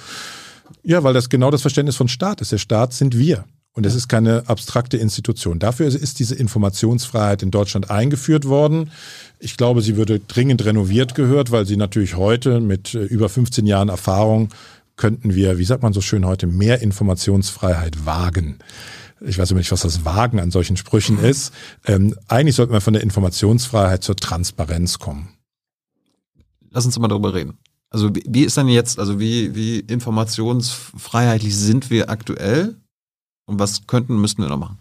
ja, weil das genau das Verständnis von Staat ist. Der Staat sind wir. Und es ist keine abstrakte Institution. Dafür ist diese Informationsfreiheit in Deutschland eingeführt worden. Ich glaube, sie würde dringend renoviert gehört, weil sie natürlich heute mit äh, über 15 Jahren Erfahrung könnten wir, wie sagt man so schön heute, mehr Informationsfreiheit wagen. Ich weiß immer nicht, was das Wagen an solchen Sprüchen ist. Ähm, eigentlich sollten wir von der Informationsfreiheit zur Transparenz kommen. Lass uns mal darüber reden. Also wie, wie ist denn jetzt, also wie, wie informationsfreiheitlich sind wir aktuell? Und was könnten, müssten wir noch machen?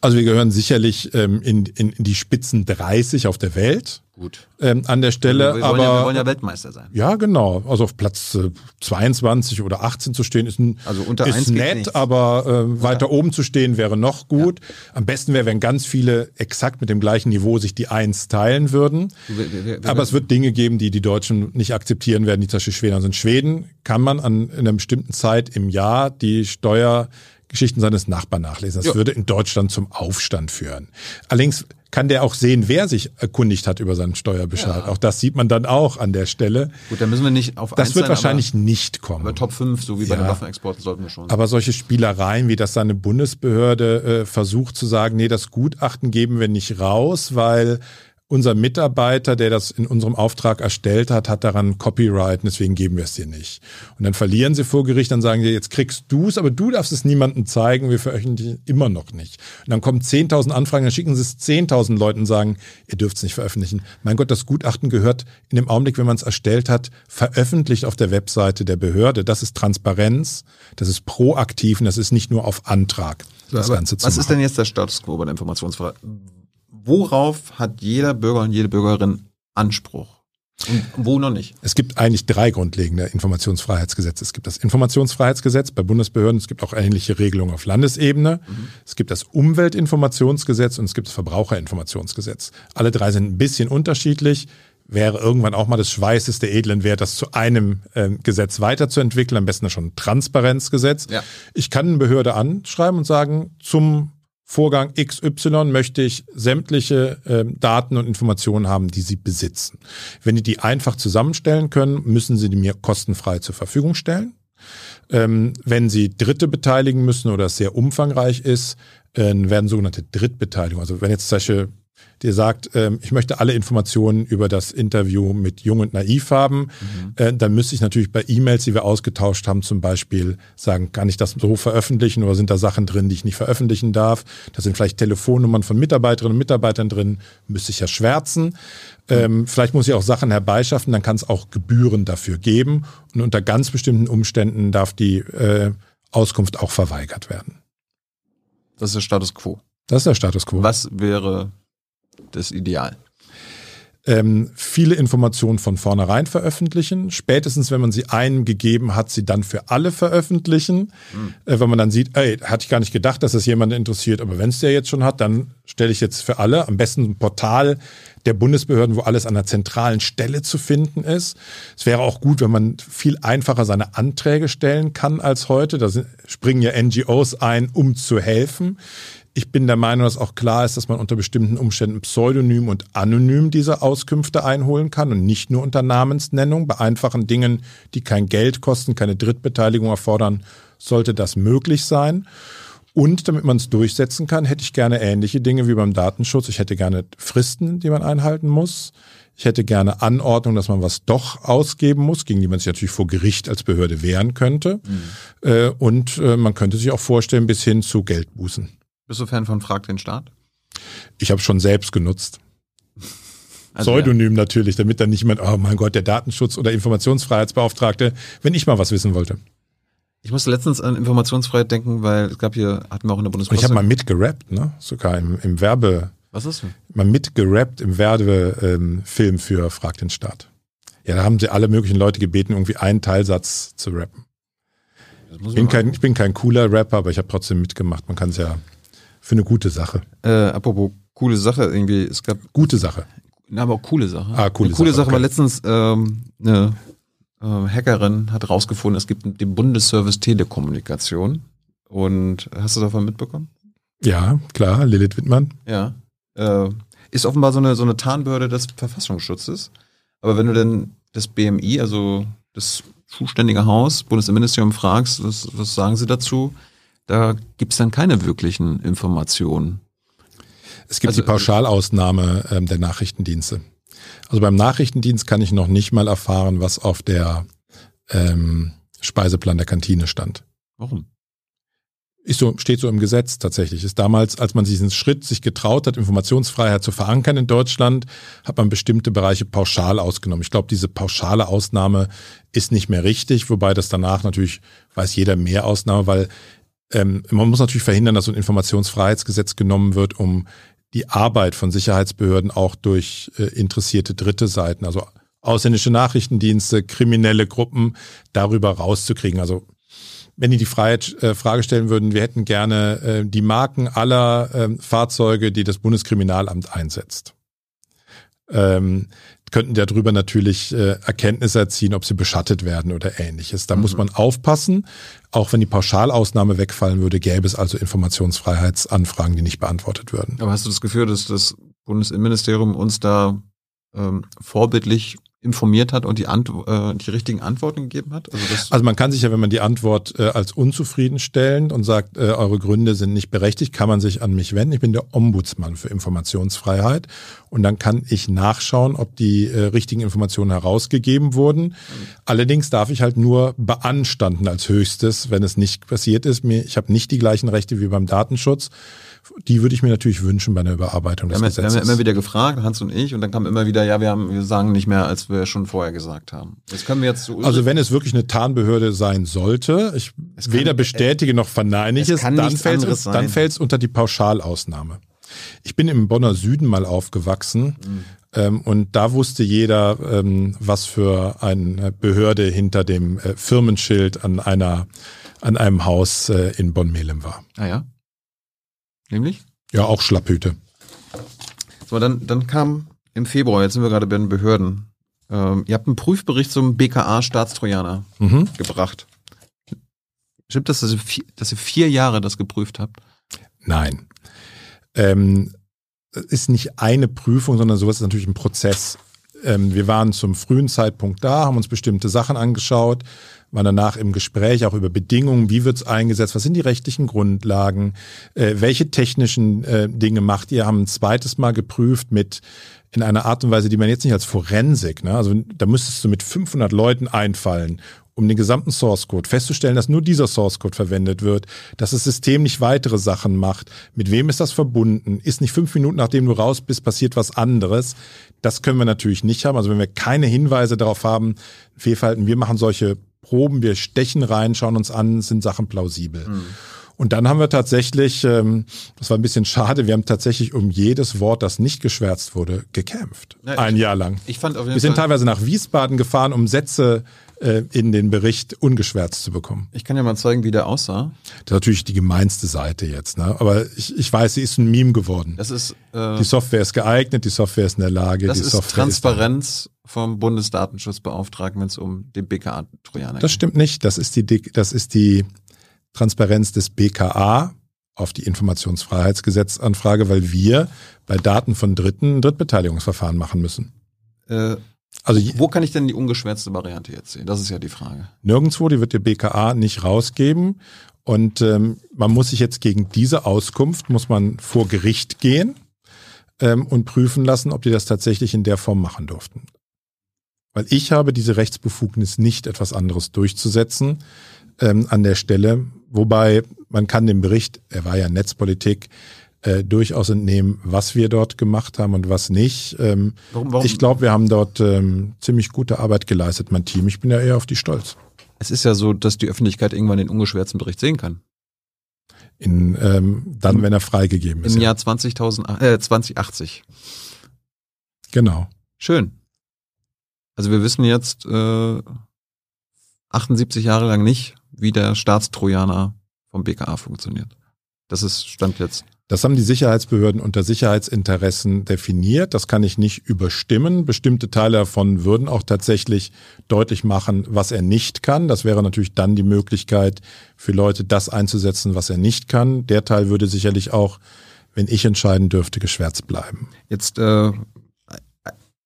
Also wir gehören sicherlich ähm, in, in, in die Spitzen 30 auf der Welt Gut. ähm, an der Stelle. wir, wollen aber ja, wir wollen ja Weltmeister sein. Ja, genau. Also auf Platz äh, 22 oder 18 zu stehen ist, ein, Also unter ist nett, aber äh, weiter oben zu stehen wäre noch gut. Am besten wäre, wenn ganz viele exakt mit dem gleichen Niveau sich die Eins teilen würden. Wir- wir- aber es wird Dinge geben, die die Deutschen nicht akzeptieren werden, die zum Beispiel Schweden sind. Schweden kann man an in einer bestimmten Zeit im Jahr die Steuergeschichten seines Nachbarn nachlesen. Das Ja. würde in Deutschland zum Aufstand führen. Allerdings kann der auch sehen, wer sich erkundigt hat über seinen Steuerbescheid. Auch das sieht man dann auch an der Stelle. Gut, dann müssen wir nicht auf Das wird sein, wahrscheinlich nicht kommen. aber, aber Top 5, so wie bei Ja. den Waffenexporten, sollten wir schon. Aber solche Spielereien, wie das seine Bundesbehörde äh, versucht zu sagen, nee, das Gutachten geben wir nicht raus, weil unser Mitarbeiter, der das in unserem Auftrag erstellt hat, hat daran Copyright, und deswegen geben wir es dir nicht. Und dann verlieren sie vor Gericht, dann sagen sie, jetzt kriegst du es, aber du darfst es niemandem zeigen, wir veröffentlichen immer noch nicht. Und dann kommen 10.000 Anfragen, dann schicken sie es 10.000 Leuten und sagen, ihr dürft es nicht veröffentlichen. Mein Gott, das Gutachten gehört in dem Augenblick, wenn man es erstellt hat, veröffentlicht auf der Webseite der Behörde. Das ist Transparenz, das ist proaktiv und das ist nicht nur auf Antrag, das zu was ist denn jetzt der Status quo bei der Informationsfreiheit? Worauf hat jeder Bürger und jede Bürgerin Anspruch? Und wo noch nicht? Es gibt eigentlich drei grundlegende Informationsfreiheitsgesetze. Es gibt das Informationsfreiheitsgesetz bei Bundesbehörden, es gibt auch ähnliche Regelungen auf Landesebene, es gibt das Umweltinformationsgesetz und es gibt das Verbraucherinformationsgesetz. Alle drei sind ein bisschen unterschiedlich. Wäre irgendwann auch mal des Schweißes der Edlen wert, das zu einem ähm, Gesetz weiterzuentwickeln, am besten schon ein Transparenzgesetz. Ja. Ich kann eine Behörde anschreiben und sagen, zum Vorgang XY möchte ich sämtliche ähm, Daten und Informationen haben, die Sie besitzen. Wenn die die einfach zusammenstellen können, müssen Sie die mir kostenfrei zur Verfügung stellen. Ähm, wenn Sie Dritte beteiligen müssen oder es sehr umfangreich ist, äh, werden sogenannte Drittbeteiligung. Also wenn jetzt zum Beispiel dir sagt, ähm, ich möchte alle Informationen über das Interview mit Jung und Naiv haben, äh, dann müsste ich natürlich bei E-Mails, die wir ausgetauscht haben, zum Beispiel sagen, kann ich das so veröffentlichen oder sind da Sachen drin, die ich nicht veröffentlichen darf? Da sind vielleicht Telefonnummern von Mitarbeiterinnen und Mitarbeitern drin, müsste ich ja schwärzen. Ähm, vielleicht muss ich auch Sachen herbeischaffen, dann kann es auch Gebühren dafür geben. Und unter ganz bestimmten Umständen darf die äh, Auskunft auch verweigert werden. Das ist der Status quo. Das ist der Status quo. Was wäre das Ideal? ähm, viele Informationen von vornherein veröffentlichen. Spätestens, wenn man sie einem gegeben hat, sie dann für alle veröffentlichen. Äh, wenn man dann sieht, ey, hatte ich gar nicht gedacht, dass es jemanden interessiert, aber wenn es der jetzt schon hat, dann stelle ich jetzt für alle am besten ein Portal der Bundesbehörden, wo alles an einer zentralen Stelle zu finden ist. Es wäre auch gut, wenn man viel einfacher seine Anträge stellen kann als heute. Da springen ja NGOs ein, um zu helfen. Ich bin der Meinung, dass auch klar ist, dass man unter bestimmten Umständen pseudonym und anonym diese Auskünfte einholen kann und nicht nur unter Namensnennung. Bei einfachen Dingen, die kein Geld kosten, keine Drittbeteiligung erfordern, sollte das möglich sein. Und damit man es durchsetzen kann, hätte ich gerne ähnliche Dinge wie beim Datenschutz. Ich hätte gerne Fristen, die man einhalten muss. Ich hätte gerne Anordnung, dass man was doch ausgeben muss, gegen die man sich natürlich vor Gericht als Behörde wehren könnte. Mhm. Äh, und äh, man könnte sich auch vorstellen, bis hin zu Geldbußen. Bist du Fan von Frag den Staat? Ich habe schon selbst genutzt. Also, Pseudonym ja. natürlich, damit dann nicht jemand, oh mein Gott, der Datenschutz- oder Informationsfreiheitsbeauftragte, wenn ich mal was wissen wollte. Ich musste letztens an Informationsfreiheit denken, weil es gab hier, hatten wir auch in der Bundespresse. Ich habe mal mitgerappt, ne? Sogar im, im Werbe. Was ist denn? Mal mitgerappt im Werbefilm ähm, für Frag den Staat. Ja, da haben sie alle möglichen Leute gebeten, irgendwie einen Teilsatz zu rappen. Ich bin, kein, ich bin kein cooler Rapper, aber ich habe trotzdem mitgemacht. Man kann es ja für eine gute Sache. Äh, apropos coole Sache, irgendwie, es gab. Gute Sache. Na, aber auch coole Sache. Ah, coole eine coole Sache, Sache okay. war letztens ähm, eine äh, Hackerin hat rausgefunden, es gibt den Bundesservice Telekommunikation. Und hast du davon mitbekommen? Ja, klar, Lilith Wittmann. Ja. Äh, ist offenbar so eine, so eine Tarnbehörde des Verfassungsschutzes. Aber wenn du denn das BMI, also das zuständige Haus, Bundesinnenministerium fragst, was, was sagen sie dazu? Da gibt es dann keine wirklichen Informationen. Es gibt also, die Pauschalausnahme ähm, der Nachrichtendienste. Also beim Nachrichtendienst kann ich noch nicht mal erfahren, was auf der ähm, Speiseplan der Kantine stand. Warum? Ist so, steht so im Gesetz tatsächlich. Ist damals, als man diesen Schritt sich getraut hat, Informationsfreiheit zu verankern in Deutschland, hat man bestimmte Bereiche pauschal ausgenommen. Ich glaube, diese pauschale Ausnahme ist nicht mehr richtig, wobei das danach natürlich weiß jeder mehr Ausnahme, weil ähm, man muss natürlich verhindern, dass so ein Informationsfreiheitsgesetz genommen wird, um die Arbeit von Sicherheitsbehörden auch durch äh, interessierte dritte Seiten, also ausländische Nachrichtendienste, kriminelle Gruppen darüber rauszukriegen. Also wenn die die Freiheit äh, Frage stellen würden, wir hätten gerne äh, die Marken aller äh, Fahrzeuge, die das Bundeskriminalamt einsetzt. Ähm, könnten darüber natürlich äh, Erkenntnisse erziehen, ob sie beschattet werden oder ähnliches. Da mhm. muss man aufpassen. Auch wenn die Pauschalausnahme wegfallen würde, gäbe es also Informationsfreiheitsanfragen, die nicht beantwortet würden. Aber hast du das Gefühl, dass das Bundesinnenministerium uns da ähm, vorbildlich informiert hat und die, Ant äh, die richtigen Antworten gegeben hat? Also, also, man kann sich ja, wenn man die Antwort äh, als unzufriedenstellend und sagt, äh, eure Gründe sind nicht berechtigt, kann man sich an mich wenden. Ich bin der Ombudsmann für Informationsfreiheit und dann kann ich nachschauen, ob die äh, richtigen Informationen herausgegeben wurden. Mhm. Allerdings darf ich halt nur beanstanden als höchstes, wenn es nicht passiert ist. Mir, ich habe nicht die gleichen Rechte wie beim Datenschutz die würde ich mir natürlich wünschen bei einer Überarbeitung des wir haben, Gesetzes. Wir haben immer wieder gefragt, Hans und ich, und dann kam immer wieder, ja, wir haben, wir sagen nicht mehr, als wir schon vorher gesagt haben. Jetzt können wir jetzt so Also wenn es wirklich eine Tarnbehörde sein sollte, ich weder bestätige noch verneine ich es, dann fällt es, dann fällt es unter die Pauschalausnahme. Ich bin im Bonner Süden mal aufgewachsen. Mhm. Ähm, und da wusste jeder, ähm, was für eine Behörde hinter dem äh, Firmenschild an einer an einem Haus äh, in Bonn-Melem war. Ah ja. Nämlich? Ja, auch Schlapphüte. So, dann, dann kam im Februar, jetzt sind wir gerade bei den Behörden, ähm, ihr habt einen Prüfbericht zum BKA-Staatstrojaner mhm. gebracht. Stimmt das, dass ihr, vier, dass ihr vier Jahre das geprüft habt? Nein. Ähm, ist nicht eine Prüfung, sondern sowas ist natürlich ein Prozess. Ähm, wir waren zum frühen Zeitpunkt da, haben uns bestimmte Sachen angeschaut, waren danach im Gespräch auch über Bedingungen, wie wird's eingesetzt, was sind die rechtlichen Grundlagen, äh, welche technischen äh, Dinge macht ihr, haben ein zweites Mal geprüft mit in einer Art und Weise, die man jetzt nicht als Forensik, ne? also da müsstest du mit 500 Leuten einfallen, um den gesamten Source Code festzustellen, dass nur dieser Source Code verwendet wird, dass das System nicht weitere Sachen macht. Mit wem ist das verbunden? Ist nicht fünf Minuten nachdem du raus bist, passiert was anderes? Das können wir natürlich nicht haben. Also wenn wir keine Hinweise darauf haben, Fehlverhalten, wir machen solche Proben, wir stechen rein, schauen uns an, sind Sachen plausibel. Mhm. Und dann haben wir tatsächlich, ähm, das war ein bisschen schade, wir haben tatsächlich um jedes Wort, das nicht geschwärzt wurde, gekämpft. Ja, ein Jahr lang. Ich fand auf jeden wir sind Fall teilweise nach Wiesbaden gefahren, um Sätze äh, in den Bericht ungeschwärzt zu bekommen. Ich kann ja mal zeigen, wie der aussah. Das ist natürlich die gemeinste Seite jetzt, ne? Aber ich, ich weiß, sie ist ein Meme geworden. Das ist äh, die Software ist geeignet, die Software ist in der Lage, das die ist Software Transparenz ist vom Bundesdatenschutzbeauftragten, wenn es um den BKA-Trojaner geht. Das stimmt nicht. Das ist die, das ist die Transparenz des BKA auf die Informationsfreiheitsgesetzanfrage, weil wir bei Daten von Dritten ein Drittbeteiligungsverfahren machen müssen. Äh, also wo kann ich denn die ungeschwärzte Variante jetzt sehen? Das ist ja die Frage. Nirgendwo, die wird der BKA nicht rausgeben. Und ähm, man muss sich jetzt gegen diese Auskunft, muss man vor Gericht gehen. ähm, und prüfen lassen, ob die das tatsächlich in der Form machen durften. Weil ich habe diese Rechtsbefugnis nicht, etwas anderes durchzusetzen ähm, an der Stelle. Wobei man kann dem Bericht, er war ja Netzpolitik, äh, durchaus entnehmen, was wir dort gemacht haben und was nicht. Ähm, warum, warum? Ich glaube, wir haben dort ähm, ziemlich gute Arbeit geleistet, mein Team. Ich bin ja eher auf die stolz. Es ist ja so, dass die Öffentlichkeit irgendwann den ungeschwärzten Bericht sehen kann. In, ähm, dann, Im, wenn er freigegeben ist. Im Jahr 20, äh, 2080. Genau. Schön. Also wir wissen jetzt äh, 78 Jahre lang nicht, wie der Staatstrojaner vom BKA funktioniert. Das ist Stand jetzt. Das haben die Sicherheitsbehörden unter Sicherheitsinteressen definiert. Das kann ich nicht überstimmen. Bestimmte Teile davon würden auch tatsächlich deutlich machen, was er nicht kann. Das wäre natürlich dann die Möglichkeit für Leute, das einzusetzen, was er nicht kann. Der Teil würde sicherlich auch, wenn ich entscheiden dürfte, geschwärzt bleiben. Jetzt äh,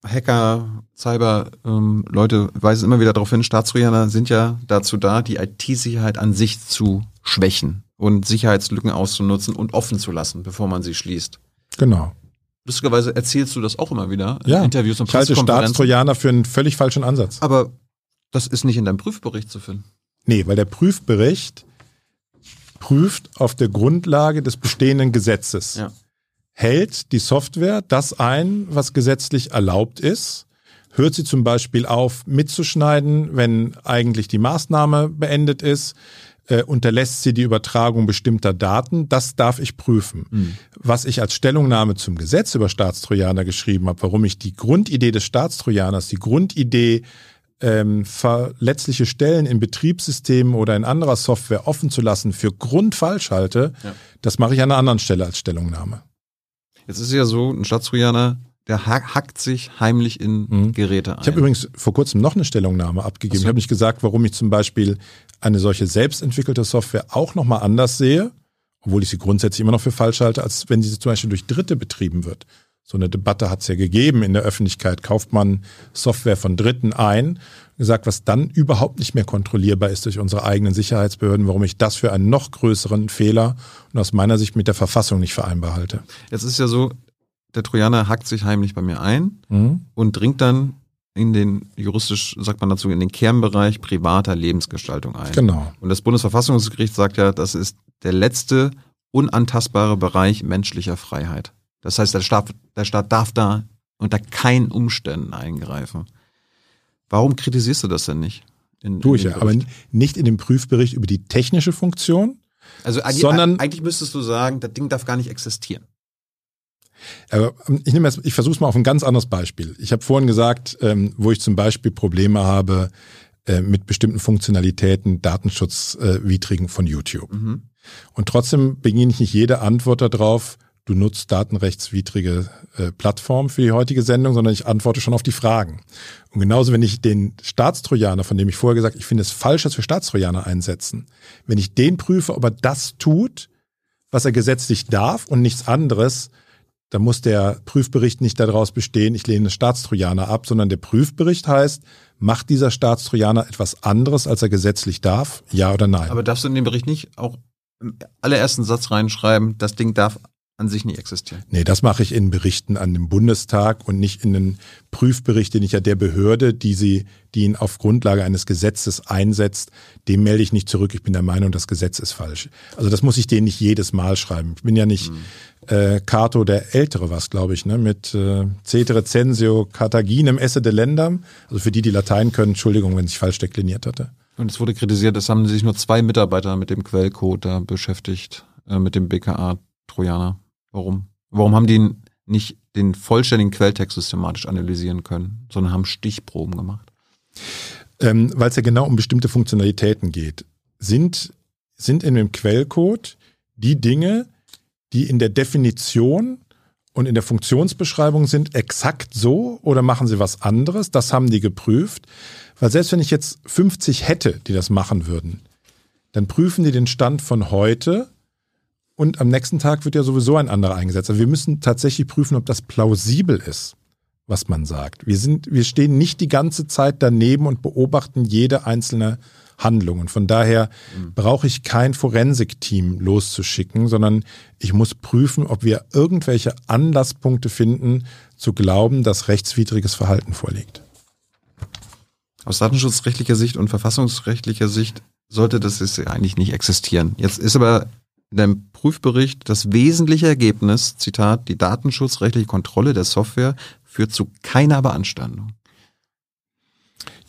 Hacker, Cyber, ähm, Leute weisen immer wieder darauf hin, Staatstrojaner sind ja dazu da, die IT-Sicherheit an sich zu schwächen und Sicherheitslücken auszunutzen und offen zu lassen, bevor man sie schließt. Genau. Lustigerweise erzählst du das auch immer wieder in ja, Interviews und ich halte Staatstrojaner für einen völlig falschen Ansatz. Aber das ist nicht in deinem Prüfbericht zu finden. Nee, weil der Prüfbericht prüft auf der Grundlage des bestehenden Gesetzes. Ja. Hält die Software das ein, was gesetzlich erlaubt ist? Hört sie zum Beispiel auf, mitzuschneiden, wenn eigentlich die Maßnahme beendet ist? Äh, unterlässt sie die Übertragung bestimmter Daten. Das darf ich prüfen. Mhm. Was ich als Stellungnahme zum Gesetz über Staatstrojaner geschrieben habe, warum ich die Grundidee des Staatstrojaners, die Grundidee ähm, verletzliche Stellen in Betriebssystemen oder in anderer Software offen zu lassen, für grundfalsch halte, ja. das mache ich an einer anderen Stelle als Stellungnahme. Jetzt ist es ja so, ein Staatstrojaner der hackt sich heimlich in mhm. Geräte ein. Ich habe übrigens vor kurzem noch eine Stellungnahme abgegeben. So. Ich habe nicht gesagt, warum ich zum Beispiel eine solche selbstentwickelte Software auch nochmal anders sehe, obwohl ich sie grundsätzlich immer noch für falsch halte, als wenn sie zum Beispiel durch Dritte betrieben wird. So eine Debatte hat es ja gegeben in der Öffentlichkeit. Kauft man Software von Dritten ein? Gesagt, was dann überhaupt nicht mehr kontrollierbar ist durch unsere eigenen Sicherheitsbehörden, warum ich das für einen noch größeren Fehler und aus meiner Sicht mit der Verfassung nicht vereinbar halte. Jetzt ist ja so, der Trojaner hackt sich heimlich bei mir ein mhm. und dringt dann in den, juristisch sagt man dazu, in den Kernbereich privater Lebensgestaltung ein. Genau. Und das Bundesverfassungsgericht sagt ja, das ist der letzte unantastbare Bereich menschlicher Freiheit. Das heißt, der Staat, der Staat darf da unter keinen Umständen eingreifen. Warum kritisierst du das denn nicht? In, Tue ich ja, aber nicht in dem Prüfbericht über die technische Funktion, also sondern eigentlich müsstest du sagen, das Ding darf gar nicht existieren. Aber ähm, ich nehme jetzt, ich versuche es mal auf ein ganz anderes Beispiel. Ich habe vorhin gesagt, ähm, wo ich zum Beispiel Probleme habe äh, mit bestimmten Funktionalitäten, datenschutzwidrigen von YouTube. Mhm. Und trotzdem beginne ich nicht jede Antwort darauf, du nutzt datenrechtswidrige äh, Plattform für die heutige Sendung, sondern ich antworte schon auf die Fragen. Und genauso, wenn ich den Staatstrojaner, von dem ich vorher gesagt, ich finde es falsch, dass wir Staatstrojaner einsetzen, wenn ich den prüfe, ob er das tut, was er gesetzlich darf und nichts anderes, da muss der Prüfbericht nicht daraus bestehen, ich lehne Staatstrojaner ab, sondern der Prüfbericht heißt, macht dieser Staatstrojaner etwas anderes, als er gesetzlich darf? Ja oder nein? Aber darfst du in dem Bericht nicht auch im allerersten Satz reinschreiben, das Ding darf an sich nicht existieren. Nee, das mache ich in Berichten an dem Bundestag und nicht in den Prüfbericht, den ich ja der Behörde, die sie, die ihn auf Grundlage eines Gesetzes einsetzt, dem melde ich nicht zurück. Ich bin der Meinung, das Gesetz ist falsch. Also das muss ich denen nicht jedes Mal schreiben. Ich bin ja nicht mhm. Äh, Cato der Ältere, was glaube ich, ne, mit äh, Cetere censio Carthaginem esse de Lendam. Also für die, die Latein können, Entschuldigung, wenn ich falsch dekliniert hatte. Und es wurde kritisiert, es haben sich nur zwei Mitarbeiter mit dem Quellcode da beschäftigt, äh, mit dem BKA-Trojaner. Warum? Warum haben die nicht den vollständigen Quelltext systematisch analysieren können, sondern haben Stichproben gemacht? Ähm, Weil es ja genau um bestimmte Funktionalitäten geht. Sind, sind in dem Quellcode die Dinge, die in der Definition und in der Funktionsbeschreibung sind, exakt so oder machen sie was anderes? Das haben die geprüft. Weil selbst wenn ich jetzt 50 hätte, die das machen würden, dann prüfen die den Stand von heute und am nächsten Tag wird ja sowieso ein anderer eingesetzt. Also wir müssen tatsächlich prüfen, ob das plausibel ist, was man sagt. Wir sind, wir stehen nicht die ganze Zeit daneben und beobachten jede einzelne Handlungen. Von daher mhm. brauche ich kein Forensikteam loszuschicken, sondern ich muss prüfen, ob wir irgendwelche Anlasspunkte finden, zu glauben, dass rechtswidriges Verhalten vorliegt. Aus datenschutzrechtlicher Sicht und verfassungsrechtlicher Sicht sollte das eigentlich nicht existieren. Jetzt ist aber in deinem Prüfbericht das wesentliche Ergebnis, Zitat, die datenschutzrechtliche Kontrolle der Software führt zu keiner Beanstandung.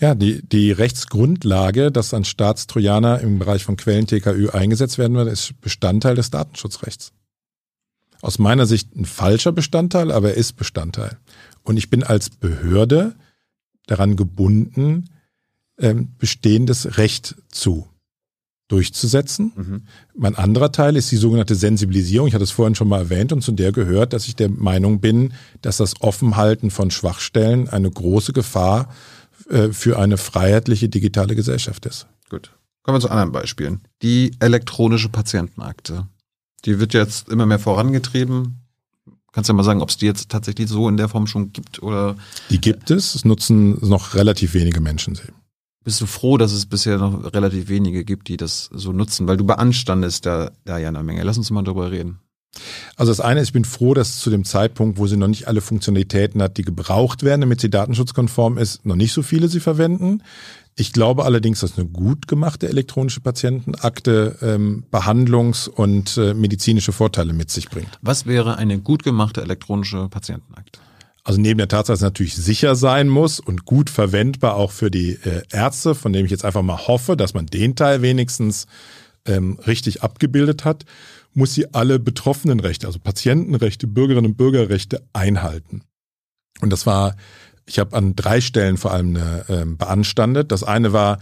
Ja, die, die Rechtsgrundlage, dass ein Staatstrojaner im Bereich von Quellen-TKÜ eingesetzt werden wird, ist Bestandteil des Datenschutzrechts. Aus meiner Sicht ein falscher Bestandteil, aber er ist Bestandteil. Und ich bin als Behörde daran gebunden, ähm, bestehendes Recht zu durchzusetzen. Mhm. Mein anderer Teil ist die sogenannte Sensibilisierung. Ich hatte es vorhin schon mal erwähnt und zu der gehört, dass ich der Meinung bin, dass das Offenhalten von Schwachstellen eine große Gefahr für eine freiheitliche digitale Gesellschaft ist. Gut. Kommen wir zu anderen Beispielen. Die elektronische Patientenakte. Die wird jetzt immer mehr vorangetrieben. Kannst du ja mal sagen, ob es die jetzt tatsächlich so in der Form schon gibt oder? Die gibt es. Es nutzen noch relativ wenige Menschen sie. Bist du froh, dass es bisher noch relativ wenige gibt, die das so nutzen? Weil du beanstandest da, da ja eine Menge. Lass uns mal drüber reden. Also das eine, ich bin froh, dass zu dem Zeitpunkt, wo sie noch nicht alle Funktionalitäten hat, die gebraucht werden, damit sie datenschutzkonform ist, noch nicht so viele sie verwenden. Ich glaube allerdings, dass eine gut gemachte elektronische Patientenakte ähm, Behandlungs- und äh, medizinische Vorteile mit sich bringt. Was wäre eine gut gemachte elektronische Patientenakte? Also neben der Tatsache, dass es natürlich sicher sein muss und gut verwendbar auch für die äh, Ärzte, von dem ich jetzt einfach mal hoffe, dass man den Teil wenigstens ähm, richtig abgebildet hat, muss sie alle betroffenen Rechte, also Patientenrechte, Bürgerinnen und Bürgerrechte einhalten. Und das war, ich habe an drei Stellen vor allem eine, ähm, beanstandet. Das eine war,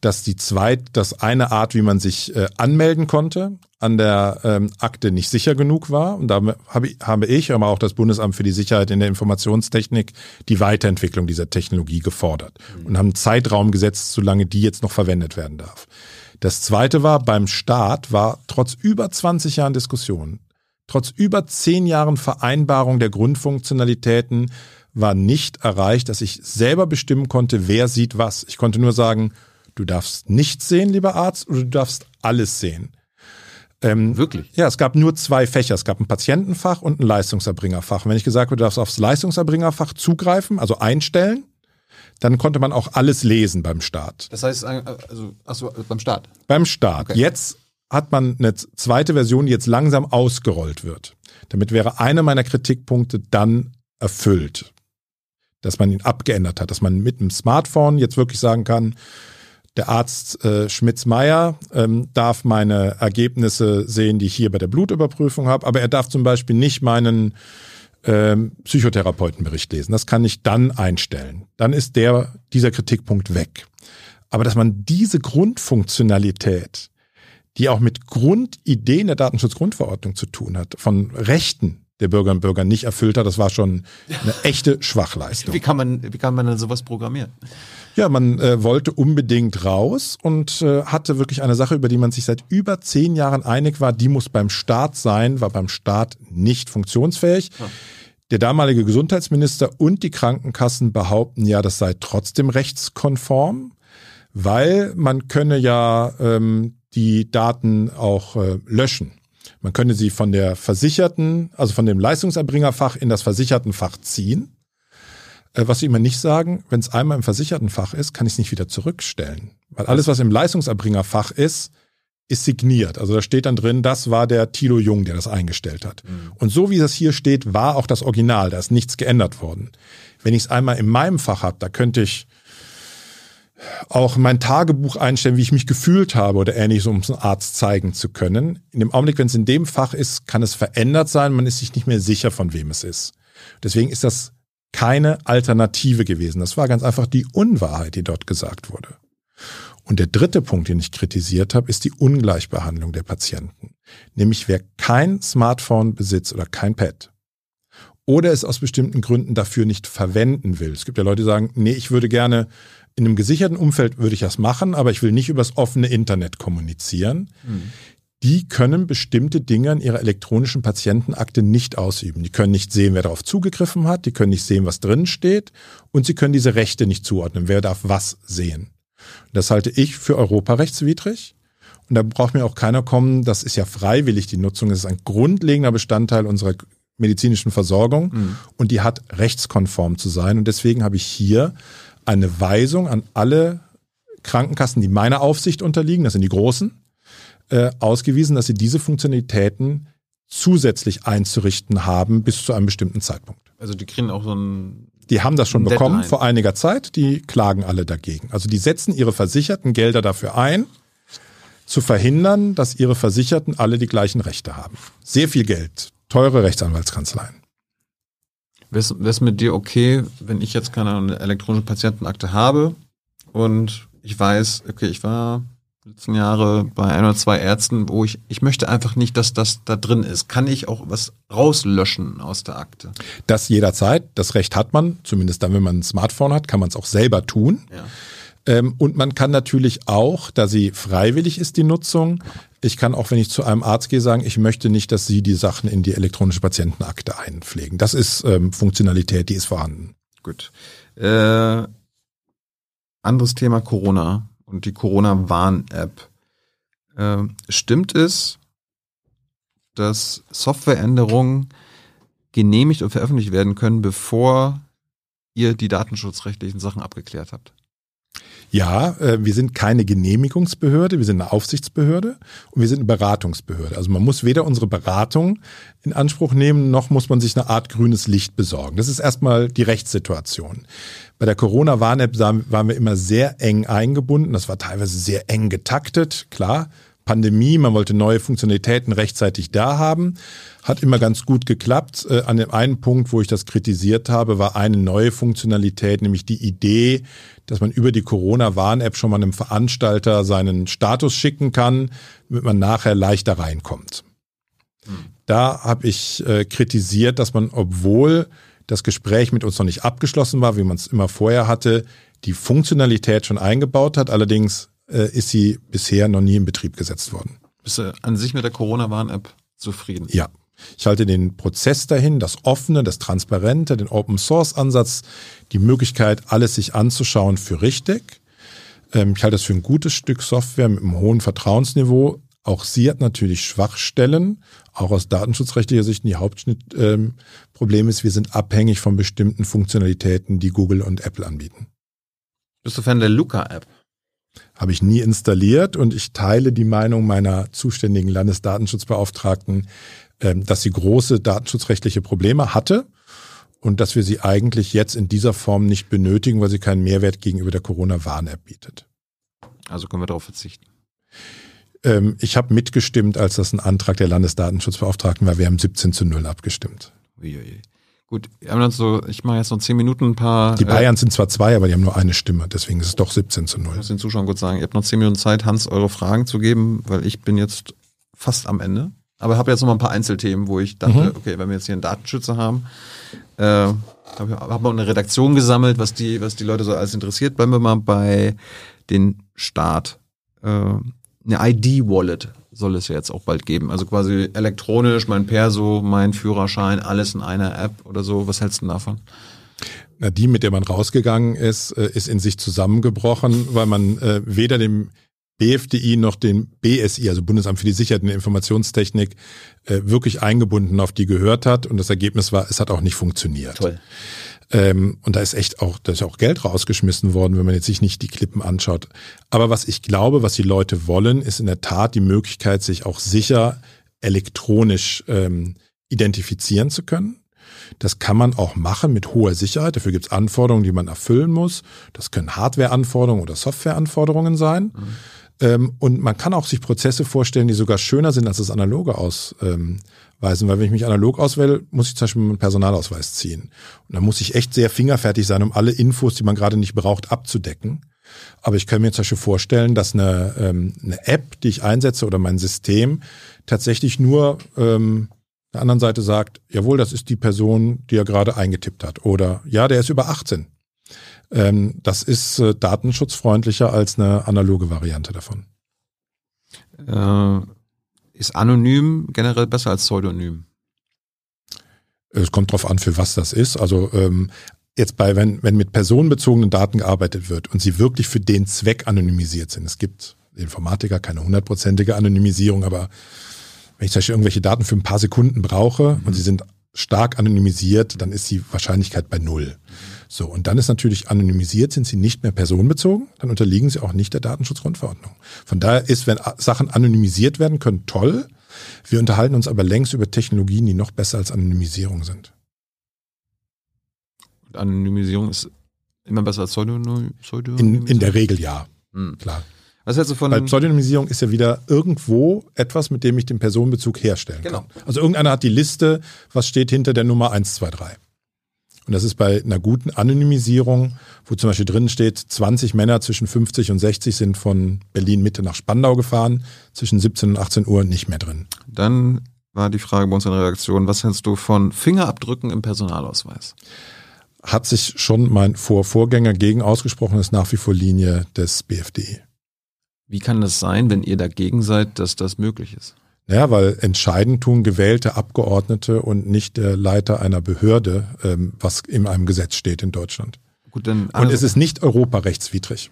dass die zweit, das eine Art, wie man sich äh, anmelden konnte, an der ähm, Akte nicht sicher genug war. Und da habe ich, habe ich, aber auch das Bundesamt für die Sicherheit in der Informationstechnik die Weiterentwicklung dieser Technologie gefordert mhm. und haben einen Zeitraum gesetzt, solange die jetzt noch verwendet werden darf. Das zweite war, beim Staat war trotz über 20 Jahren Diskussion, trotz über 10 Jahren Vereinbarung der Grundfunktionalitäten, war nicht erreicht, dass ich selber bestimmen konnte, wer sieht was. Ich konnte nur sagen, Du darfst nichts sehen, lieber Arzt, oder du darfst alles sehen. Ähm, Wirklich? Ja, es gab nur zwei Fächer. Es gab ein Patientenfach und ein Leistungserbringerfach. wenn ich gesagt habe, du darfst aufs Leistungserbringerfach zugreifen, also einstellen, dann konnte man auch alles lesen beim Start. Das heißt, äh, also, achso, beim Start? Beim Start. Okay. Jetzt hat man eine zweite Version, die jetzt langsam ausgerollt wird. Damit wäre einer meiner Kritikpunkte dann erfüllt. Dass man ihn abgeändert hat, dass man mit dem Smartphone jetzt wirklich sagen kann, der Arzt äh, Schmitz-Meyer ähm, darf meine Ergebnisse sehen, die ich hier bei der Blutüberprüfung habe, aber er darf zum Beispiel nicht meinen ähm, Psychotherapeutenbericht lesen. Das kann ich dann einstellen. Dann ist der, dieser Kritikpunkt weg. Aber dass man diese Grundfunktionalität, die auch mit Grundideen der Datenschutzgrundverordnung zu tun hat, von Rechten der Bürgerinnen und Bürger nicht erfüllt hat, das war schon eine echte Schwachleistung. Wie kann man, wie kann man denn sowas programmieren? Ja, man äh, wollte unbedingt raus und äh, hatte wirklich eine Sache, über die man sich seit über zehn Jahren einig war, die muss beim Staat sein, war beim Staat nicht funktionsfähig. Ja. Der damalige Gesundheitsminister und die Krankenkassen behaupten ja, das sei trotzdem rechtskonform, weil man könne ja ähm, die Daten auch äh, löschen. Man könne sie von der Versicherten, also von dem Leistungserbringerfach in das Versichertenfach ziehen. Äh, was sie immer nicht sagen, wenn es einmal im Versichertenfach ist, kann ich es nicht wieder zurückstellen. Weil alles, was im Leistungserbringerfach ist, ist signiert. Also da steht dann drin, das war der Tilo Jung, der das eingestellt hat. Mhm. Und so wie das hier steht, war auch das Original. Da ist nichts geändert worden. Wenn ich es einmal in meinem Fach habe, da könnte ich auch mein Tagebuch einstellen, wie ich mich gefühlt habe oder ähnliches, um es einem Arzt zeigen zu können. In dem Augenblick, wenn es in dem Fach ist, kann es verändert sein. Man ist sich nicht mehr sicher, von wem es ist. Deswegen ist das keine Alternative gewesen. Das war ganz einfach die Unwahrheit, die dort gesagt wurde. Und der dritte Punkt, den ich kritisiert habe, ist die Ungleichbehandlung der Patienten. Nämlich wer kein Smartphone besitzt oder kein Pad oder es aus bestimmten Gründen dafür nicht verwenden will. Es gibt ja Leute, die sagen, nee, ich würde gerne in einem gesicherten Umfeld würde ich das machen, aber ich will nicht übers offene Internet kommunizieren. Mhm die können bestimmte Dinge in ihrer elektronischen Patientenakte nicht ausüben. Die können nicht sehen, wer darauf zugegriffen hat, die können nicht sehen, was drin steht und sie können diese Rechte nicht zuordnen, wer darf was sehen. Das halte ich für europarechtswidrig. Und da braucht mir auch keiner kommen, das ist ja freiwillig, die Nutzung, das ist ein grundlegender Bestandteil unserer medizinischen Versorgung mhm. und die hat rechtskonform zu sein. Und deswegen habe ich hier eine Weisung an alle Krankenkassen, die meiner Aufsicht unterliegen, das sind die großen, äh, ausgewiesen, dass sie diese Funktionalitäten zusätzlich einzurichten haben bis zu einem bestimmten Zeitpunkt. Also die kriegen auch so ein die haben das schon bekommen Deadline. vor einiger Zeit, die klagen alle dagegen. Also die setzen ihre versicherten Gelder dafür ein, zu verhindern, dass ihre Versicherten alle die gleichen Rechte haben. Sehr viel Geld, teure Rechtsanwaltskanzleien. Wäre es mit dir okay, wenn ich jetzt keine elektronische Patientenakte habe und ich weiß, okay, ich war letzten Jahre bei ein oder zwei Ärzten, wo ich, ich möchte einfach nicht, dass das da drin ist. Kann ich auch was rauslöschen aus der Akte? Das jederzeit. Das Recht hat man, zumindest dann, wenn man ein Smartphone hat, kann man es auch selber tun. Ja. Ähm, und man kann natürlich auch, da sie freiwillig ist, die Nutzung, ich kann auch, wenn ich zu einem Arzt gehe, sagen, ich möchte nicht, dass Sie die Sachen in die elektronische Patientenakte einpflegen. Das ist ähm, Funktionalität, die ist vorhanden. Gut. Äh, anderes Thema Corona und die Corona-Warn-App. Äh, stimmt es, dass Softwareänderungen genehmigt und veröffentlicht werden können, bevor ihr die datenschutzrechtlichen Sachen abgeklärt habt? Ja, äh, wir sind keine Genehmigungsbehörde, wir sind eine Aufsichtsbehörde und wir sind eine Beratungsbehörde. Also man muss weder unsere Beratung in Anspruch nehmen, noch muss man sich eine Art grünes Licht besorgen. Das ist erstmal die Rechtssituation. Bei der Corona-Warn-App waren wir immer sehr eng eingebunden. Das war teilweise sehr eng getaktet, klar. Pandemie, man wollte neue Funktionalitäten rechtzeitig da haben. Hat immer ganz gut geklappt. Äh, an dem einen Punkt, wo ich das kritisiert habe, war eine neue Funktionalität, nämlich die Idee, dass man über die Corona-Warn-App schon mal einem Veranstalter seinen Status schicken kann, damit man nachher leichter reinkommt. Hm. Da habe ich äh, kritisiert, dass man, obwohl das Gespräch mit uns noch nicht abgeschlossen war, wie man es immer vorher hatte, die Funktionalität schon eingebaut hat. Allerdings äh, ist sie bisher noch nie in Betrieb gesetzt worden. Bist du an sich mit der Corona-Warn-App zufrieden? Ja. Ich halte den Prozess dahin, das Offene, das Transparente, den Open-Source-Ansatz, die Möglichkeit, alles sich anzuschauen, für richtig. Ähm, ich halte das für ein gutes Stück Software mit einem hohen Vertrauensniveau. Auch sie hat natürlich Schwachstellen, auch aus datenschutzrechtlicher Sicht. Die Hauptproblem ähm, ist, wir sind abhängig von bestimmten Funktionalitäten, die Google und Apple anbieten. Bist du Fan der Luca-App? Habe ich nie installiert und ich teile die Meinung meiner zuständigen Landesdatenschutzbeauftragten, ähm, dass sie große datenschutzrechtliche Probleme hatte und dass wir sie eigentlich jetzt in dieser Form nicht benötigen, weil sie keinen Mehrwert gegenüber der Corona-Warn-App bietet. Also können wir darauf verzichten. Ähm, ich habe mitgestimmt, als das ein Antrag der Landesdatenschutzbeauftragten war. Wir haben 17 zu 0 abgestimmt. Uiui. Gut, wir haben dann so, ich mache jetzt noch 10 Minuten ein paar. Die Bayern äh, sind zwar zwei, aber die haben nur eine Stimme, deswegen ist es doch 17 zu 0. Ich muss den Zuschauern kurz sagen, ihr habt noch 10 Minuten Zeit, Hans, eure Fragen zu geben, weil ich bin jetzt fast am Ende. Aber habe jetzt noch mal ein paar Einzelthemen, wo ich dachte, mhm. okay, wenn wir jetzt hier einen Datenschützer haben, äh, habe hab mal eine Redaktion gesammelt, was die, was die Leute so alles interessiert. Bleiben wir mal bei den Start. Äh, eine ID-Wallet soll es ja jetzt auch bald geben. Also quasi elektronisch, mein Perso, mein Führerschein, alles in einer App oder so. Was hältst du davon? Na, die, mit der man rausgegangen ist, äh, ist in sich zusammengebrochen, weil man äh, weder dem BFDI noch den BSI, also Bundesamt für die Sicherheit und Informationstechnik, äh, wirklich eingebunden auf die gehört hat. Und das Ergebnis war, es hat auch nicht funktioniert. Toll. Ähm, und da ist echt auch, da ist auch Geld rausgeschmissen worden, wenn man jetzt sich nicht die Klippen anschaut. Aber was ich glaube, was die Leute wollen, ist in der Tat die Möglichkeit, sich auch sicher elektronisch ähm, identifizieren zu können. Das kann man auch machen mit hoher Sicherheit. Dafür gibt es Anforderungen, die man erfüllen muss. Das können Hardware-Anforderungen oder Software-Anforderungen sein. Mhm. Ähm, und man kann auch sich Prozesse vorstellen, die sogar schöner sind als das analoge Ausweisen. Weil wenn ich mich analog auswähle, muss ich zum Beispiel meinen Personalausweis ziehen. Und dann muss ich echt sehr fingerfertig sein, um alle Infos, die man gerade nicht braucht, abzudecken. Aber ich kann mir zum Beispiel vorstellen, dass eine, ähm, eine App, die ich einsetze oder mein System tatsächlich nur ähm, der anderen Seite sagt, jawohl, das ist die Person, die er gerade eingetippt hat. Oder ja, der ist über 18. Ähm, das ist äh, datenschutzfreundlicher als eine analoge Variante davon. Äh, ist anonym generell besser als pseudonym? Es kommt drauf an, für was das ist. Also ähm, jetzt bei, wenn, wenn mit personenbezogenen Daten gearbeitet wird und sie wirklich für den Zweck anonymisiert sind. Es gibt Informatiker keine hundertprozentige Anonymisierung, aber wenn ich zum Beispiel irgendwelche Daten für ein paar Sekunden brauche mhm. und sie sind stark anonymisiert, dann ist die Wahrscheinlichkeit bei null. So, und dann ist natürlich anonymisiert, sind sie nicht mehr personenbezogen, dann unterliegen sie auch nicht der Datenschutzgrundverordnung. Von daher ist, wenn Sachen anonymisiert werden können, toll. Wir unterhalten uns aber längst über Technologien, die noch besser als Anonymisierung sind. Anonymisierung ist immer besser als Pseudonym? In, in der Regel ja. Hm. Klar. Was hältst du von Weil Pseudonymisierung ist ja wieder irgendwo etwas, mit dem ich den Personenbezug herstellen genau. kann. Also irgendeiner hat die Liste, was steht hinter der Nummer 123. Und das ist bei einer guten Anonymisierung, wo zum Beispiel drin steht, 20 Männer zwischen 50 und 60 sind von Berlin Mitte nach Spandau gefahren, zwischen 17 und 18 Uhr nicht mehr drin. Dann war die Frage bei uns in der Redaktion, was hältst du von Fingerabdrücken im Personalausweis? Hat sich schon mein Vorvorgänger gegen ausgesprochen, ist nach wie vor Linie des BFD. Wie kann das sein, wenn ihr dagegen seid, dass das möglich ist? Ja, weil entscheiden tun gewählte Abgeordnete und nicht der Leiter einer Behörde, ähm, was in einem Gesetz steht in Deutschland. Gut, dann also und es ist nicht europarechtswidrig.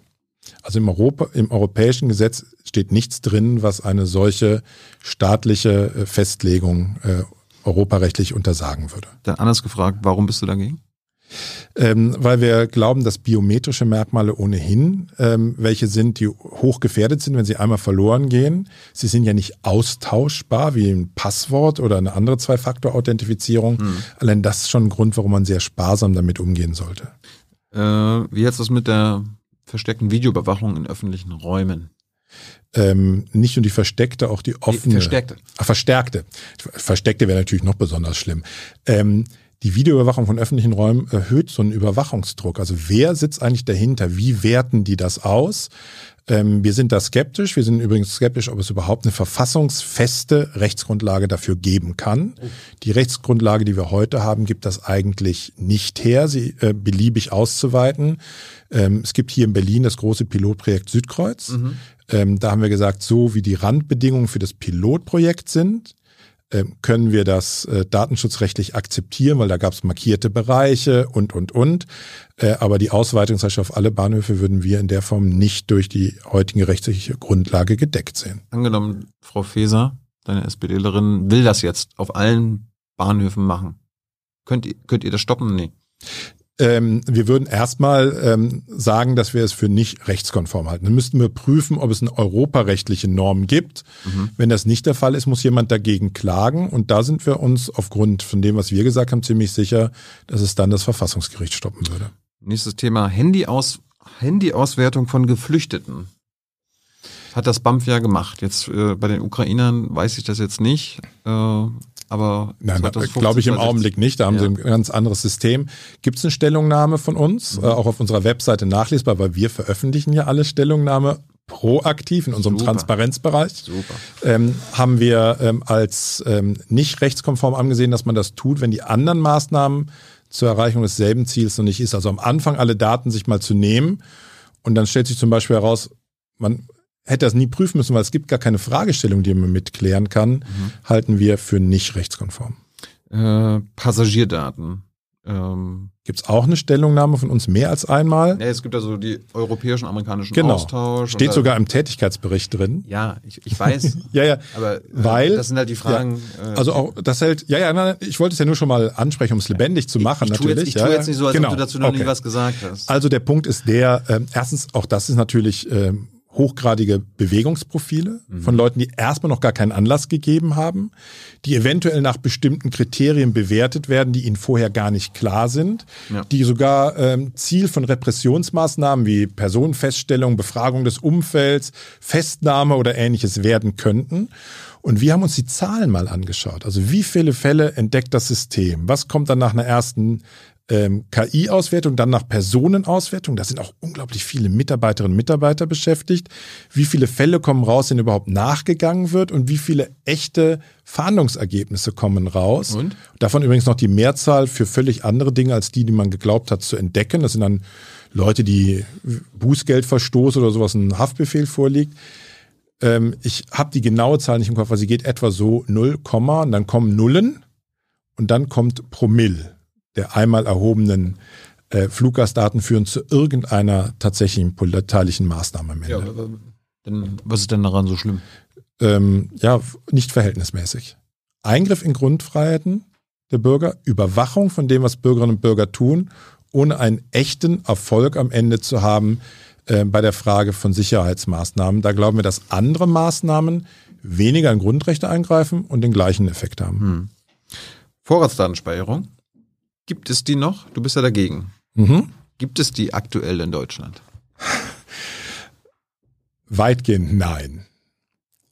Also im, Europa, im europäischen Gesetz steht nichts drin, was eine solche staatliche äh, Festlegung äh, europarechtlich untersagen würde. Dann anders gefragt, warum bist du dagegen? Ähm, weil wir glauben, dass biometrische Merkmale ohnehin ähm, welche sind, die hoch gefährdet sind, wenn sie einmal verloren gehen. Sie sind ja nicht austauschbar wie ein Passwort oder eine andere Zwei-Faktor-Authentifizierung. Hm. Allein das ist schon ein Grund, warum man sehr sparsam damit umgehen sollte. Äh, wie jetzt das mit der versteckten Videoüberwachung in öffentlichen Räumen? Ähm, nicht nur die versteckte, auch die offene. Die verstärkte. Ach, verstärkte. Versteckte wäre natürlich noch besonders schlimm. Ähm, die Videoüberwachung von öffentlichen Räumen erhöht so einen Überwachungsdruck. Also wer sitzt eigentlich dahinter? Wie werten die das aus? Ähm, wir sind da skeptisch. Wir sind übrigens skeptisch, ob es überhaupt eine verfassungsfeste Rechtsgrundlage dafür geben kann. Die Rechtsgrundlage, die wir heute haben, gibt das eigentlich nicht her, sie äh, beliebig auszuweiten. Ähm, es gibt hier in Berlin das große Pilotprojekt Südkreuz. Mhm. Ähm, da haben wir gesagt, so wie die Randbedingungen für das Pilotprojekt sind, können wir das äh, datenschutzrechtlich akzeptieren, weil da gab es markierte Bereiche und, und, und. Äh, aber die Ausweitung zum auf alle Bahnhöfe würden wir in der Form nicht durch die heutige rechtliche Grundlage gedeckt sehen. Angenommen, Frau Feser, deine SPDlerin, will das jetzt auf allen Bahnhöfen machen. Könnt ihr, könnt ihr das stoppen? Nee. Ähm, wir würden erstmal ähm, sagen, dass wir es für nicht rechtskonform halten. Dann müssten wir prüfen, ob es eine europarechtliche Norm gibt. Mhm. Wenn das nicht der Fall ist, muss jemand dagegen klagen. Und da sind wir uns aufgrund von dem, was wir gesagt haben, ziemlich sicher, dass es dann das Verfassungsgericht stoppen würde. Nächstes Thema Handyaus Handyauswertung von Geflüchteten. Hat das BAMF ja gemacht. Jetzt äh, bei den Ukrainern weiß ich das jetzt nicht. Äh, aber Nein, glaube ich im Augenblick nicht. Da haben ja. sie ein ganz anderes System. Gibt es eine Stellungnahme von uns, mhm. äh, auch auf unserer Webseite nachlesbar, weil wir veröffentlichen ja alle Stellungnahme proaktiv in unserem Super. Transparenzbereich. Super. Ähm, haben wir ähm, als ähm, nicht rechtskonform angesehen, dass man das tut, wenn die anderen Maßnahmen zur Erreichung desselben Ziels noch nicht ist. Also am Anfang alle Daten sich mal zu nehmen und dann stellt sich zum Beispiel heraus, man hätte das nie prüfen müssen, weil es gibt gar keine Fragestellung, die man mitklären kann, mhm. halten wir für nicht rechtskonform. Äh, Passagierdaten. Ähm, gibt es auch eine Stellungnahme von uns mehr als einmal? Ja, es gibt also die europäischen, amerikanischen genau. Austausch. Steht sogar im Tätigkeitsbericht drin. Ja, ich, ich weiß. ja, ja. Aber äh, weil, das sind halt die Fragen. Ja, äh, also auch das hält. Ja, ja. Nein, ich wollte es ja nur schon mal ansprechen, um es lebendig zu machen. Ich, ich natürlich. Jetzt, ich ja, tue jetzt nicht so, als genau. ob du dazu noch okay. nie was gesagt hast. Also der Punkt ist der. Äh, erstens, auch das ist natürlich. Ähm, hochgradige Bewegungsprofile mhm. von Leuten, die erstmal noch gar keinen Anlass gegeben haben, die eventuell nach bestimmten Kriterien bewertet werden, die ihnen vorher gar nicht klar sind, ja. die sogar ähm, Ziel von Repressionsmaßnahmen wie Personenfeststellung, Befragung des Umfelds, Festnahme oder ähnliches werden könnten. Und wir haben uns die Zahlen mal angeschaut. Also wie viele Fälle entdeckt das System? Was kommt dann nach einer ersten ähm, KI-Auswertung, dann nach Personenauswertung. Da sind auch unglaublich viele Mitarbeiterinnen und Mitarbeiter beschäftigt. Wie viele Fälle kommen raus, denen überhaupt nachgegangen wird und wie viele echte Fahndungsergebnisse kommen raus. Und? Davon übrigens noch die Mehrzahl für völlig andere Dinge als die, die man geglaubt hat zu entdecken. Das sind dann Leute, die Bußgeldverstoß oder sowas ein Haftbefehl vorliegt. Ähm, ich habe die genaue Zahl nicht im Kopf, weil sie geht etwa so 0, und dann kommen Nullen und dann kommt Promille der einmal erhobenen äh, Fluggastdaten führen zu irgendeiner tatsächlichen polizeilichen Maßnahme am Ende. Ja, denn, was ist denn daran so schlimm? Ähm, ja, nicht verhältnismäßig. Eingriff in Grundfreiheiten der Bürger, Überwachung von dem, was Bürgerinnen und Bürger tun, ohne einen echten Erfolg am Ende zu haben äh, bei der Frage von Sicherheitsmaßnahmen. Da glauben wir, dass andere Maßnahmen weniger in Grundrechte eingreifen und den gleichen Effekt haben. Hm. Vorratsdatenspeicherung, gibt es die noch? Du bist ja dagegen. Mhm. Gibt es die aktuell in Deutschland? Weitgehend nein.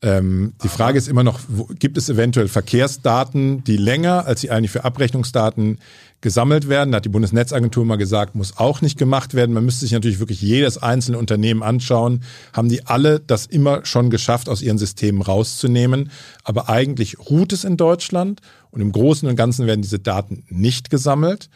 Ähm, die Frage ist immer noch, wo, gibt es eventuell Verkehrsdaten, die länger als sie eigentlich für Abrechnungsdaten gesammelt werden? Da hat die Bundesnetzagentur mal gesagt, muss auch nicht gemacht werden. Man müsste sich natürlich wirklich jedes einzelne Unternehmen anschauen. Haben die alle das immer schon geschafft, aus ihren Systemen rauszunehmen? Aber eigentlich ruht es in Deutschland und im Großen und Ganzen werden diese Daten nicht gesammelt.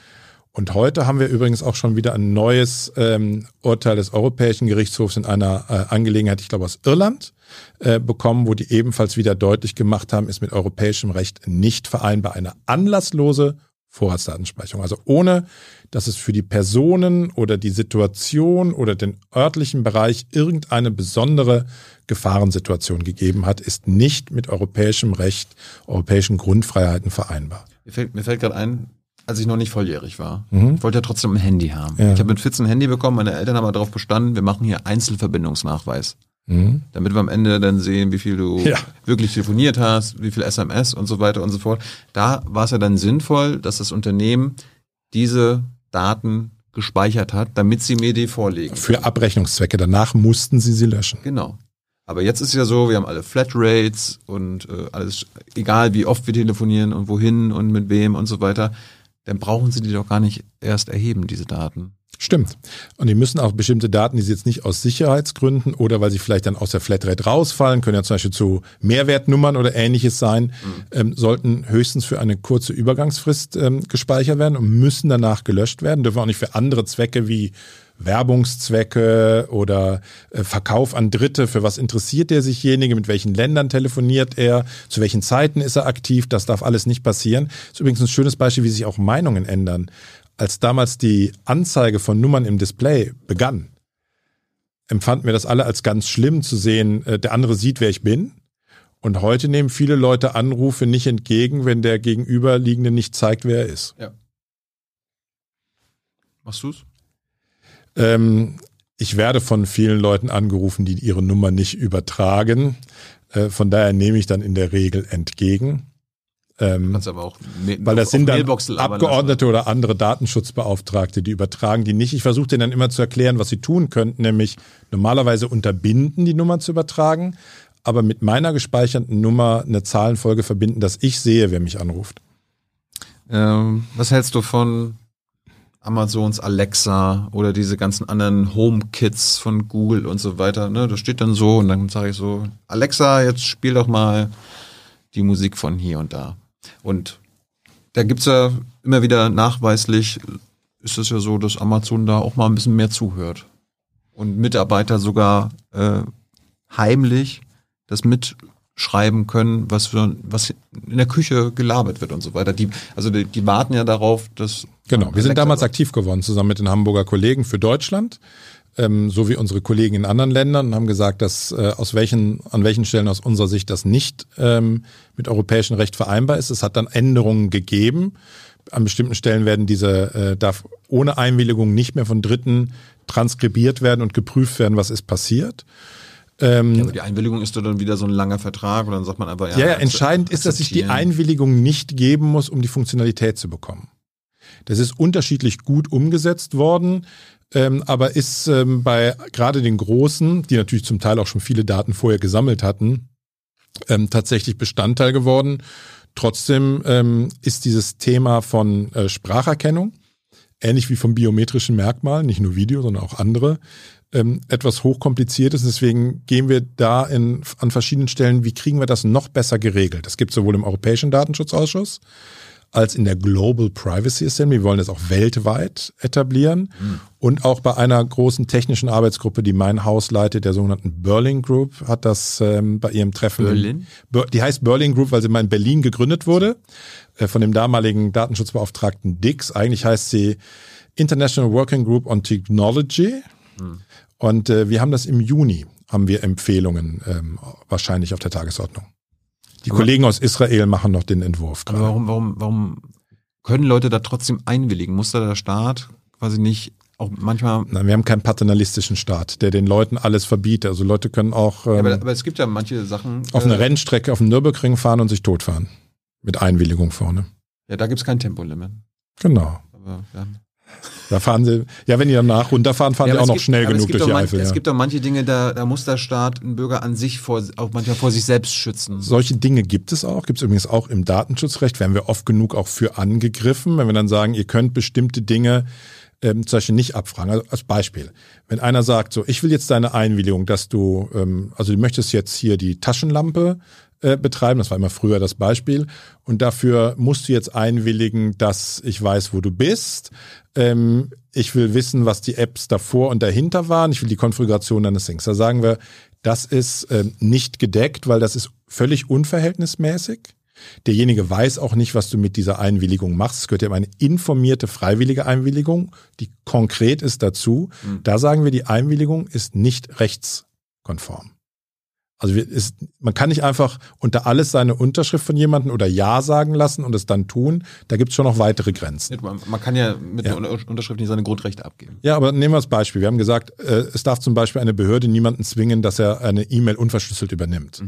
Und heute haben wir übrigens auch schon wieder ein neues ähm, Urteil des Europäischen Gerichtshofs in einer äh, Angelegenheit, ich glaube aus Irland, äh, bekommen, wo die ebenfalls wieder deutlich gemacht haben, ist mit europäischem Recht nicht vereinbar. Eine anlasslose Vorratsdatenspeicherung. Also ohne, dass es für die Personen oder die Situation oder den örtlichen Bereich irgendeine besondere Gefahrensituation gegeben hat, ist nicht mit europäischem Recht, europäischen Grundfreiheiten vereinbar. Mir fällt, mir fällt gerade ein, als ich noch nicht volljährig war. Mhm. Ich wollte ja trotzdem ein Handy haben. Ja. Ich habe mit 14 ein Handy bekommen, meine Eltern haben darauf bestanden, wir machen hier Einzelverbindungsnachweis. Mhm. Damit wir am Ende dann sehen, wie viel du ja. wirklich telefoniert hast, wie viel SMS und so weiter und so fort. Da war es ja dann sinnvoll, dass das Unternehmen diese Daten gespeichert hat, damit sie mir die vorlegen. Für Abrechnungszwecke. Danach mussten sie sie löschen. Genau. Aber jetzt ist es ja so, wir haben alle Flatrates und äh, alles, egal wie oft wir telefonieren und wohin und mit wem und so weiter dann brauchen Sie die doch gar nicht erst erheben, diese Daten. Stimmt. Und die müssen auch bestimmte Daten, die sie jetzt nicht aus Sicherheitsgründen oder weil sie vielleicht dann aus der Flatrate rausfallen, können ja zum Beispiel zu Mehrwertnummern oder ähnliches sein, mhm. ähm, sollten höchstens für eine kurze Übergangsfrist ähm, gespeichert werden und müssen danach gelöscht werden, dürfen auch nicht für andere Zwecke wie Werbungszwecke oder äh, Verkauf an Dritte. Für was interessiert der sichjenige? Mit welchen Ländern telefoniert er? Zu welchen Zeiten ist er aktiv? Das darf alles nicht passieren. Das ist übrigens ein schönes Beispiel, wie sich auch Meinungen ändern. Als damals die Anzeige von Nummern im Display begann, empfanden wir das alle als ganz schlimm zu sehen, äh, der andere sieht, wer ich bin. Und heute nehmen viele Leute Anrufe nicht entgegen, wenn der Gegenüberliegende nicht zeigt, wer er ist. Ja. Machst du's? Ähm, ich werde von vielen Leuten angerufen, die ihre Nummer nicht übertragen. Äh, von daher nehme ich dann in der Regel entgegen. Ähm, aber auch weil das sind dann Abgeordnete oder andere Datenschutzbeauftragte, die übertragen die nicht. Ich versuche denen dann immer zu erklären, was sie tun könnten, nämlich normalerweise unterbinden, die Nummer zu übertragen, aber mit meiner gespeicherten Nummer eine Zahlenfolge verbinden, dass ich sehe, wer mich anruft. Ähm, was hältst du von Amazons Alexa oder diese ganzen anderen Home-Kits von Google und so weiter. Ne? Das steht dann so und dann sage ich so, Alexa, jetzt spiel doch mal die Musik von hier und da. Und da gibt's ja immer wieder nachweislich, ist es ja so, dass Amazon da auch mal ein bisschen mehr zuhört. Und Mitarbeiter sogar äh, heimlich das mit schreiben können, was, für, was in der Küche gelabert wird und so weiter. Die, also die, die warten ja darauf, dass. Genau, wir sind damals aktiv geworden, zusammen mit den Hamburger Kollegen für Deutschland, ähm, so wie unsere Kollegen in anderen Ländern und haben gesagt, dass äh, aus welchen, an welchen Stellen aus unserer Sicht das nicht ähm, mit europäischem Recht vereinbar ist. Es hat dann Änderungen gegeben. An bestimmten Stellen werden diese, äh, darf ohne Einwilligung nicht mehr von Dritten transkribiert werden und geprüft werden, was ist passiert. Ähm, ja, die Einwilligung ist dann wieder so ein langer Vertrag und dann sagt man einfach, ja. Ja, ja entscheidend ist, dass ich die Einwilligung nicht geben muss, um die Funktionalität zu bekommen. Das ist unterschiedlich gut umgesetzt worden, ähm, aber ist ähm, bei gerade den Großen, die natürlich zum Teil auch schon viele Daten vorher gesammelt hatten, ähm, tatsächlich Bestandteil geworden. Trotzdem ähm, ist dieses Thema von äh, Spracherkennung, ähnlich wie vom biometrischen Merkmal, nicht nur Video, sondern auch andere, ähm, etwas hochkompliziertes. Deswegen gehen wir da in, an verschiedenen Stellen, wie kriegen wir das noch besser geregelt? Das gibt es sowohl im Europäischen Datenschutzausschuss als in der Global Privacy Assembly. Wir wollen das auch weltweit etablieren Mhm. und auch bei einer großen technischen Arbeitsgruppe, die mein Haus leitet, der sogenannten Berlin Group, hat das ähm, bei ihrem Treffen. Berlin? Ber- Die heißt Berlin Group, weil sie mal in Berlin gegründet wurde äh, von dem damaligen Datenschutzbeauftragten Dix. Eigentlich heißt sie International Working Group on Technology. Und äh, wir haben das im Juni, haben wir Empfehlungen ähm, wahrscheinlich auf der Tagesordnung. Die Kollegen aus Israel machen noch den Entwurf Aber gerade. warum, warum, warum können Leute da trotzdem einwilligen? Muss da der Staat quasi nicht auch manchmal. Nein, wir haben keinen paternalistischen Staat, der den Leuten alles verbietet. Also Leute können auch ähm, Ja, aber, aber es gibt ja manche Sachen. auf einer äh, Rennstrecke auf dem Nürburgring fahren und sich totfahren. Mit Einwilligung vorne. Ja, da gibt's kein Tempolimit. Genau. Aber, ja. Da fahren sie, ja, wenn die danach runterfahren, fahren Ja, die auch es noch gibt- schnell es genug durch die man- Eifel. Es Ja. gibt doch manche Dinge, da, da muss der Staat einen Bürger an sich vor, auch manchmal vor sich selbst schützen. Solche Dinge gibt es auch, gibt es übrigens auch im Datenschutzrecht, werden wir oft genug auch für angegriffen, wenn wir dann sagen, ihr könnt bestimmte Dinge ähm, zum Beispiel nicht abfragen. Also als Beispiel, wenn einer sagt, so, ich will jetzt deine Einwilligung, dass du, ähm, also du möchtest jetzt hier die Taschenlampe äh, betreiben, das war immer früher das Beispiel, und dafür musst du jetzt einwilligen, dass ich weiß, wo du bist. Ähm, ich will wissen, was die Apps davor und dahinter waren. Ich will die Konfiguration deines Things. Da sagen wir, das ist ähm, nicht gedeckt, weil das ist völlig unverhältnismäßig. Derjenige weiß auch nicht, was du mit dieser Einwilligung machst. Es gehört ja um eine informierte, freiwillige Einwilligung, die konkret ist dazu. Da sagen wir, die Einwilligung ist nicht rechtskonform. Also wir, ist, man kann nicht einfach unter alles seine Unterschrift von jemandem oder Ja sagen lassen und es dann tun. Da gibt es schon noch weitere Grenzen. Man, kann ja mit Ja. einer Unterschrift nicht seine Grundrechte abgeben. Ja, aber nehmen wir das Beispiel. Wir haben gesagt, äh, es darf zum Beispiel eine Behörde niemanden zwingen, dass er eine E-Mail unverschlüsselt übernimmt.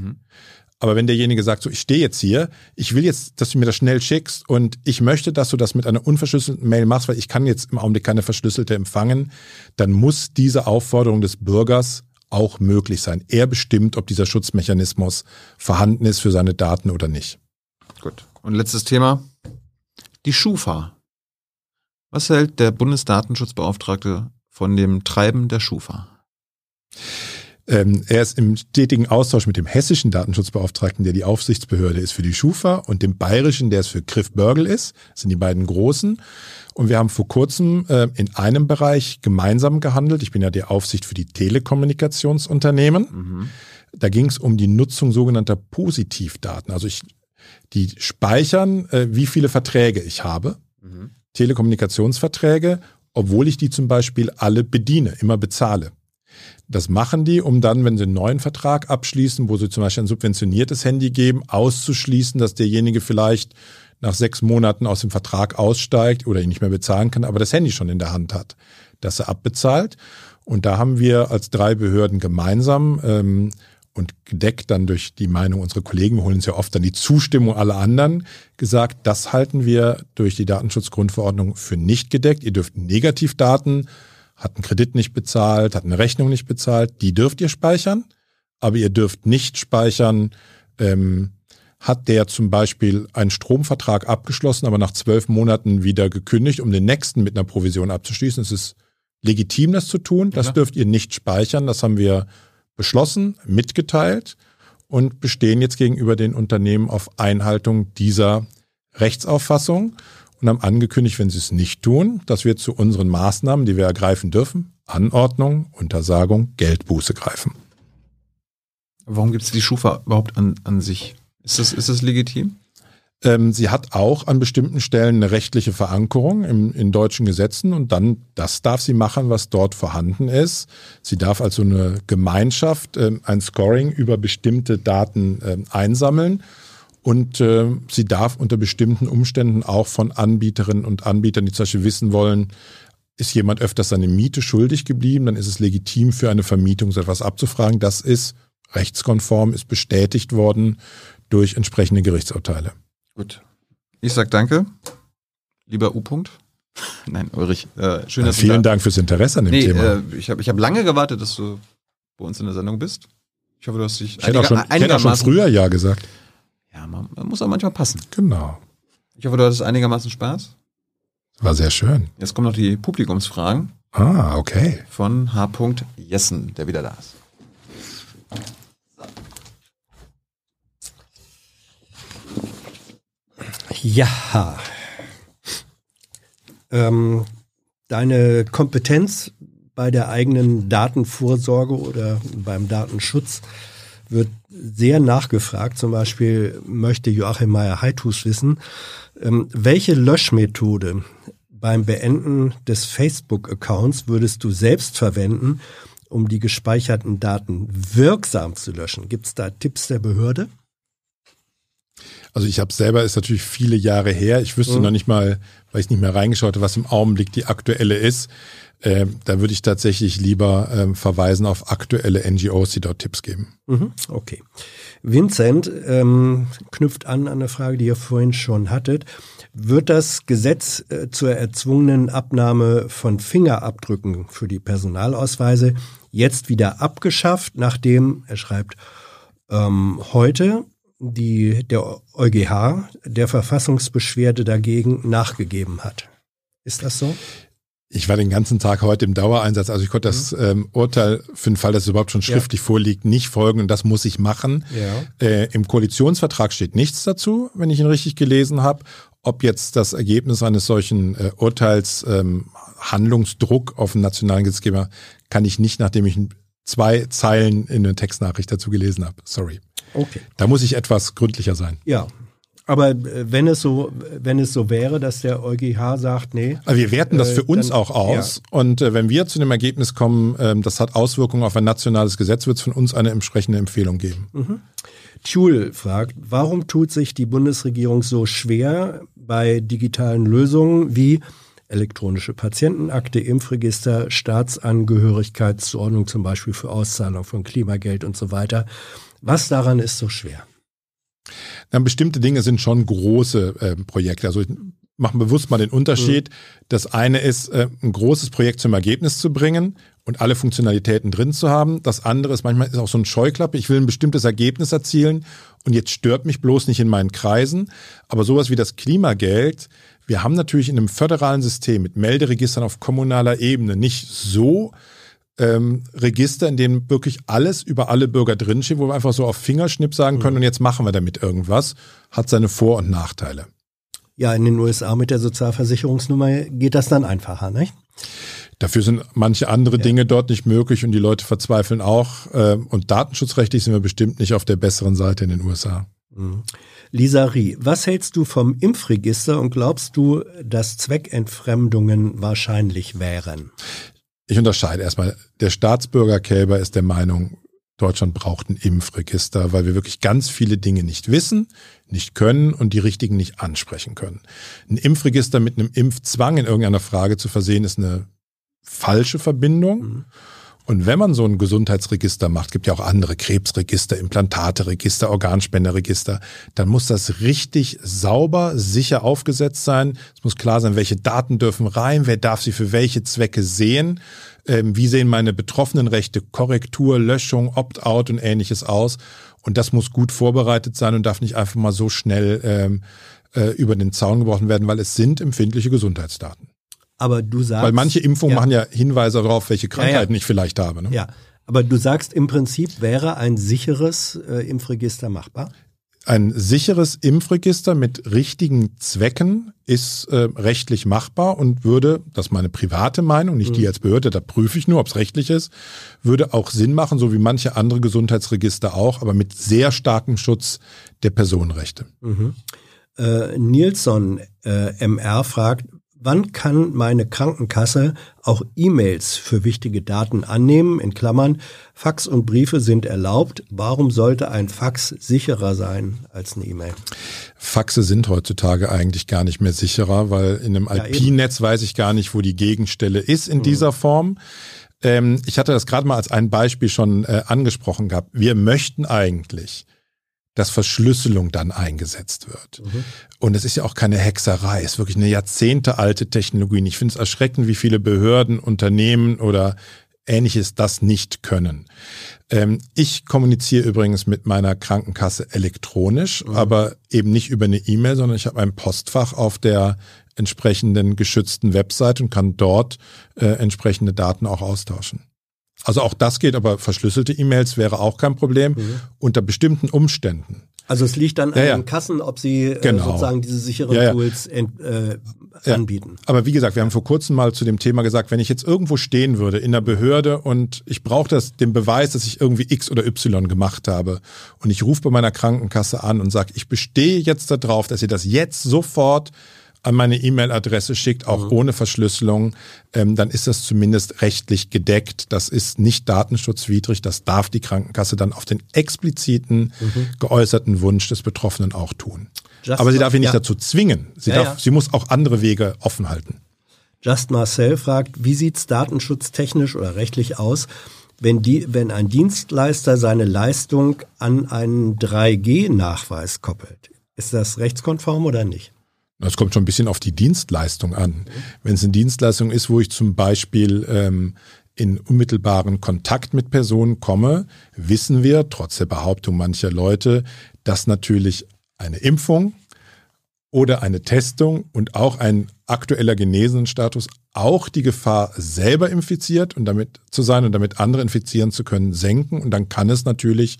Aber wenn derjenige sagt, so, ich stehe jetzt hier, ich will jetzt, dass du mir das schnell schickst und ich möchte, dass du das mit einer unverschlüsselten Mail machst, weil ich kann jetzt im Augenblick keine verschlüsselte empfangen, dann muss diese Aufforderung des Bürgers auch möglich sein. Er bestimmt, ob dieser Schutzmechanismus vorhanden ist für seine Daten oder nicht. Gut. Und letztes Thema. Die Schufa. Was hält der Bundesdatenschutzbeauftragte von dem Treiben der Schufa? Ähm, er ist im stetigen Austausch mit dem hessischen Datenschutzbeauftragten, der die Aufsichtsbehörde ist für die Schufa, und dem bayerischen, der es für Griff Börgel ist. Das sind die beiden großen. Und wir haben vor kurzem äh, in einem Bereich gemeinsam gehandelt. Ich bin ja die Aufsicht für die Telekommunikationsunternehmen. Da ging es um die Nutzung sogenannter Positivdaten. Also ich, die speichern, äh, wie viele Verträge ich habe. Telekommunikationsverträge, obwohl ich die zum Beispiel alle bediene, immer bezahle. Das machen die, um dann, wenn sie einen neuen Vertrag abschließen, wo sie zum Beispiel ein subventioniertes Handy geben, auszuschließen, dass derjenige vielleicht nach sechs Monaten aus dem Vertrag aussteigt oder ihn nicht mehr bezahlen kann, aber das Handy schon in der Hand hat, dass er abbezahlt. Und da haben wir als drei Behörden gemeinsam ähm, und gedeckt dann durch die Meinung unserer Kollegen, wir holen uns ja oft dann die Zustimmung aller anderen, gesagt, das halten wir durch die Datenschutzgrundverordnung für nicht gedeckt. Ihr dürft Negativdaten, hat einen Kredit nicht bezahlt, hat eine Rechnung nicht bezahlt, die dürft ihr speichern, aber ihr dürft nicht speichern, ähm, hat der zum Beispiel einen Stromvertrag abgeschlossen, aber nach zwölf Monaten wieder gekündigt, um den nächsten mit einer Provision abzuschließen. Es ist legitim, das zu tun. Das klar. dürft ihr nicht speichern. Das haben wir beschlossen, mitgeteilt und bestehen jetzt gegenüber den Unternehmen auf Einhaltung dieser Rechtsauffassung und haben angekündigt, wenn sie es nicht tun, dass wir zu unseren Maßnahmen, die wir ergreifen dürfen, Anordnung, Untersagung, Geldbuße greifen. Warum gibt es die Schufa überhaupt an, an sich? Ist das, ist das legitim? Ähm, sie hat auch an bestimmten Stellen eine rechtliche Verankerung im, in deutschen Gesetzen und dann, das darf sie machen, was dort vorhanden ist. Sie darf also eine Gemeinschaft ähm, ein Scoring über bestimmte Daten ähm, einsammeln und äh, sie darf unter bestimmten Umständen auch von Anbieterinnen und Anbietern, die zum Beispiel wissen wollen, ist jemand öfters seine Miete schuldig geblieben, dann ist es legitim für eine Vermietung so etwas abzufragen. Das ist rechtskonform, ist bestätigt worden durch entsprechende Gerichtsurteile. Gut. Ich sag danke. Lieber U. -Punkt. Nein, Ulrich. Äh, schön, dass Vielen du da Dank fürs Interesse an dem Nee, Thema. äh, ich habe ich hab lange gewartet, dass du bei uns in der Sendung bist. Ich hoffe, du hast dich ich hätte auch schon, ich hätte auch schon früher Ja gesagt. Ja, man, man muss auch manchmal passen. Genau. Ich hoffe, du hattest einigermaßen Spaß. War sehr schön. Jetzt kommen noch die Publikumsfragen Ah, okay. von H. Jessen, der wieder da ist. Ja. Ähm, deine Kompetenz bei der eigenen Datenvorsorge oder beim Datenschutz wird sehr nachgefragt. Zum Beispiel möchte Joachim Meyer-Heithus wissen, ähm, welche Löschmethode beim Beenden des Facebook-Accounts würdest du selbst verwenden, um die gespeicherten Daten wirksam zu löschen? Gibt es da Tipps der Behörde? Also ich habe selber, ist natürlich viele Jahre her. Ich wüsste mhm. noch nicht mal, weil ich nicht mehr reingeschaut habe, was im Augenblick die aktuelle ist. Ähm, da würde ich tatsächlich lieber ähm, verweisen auf aktuelle NGOs, die dort Tipps geben. Mhm, okay. Vincent ähm, knüpft an an eine Frage, die ihr vorhin schon hattet. Wird das Gesetz äh, zur erzwungenen Abnahme von Fingerabdrücken für die Personalausweise jetzt wieder abgeschafft, nachdem, er schreibt, ähm, heute die, der EuGH der Verfassungsbeschwerde dagegen nachgegeben hat. Ist das so? Ich war den ganzen Tag heute im Dauereinsatz, also ich konnte das mhm. ähm, Urteil für den Fall, dass es überhaupt schon schriftlich ja. vorliegt, nicht folgen und das muss ich machen. Ja. Äh, Im Koalitionsvertrag steht nichts dazu, wenn ich ihn richtig gelesen habe. Ob jetzt das Ergebnis eines solchen äh, Urteils ähm, Handlungsdruck auf den nationalen Gesetzgeber, kann ich nicht, nachdem ich zwei Zeilen in der Textnachricht dazu gelesen habe. Sorry. Okay. Da muss ich etwas gründlicher sein. Ja, aber äh, wenn es so, wenn es so wäre, dass der EuGH sagt, nee. Also wir werten das für äh, uns dann, auch aus. Ja. Und äh, wenn wir zu dem Ergebnis kommen, äh, das hat Auswirkungen auf ein nationales Gesetz, wird es von uns eine entsprechende Empfehlung geben. Mhm. Thule fragt, warum tut sich die Bundesregierung so schwer bei digitalen Lösungen wie elektronische Patientenakte, Impfregister, Staatsangehörigkeitszuordnung zum Beispiel für Auszahlung von Klimageld und so weiter. Was daran ist so schwer? Dann bestimmte Dinge sind schon große äh, Projekte. Also ich mache bewusst mal den Unterschied. Mhm. Das eine ist, äh, ein großes Projekt zum Ergebnis zu bringen und alle Funktionalitäten drin zu haben. Das andere ist manchmal ist auch so ein Scheuklappe. Ich will ein bestimmtes Ergebnis erzielen und jetzt stört mich bloß nicht in meinen Kreisen. Aber sowas wie das Klimageld, wir haben natürlich in einem föderalen System mit Melderegistern auf kommunaler Ebene nicht so ähm, Register, in dem wirklich alles über alle Bürger drinsteht, wo wir einfach so auf Fingerschnipp sagen können, mhm. und jetzt machen wir damit irgendwas, hat seine Vor- und Nachteile. Ja, in den USA mit der Sozialversicherungsnummer geht das dann einfacher, nicht? Dafür sind manche andere ja. Dinge dort nicht möglich und die Leute verzweifeln auch. Äh, und datenschutzrechtlich sind wir bestimmt nicht auf der besseren Seite in den USA. Mhm. Lisa Rie, was hältst du vom Impfregister und glaubst du, dass Zweckentfremdungen wahrscheinlich wären? Ich unterscheide erstmal. Der Staatsbürger Kälber ist der Meinung, Deutschland braucht ein Impfregister, weil wir wirklich ganz viele Dinge nicht wissen, nicht können und die richtigen nicht ansprechen können. Ein Impfregister mit einem Impfzwang in irgendeiner Frage zu versehen, ist eine falsche Verbindung. Mhm. Und wenn man so ein Gesundheitsregister macht, gibt ja auch andere Krebsregister, Implantateregister, Organspenderregister, dann muss das richtig sauber, sicher aufgesetzt sein. Es muss klar sein, welche Daten dürfen rein, wer darf sie für welche Zwecke sehen, ähm, wie sehen meine betroffenen Rechte, Korrektur, Löschung, Opt-out und ähnliches aus. Und das muss gut vorbereitet sein und darf nicht einfach mal so schnell ähm, äh, über den Zaun gebrochen werden, weil es sind empfindliche Gesundheitsdaten. Aber du sagst. Weil manche Impfungen ja. machen ja Hinweise darauf, welche Krankheiten ja, ja. ich vielleicht habe. Ne? Ja. Aber du sagst im Prinzip, wäre ein sicheres äh, Impfregister machbar? Ein sicheres Impfregister mit richtigen Zwecken ist äh, rechtlich machbar und würde, das ist meine private Meinung, nicht mhm. die als Behörde, da prüfe ich nur, ob es rechtlich ist, würde auch Sinn machen, so wie manche andere Gesundheitsregister auch, aber mit sehr starkem Schutz der Personenrechte. Mhm. Äh, Nilsson äh, MR fragt, wann kann meine Krankenkasse auch E-Mails für wichtige Daten annehmen? In Klammern, Fax und Briefe sind erlaubt. Warum sollte ein Fax sicherer sein als eine E-Mail? Faxe sind heutzutage eigentlich gar nicht mehr sicherer, weil in einem ja, IP-Netz weiß ich gar nicht, wo die Gegenstelle ist in mhm. dieser Form. Ähm, ich hatte das gerade mal als ein Beispiel schon äh, angesprochen gehabt. Wir möchten eigentlich dass Verschlüsselung dann eingesetzt wird. Mhm. Und es ist ja auch keine Hexerei, es ist wirklich eine jahrzehntealte Technologie. Und ich finde es erschreckend, wie viele Behörden, Unternehmen oder ähnliches das nicht können. Ähm, ich kommuniziere übrigens mit meiner Krankenkasse elektronisch, mhm. aber eben nicht über eine E-Mail, sondern ich habe ein Postfach auf der entsprechenden geschützten Website und kann dort äh, entsprechende Daten auch austauschen. Also auch das geht, aber verschlüsselte E-Mails wäre auch kein Problem mhm. unter bestimmten Umständen. Also es liegt dann Ja, an ja. den Kassen, ob sie äh, Genau. sozusagen diese sicheren Ja. Tools ent, äh, anbieten. Aber wie gesagt, wir haben vor kurzem mal zu dem Thema gesagt, wenn ich jetzt irgendwo stehen würde in der Behörde und ich brauche das den Beweis, dass ich irgendwie X oder Y gemacht habe und ich rufe bei meiner Krankenkasse an und sage, ich bestehe jetzt darauf, dass ihr das jetzt sofort an meine E-Mail-Adresse schickt, auch ohne Verschlüsselung, ähm, dann ist das zumindest rechtlich gedeckt. Das ist nicht datenschutzwidrig. Das darf die Krankenkasse dann auf den expliziten geäußerten Wunsch des Betroffenen auch tun. Just Aber sie darf ihn nicht ja. dazu zwingen. Sie, Ja, darf, ja. sie muss auch andere Wege offen halten. Just Marcel fragt, wie sieht's datenschutztechnisch oder rechtlich aus, wenn, die, wenn ein Dienstleister seine Leistung an einen 3G-Nachweis koppelt? Ist das rechtskonform oder nicht? Das kommt schon ein bisschen auf die Dienstleistung an. Wenn es eine Dienstleistung ist, wo ich zum Beispiel ähm, in unmittelbaren Kontakt mit Personen komme, wissen wir, trotz der Behauptung mancher Leute, dass natürlich eine Impfung oder eine Testung und auch ein aktueller Genesenenstatus auch die Gefahr selber infiziert und damit zu sein und damit andere infizieren zu können senken. Und dann kann es natürlich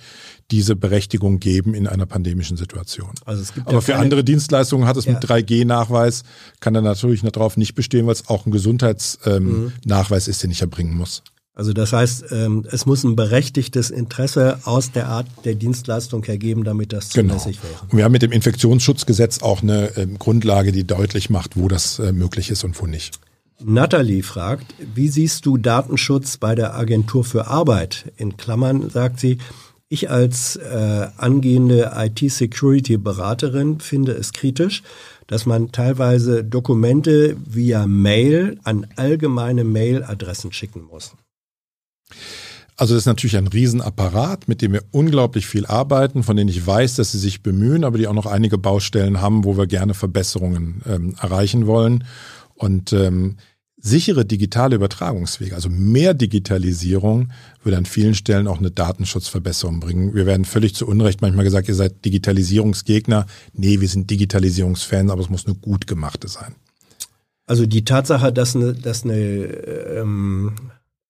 diese Berechtigung geben in einer pandemischen Situation. Also es gibt Aber ja für keine- andere Dienstleistungen hat es Ja. mit 3G-Nachweis, kann er natürlich darauf nicht bestehen, weil es auch ein Gesundheitsnachweis ähm, Nachweis ist, den ich erbringen muss. Also das heißt, ähm, es muss ein berechtigtes Interesse aus der Art der Dienstleistung hergeben, damit das Genau. zulässig wäre. Und wir haben mit dem Infektionsschutzgesetz auch eine ähm, Grundlage, die deutlich macht, wo das äh, möglich ist und wo nicht. Natalie fragt, wie siehst du Datenschutz bei der Agentur für Arbeit? In Klammern sagt sie, ich als äh, angehende IT-Security-Beraterin finde es kritisch, dass man teilweise Dokumente via Mail an allgemeine Mail-Adressen schicken muss. Also das ist natürlich ein Riesenapparat, mit dem wir unglaublich viel arbeiten, von denen ich weiß, dass sie sich bemühen, aber die auch noch einige Baustellen haben, wo wir gerne Verbesserungen ähm, erreichen wollen. Und ähm, sichere digitale Übertragungswege, also mehr Digitalisierung, würde an vielen Stellen auch eine Datenschutzverbesserung bringen. Wir werden völlig zu Unrecht manchmal gesagt, ihr seid Digitalisierungsgegner. Nee, wir sind Digitalisierungsfans, aber es muss eine gut gemachte sein. Also die Tatsache, dass eine, dass eine ähm,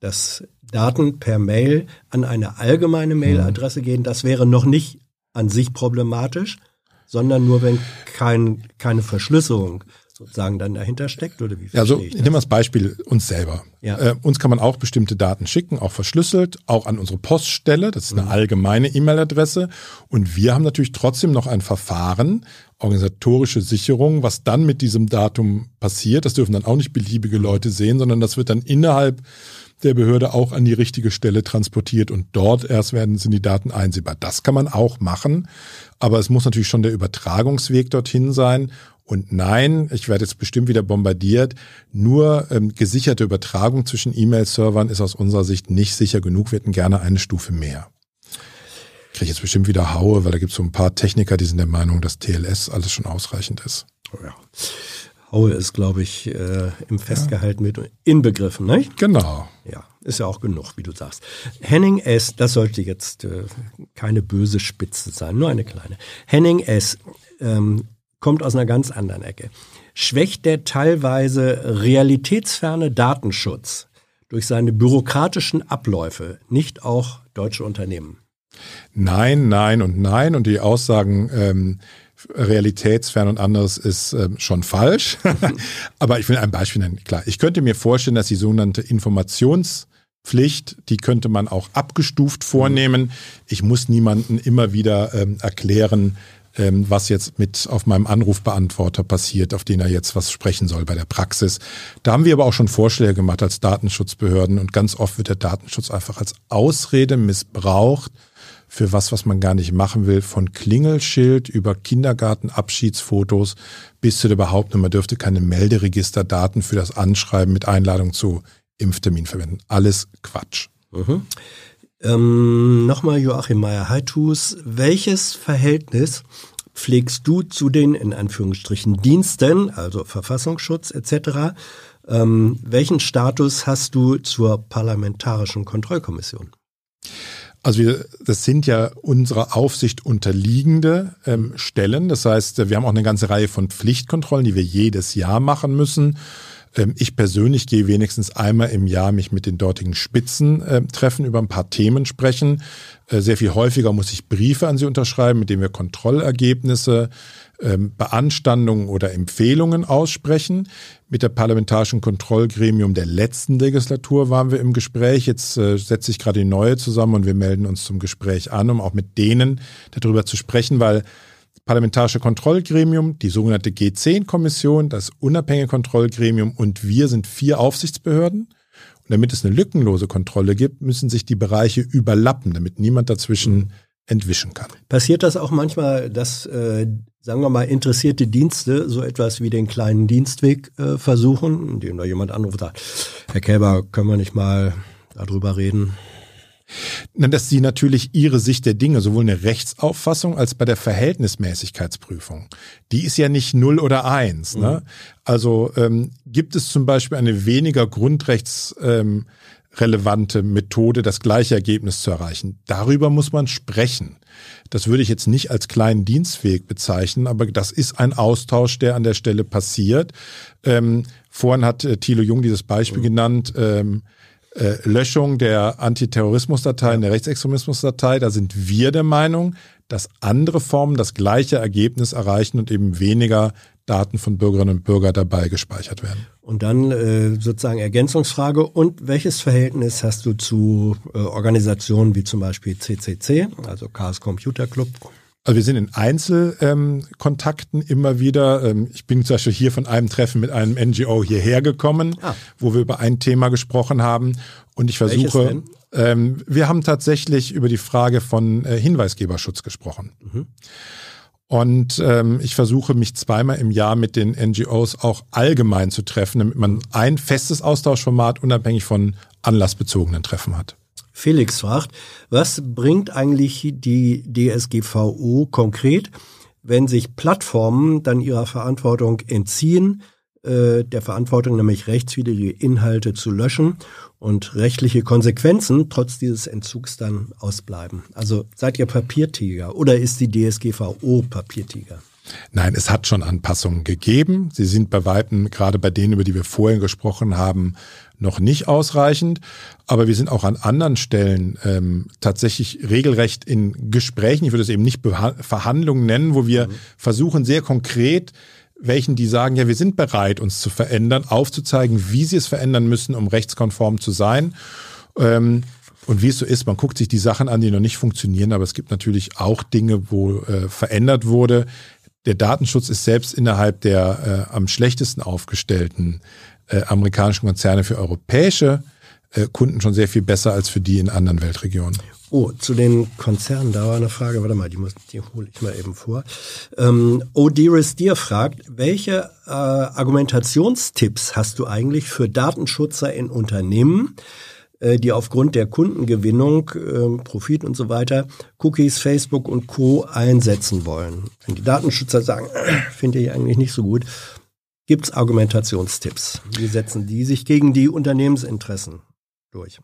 dass Daten per Mail an eine allgemeine Mailadresse gehen, das wäre noch nicht an sich problematisch, sondern nur wenn kein, keine Verschlüsselung sozusagen dann dahinter steckt oder wie also ich nehme das? als Beispiel uns selber. Ja. Äh, uns kann man auch bestimmte Daten schicken, auch verschlüsselt, auch an unsere Poststelle. Das ist eine allgemeine E-Mail-Adresse. Und wir haben natürlich trotzdem noch ein Verfahren, organisatorische Sicherung, was dann mit diesem Datum passiert. Das dürfen dann auch nicht beliebige Leute sehen, sondern das wird dann innerhalb der Behörde auch an die richtige Stelle transportiert und dort erst werden sind die Daten einsehbar. Das kann man auch machen, aber es muss natürlich schon der Übertragungsweg dorthin sein. Und nein, ich werde jetzt bestimmt wieder bombardiert. Nur ähm, gesicherte Übertragung zwischen E-Mail-Servern ist aus unserer Sicht nicht sicher genug. Wir hätten gerne eine Stufe mehr. Kriege jetzt bestimmt wieder Haue, weil da gibt es so ein paar Techniker, die sind der Meinung, dass TLS alles schon ausreichend ist. Ja. Haue ist, glaube ich, äh, im Festgehalten mit inbegriffen, nicht? Genau. Ja, ist ja auch genug, wie du sagst. Henning S., das sollte jetzt äh, keine böse Spitze sein, nur eine kleine. Henning S. Ähm, kommt aus einer ganz anderen Ecke. Schwächt der teilweise realitätsferne Datenschutz durch seine bürokratischen Abläufe nicht auch deutsche Unternehmen? Nein, nein und nein. Und die Aussagen ähm, realitätsfern und anderes ist ähm, schon falsch. Aber ich will ein Beispiel nennen. Klar, ich könnte mir vorstellen, dass die sogenannte Informationspflicht, die könnte man auch abgestuft vornehmen. Ich muss niemanden immer wieder ähm, erklären, ähm, was jetzt mit auf meinem Anrufbeantworter passiert, auf den er jetzt was sprechen soll bei der Praxis. Da haben wir aber auch schon Vorschläge gemacht als Datenschutzbehörden und ganz oft wird der Datenschutz einfach als Ausrede missbraucht für was, was man gar nicht machen will, von Klingelschild über Kindergartenabschiedsfotos bis zu der Behauptung, man dürfte keine Melderegisterdaten für das Anschreiben mit Einladung zu Impftermin verwenden. Alles Quatsch. Ähm, Nochmal Joachim Meyer-Heitus, welches Verhältnis pflegst du zu den, in Anführungsstrichen, Diensten, also Verfassungsschutz etc., ähm, welchen Status hast du zur Parlamentarischen Kontrollkommission? Also wir, das sind ja unserer Aufsicht unterliegende ähm, Stellen. Das heißt, wir haben auch eine ganze Reihe von Pflichtkontrollen, die wir jedes Jahr machen müssen. Ähm, ich persönlich gehe wenigstens einmal im Jahr mich mit den dortigen Spitzen äh, treffen, über ein paar Themen sprechen. Äh, sehr viel häufiger muss ich Briefe an sie unterschreiben, mit denen wir Kontrollergebnisse, ähm, Beanstandungen oder Empfehlungen aussprechen. Mit der Parlamentarischen Kontrollgremium der letzten Legislatur waren wir im Gespräch. Jetzt äh, setzt sich gerade die neue zusammen und wir melden uns zum Gespräch an, um auch mit denen darüber zu sprechen, weil Parlamentarische Kontrollgremium, die sogenannte G10-Kommission, das unabhängige Kontrollgremium und wir sind vier Aufsichtsbehörden. Und damit es eine lückenlose Kontrolle gibt, müssen sich die Bereiche überlappen, damit niemand dazwischen entwischen kann. Passiert das auch manchmal, dass, äh, sagen wir mal, interessierte Dienste so etwas wie den kleinen Dienstweg äh, versuchen, indem da jemand anruft, sagt, Herr Kälber, können wir nicht mal darüber reden? dass sie natürlich ihre Sicht der Dinge, sowohl eine Rechtsauffassung als bei der Verhältnismäßigkeitsprüfung, die ist ja nicht null oder eins. Ne? Mhm. Also ähm, gibt es zum Beispiel eine weniger grundrechtsrelevante ähm, Methode, das gleiche Ergebnis zu erreichen. Darüber muss man sprechen. Das würde ich jetzt nicht als kleinen Dienstweg bezeichnen, aber das ist ein Austausch, der an der Stelle passiert. Ähm, vorhin hat äh, Thilo Jung dieses Beispiel mhm. genannt. Ähm, äh, Löschung der Antiterrorismusdatei, der Rechtsextremismusdatei, da sind wir der Meinung, dass andere Formen das gleiche Ergebnis erreichen und eben weniger Daten von Bürgerinnen und Bürgern dabei gespeichert werden. Und dann äh, sozusagen Ergänzungsfrage. Und welches Verhältnis hast du zu äh, Organisationen wie zum Beispiel CCC, also Chaos Computer Club? Also wir sind in Einzelkontakten ähm, immer wieder. Ähm, ich bin zum Beispiel hier von einem Treffen mit einem NGO hierher gekommen, ah. wo wir über ein Thema gesprochen haben. Und ich versuche, ähm, wir haben tatsächlich über die Frage von äh, Hinweisgeberschutz gesprochen. Mhm. Und ähm, ich versuche mich zweimal im Jahr mit den NGOs auch allgemein zu treffen, damit man ein festes Austauschformat unabhängig von anlassbezogenen Treffen hat. Felix fragt, was bringt eigentlich die DSGVO konkret, wenn sich Plattformen dann ihrer Verantwortung entziehen, äh, der Verantwortung nämlich rechtswidrige Inhalte zu löschen und rechtliche Konsequenzen trotz dieses Entzugs dann ausbleiben? Also seid ihr Papiertiger oder ist die DSGVO Papiertiger? Nein, es hat schon Anpassungen gegeben. Sie sind bei Weitem, gerade bei denen, über die wir vorhin gesprochen haben, noch nicht ausreichend. Aber wir sind auch an anderen Stellen ähm, tatsächlich regelrecht in Gesprächen, ich würde es eben nicht Verhandlungen nennen, wo wir mhm. versuchen, sehr konkret welchen die sagen, ja, wir sind bereit, uns zu verändern, aufzuzeigen, wie sie es verändern müssen, um rechtskonform zu sein. Ähm, und wie es so ist, man guckt sich die Sachen an, die noch nicht funktionieren, aber es gibt natürlich auch Dinge, wo äh, verändert wurde. Der Datenschutz ist selbst innerhalb der äh, am schlechtesten aufgestellten äh, amerikanischen Konzerne für europäische äh, Kunden schon sehr viel besser als für die in anderen Weltregionen. Oh, zu den Konzernen, da war eine Frage, warte mal, die, muss, die hole ich mal eben vor. Ähm, Odiris Dir fragt, welche äh, Argumentationstipps hast du eigentlich für Datenschutzer in Unternehmen, die aufgrund der Kundengewinnung, äh, Profit und so weiter, Cookies, Facebook und Co. einsetzen wollen? Wenn die Datenschützer sagen, äh, finde ich eigentlich nicht so gut, gibt es Argumentationstipps? Wie setzen die sich gegen die Unternehmensinteressen durch?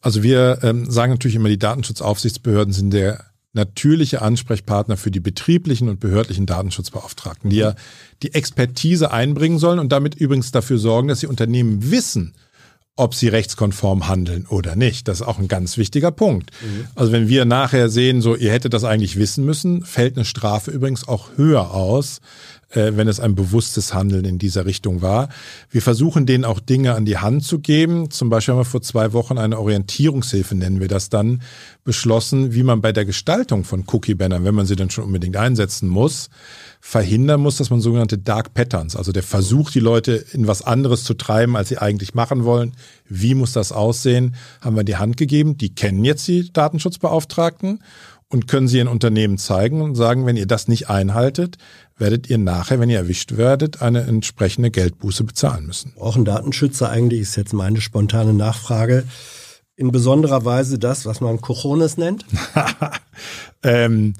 Also wir ähm, sagen natürlich immer, die Datenschutzaufsichtsbehörden sind der natürliche Ansprechpartner für die betrieblichen und behördlichen Datenschutzbeauftragten, die ja die Expertise einbringen sollen und damit übrigens dafür sorgen, dass die Unternehmen wissen, ob sie rechtskonform handeln oder nicht. Das ist auch ein ganz wichtiger Punkt. Mhm. Also wenn wir nachher sehen, so ihr hättet das eigentlich wissen müssen, fällt eine Strafe übrigens auch höher aus, äh, wenn es ein bewusstes Handeln in dieser Richtung war. Wir versuchen denen auch Dinge an die Hand zu geben. Zum Beispiel haben wir vor zwei Wochen eine Orientierungshilfe, nennen wir das dann, beschlossen, wie man bei der Gestaltung von Cookie-Bannern, wenn man sie dann schon unbedingt einsetzen muss, verhindern muss, dass man sogenannte Dark Patterns, also der Versuch, die Leute in was anderes zu treiben, als sie eigentlich machen wollen, wie muss das aussehen, haben wir in die Hand gegeben. Die kennen jetzt die Datenschutzbeauftragten und können sie in Unternehmen zeigen und sagen, wenn ihr das nicht einhaltet, werdet ihr nachher, wenn ihr erwischt werdet, eine entsprechende Geldbuße bezahlen müssen. Brauchen Datenschützer eigentlich, ist jetzt meine spontane Nachfrage, in besonderer Weise das, was man Cojones nennt? ähm,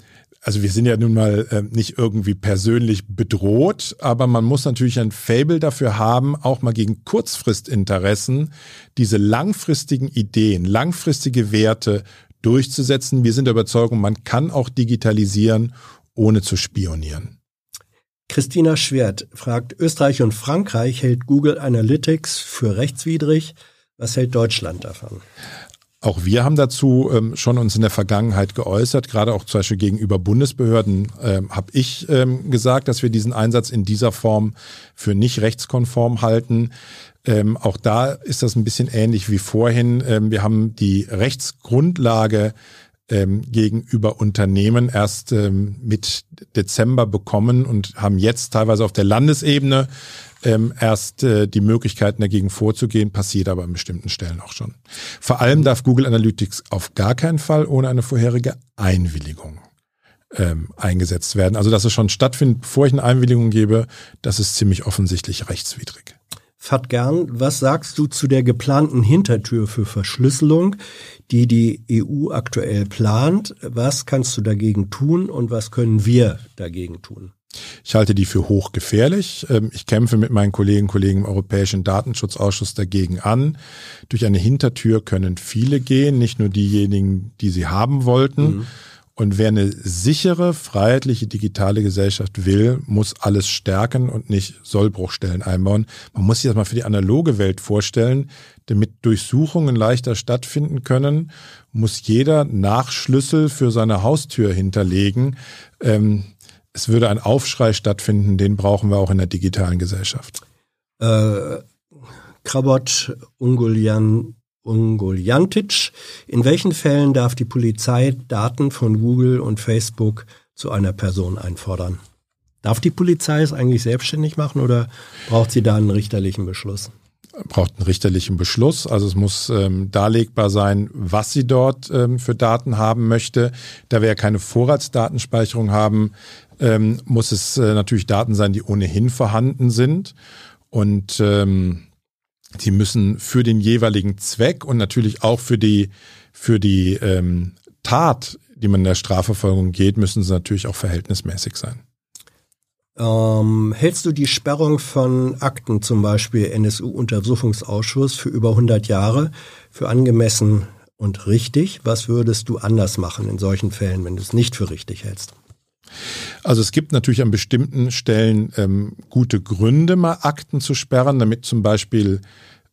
also wir sind ja nun mal äh, nicht irgendwie persönlich bedroht, aber man muss natürlich ein Fable dafür haben, auch mal gegen Kurzfristinteressen diese langfristigen Ideen, langfristige Werte durchzusetzen. Wir sind der Überzeugung, man kann auch digitalisieren, ohne zu spionieren. Christina Schwert fragt, Österreich und Frankreich hält Google Analytics für rechtswidrig. Was hält Deutschland davon? Auch wir haben dazu ähm, schon uns in der Vergangenheit geäußert, gerade auch zum Beispiel gegenüber Bundesbehörden ähm, habe ich ähm, gesagt, dass wir diesen Einsatz in dieser Form für nicht rechtskonform halten. Ähm, auch da ist das ein bisschen ähnlich wie vorhin. Ähm, wir haben die Rechtsgrundlage ähm, gegenüber Unternehmen erst ähm, mit Dezember bekommen und haben jetzt teilweise auf der Landesebene ähm, erst äh, die Möglichkeiten dagegen vorzugehen, passiert aber an bestimmten Stellen auch schon. Vor allem darf Google Analytics auf gar keinen Fall ohne eine vorherige Einwilligung ähm, eingesetzt werden. Also dass es schon stattfindet, bevor ich eine Einwilligung gebe, das ist ziemlich offensichtlich rechtswidrig. Fat gern, was sagst du zu der geplanten Hintertür für Verschlüsselung, die die EU aktuell plant? Was kannst du dagegen tun und was können wir dagegen tun? Ich halte die für hochgefährlich. Ähm, ich kämpfe mit meinen Kolleginnen und Kollegen im Europäischen Datenschutzausschuss dagegen an. Durch eine Hintertür können viele gehen, nicht nur diejenigen, die sie haben wollten. Mhm. Und wer eine sichere, freiheitliche digitale Gesellschaft will, muss alles stärken und nicht Sollbruchstellen einbauen. Man muss sich das mal für die analoge Welt vorstellen. Damit Durchsuchungen leichter stattfinden können, muss jeder Nachschlüssel für seine Haustür hinterlegen. Ähm, es würde ein Aufschrei stattfinden, den brauchen wir auch in der digitalen Gesellschaft. Äh, Krabot, Ungolian, Ungoljantic. In welchen Fällen darf die Polizei Daten von Google und Facebook zu einer Person einfordern? Darf die Polizei es eigentlich selbstständig machen oder braucht sie da einen richterlichen Beschluss? Braucht einen richterlichen Beschluss. Also es muss ähm, darlegbar sein, was sie dort ähm, für Daten haben möchte. Da wir ja keine Vorratsdatenspeicherung haben, ähm, muss es äh, natürlich Daten sein, die ohnehin vorhanden sind. Und ähm, sie müssen für den jeweiligen Zweck und natürlich auch für die, für die ähm, Tat, die man in der Strafverfolgung geht, müssen sie natürlich auch verhältnismäßig sein. Ähm, hältst du die Sperrung von Akten, zum Beispiel NSU-Untersuchungsausschuss, für über 100 Jahre für angemessen und richtig? Was würdest du anders machen in solchen Fällen, wenn du es nicht für richtig hältst? Also es gibt natürlich an bestimmten Stellen ähm, gute Gründe, mal Akten zu sperren, damit zum Beispiel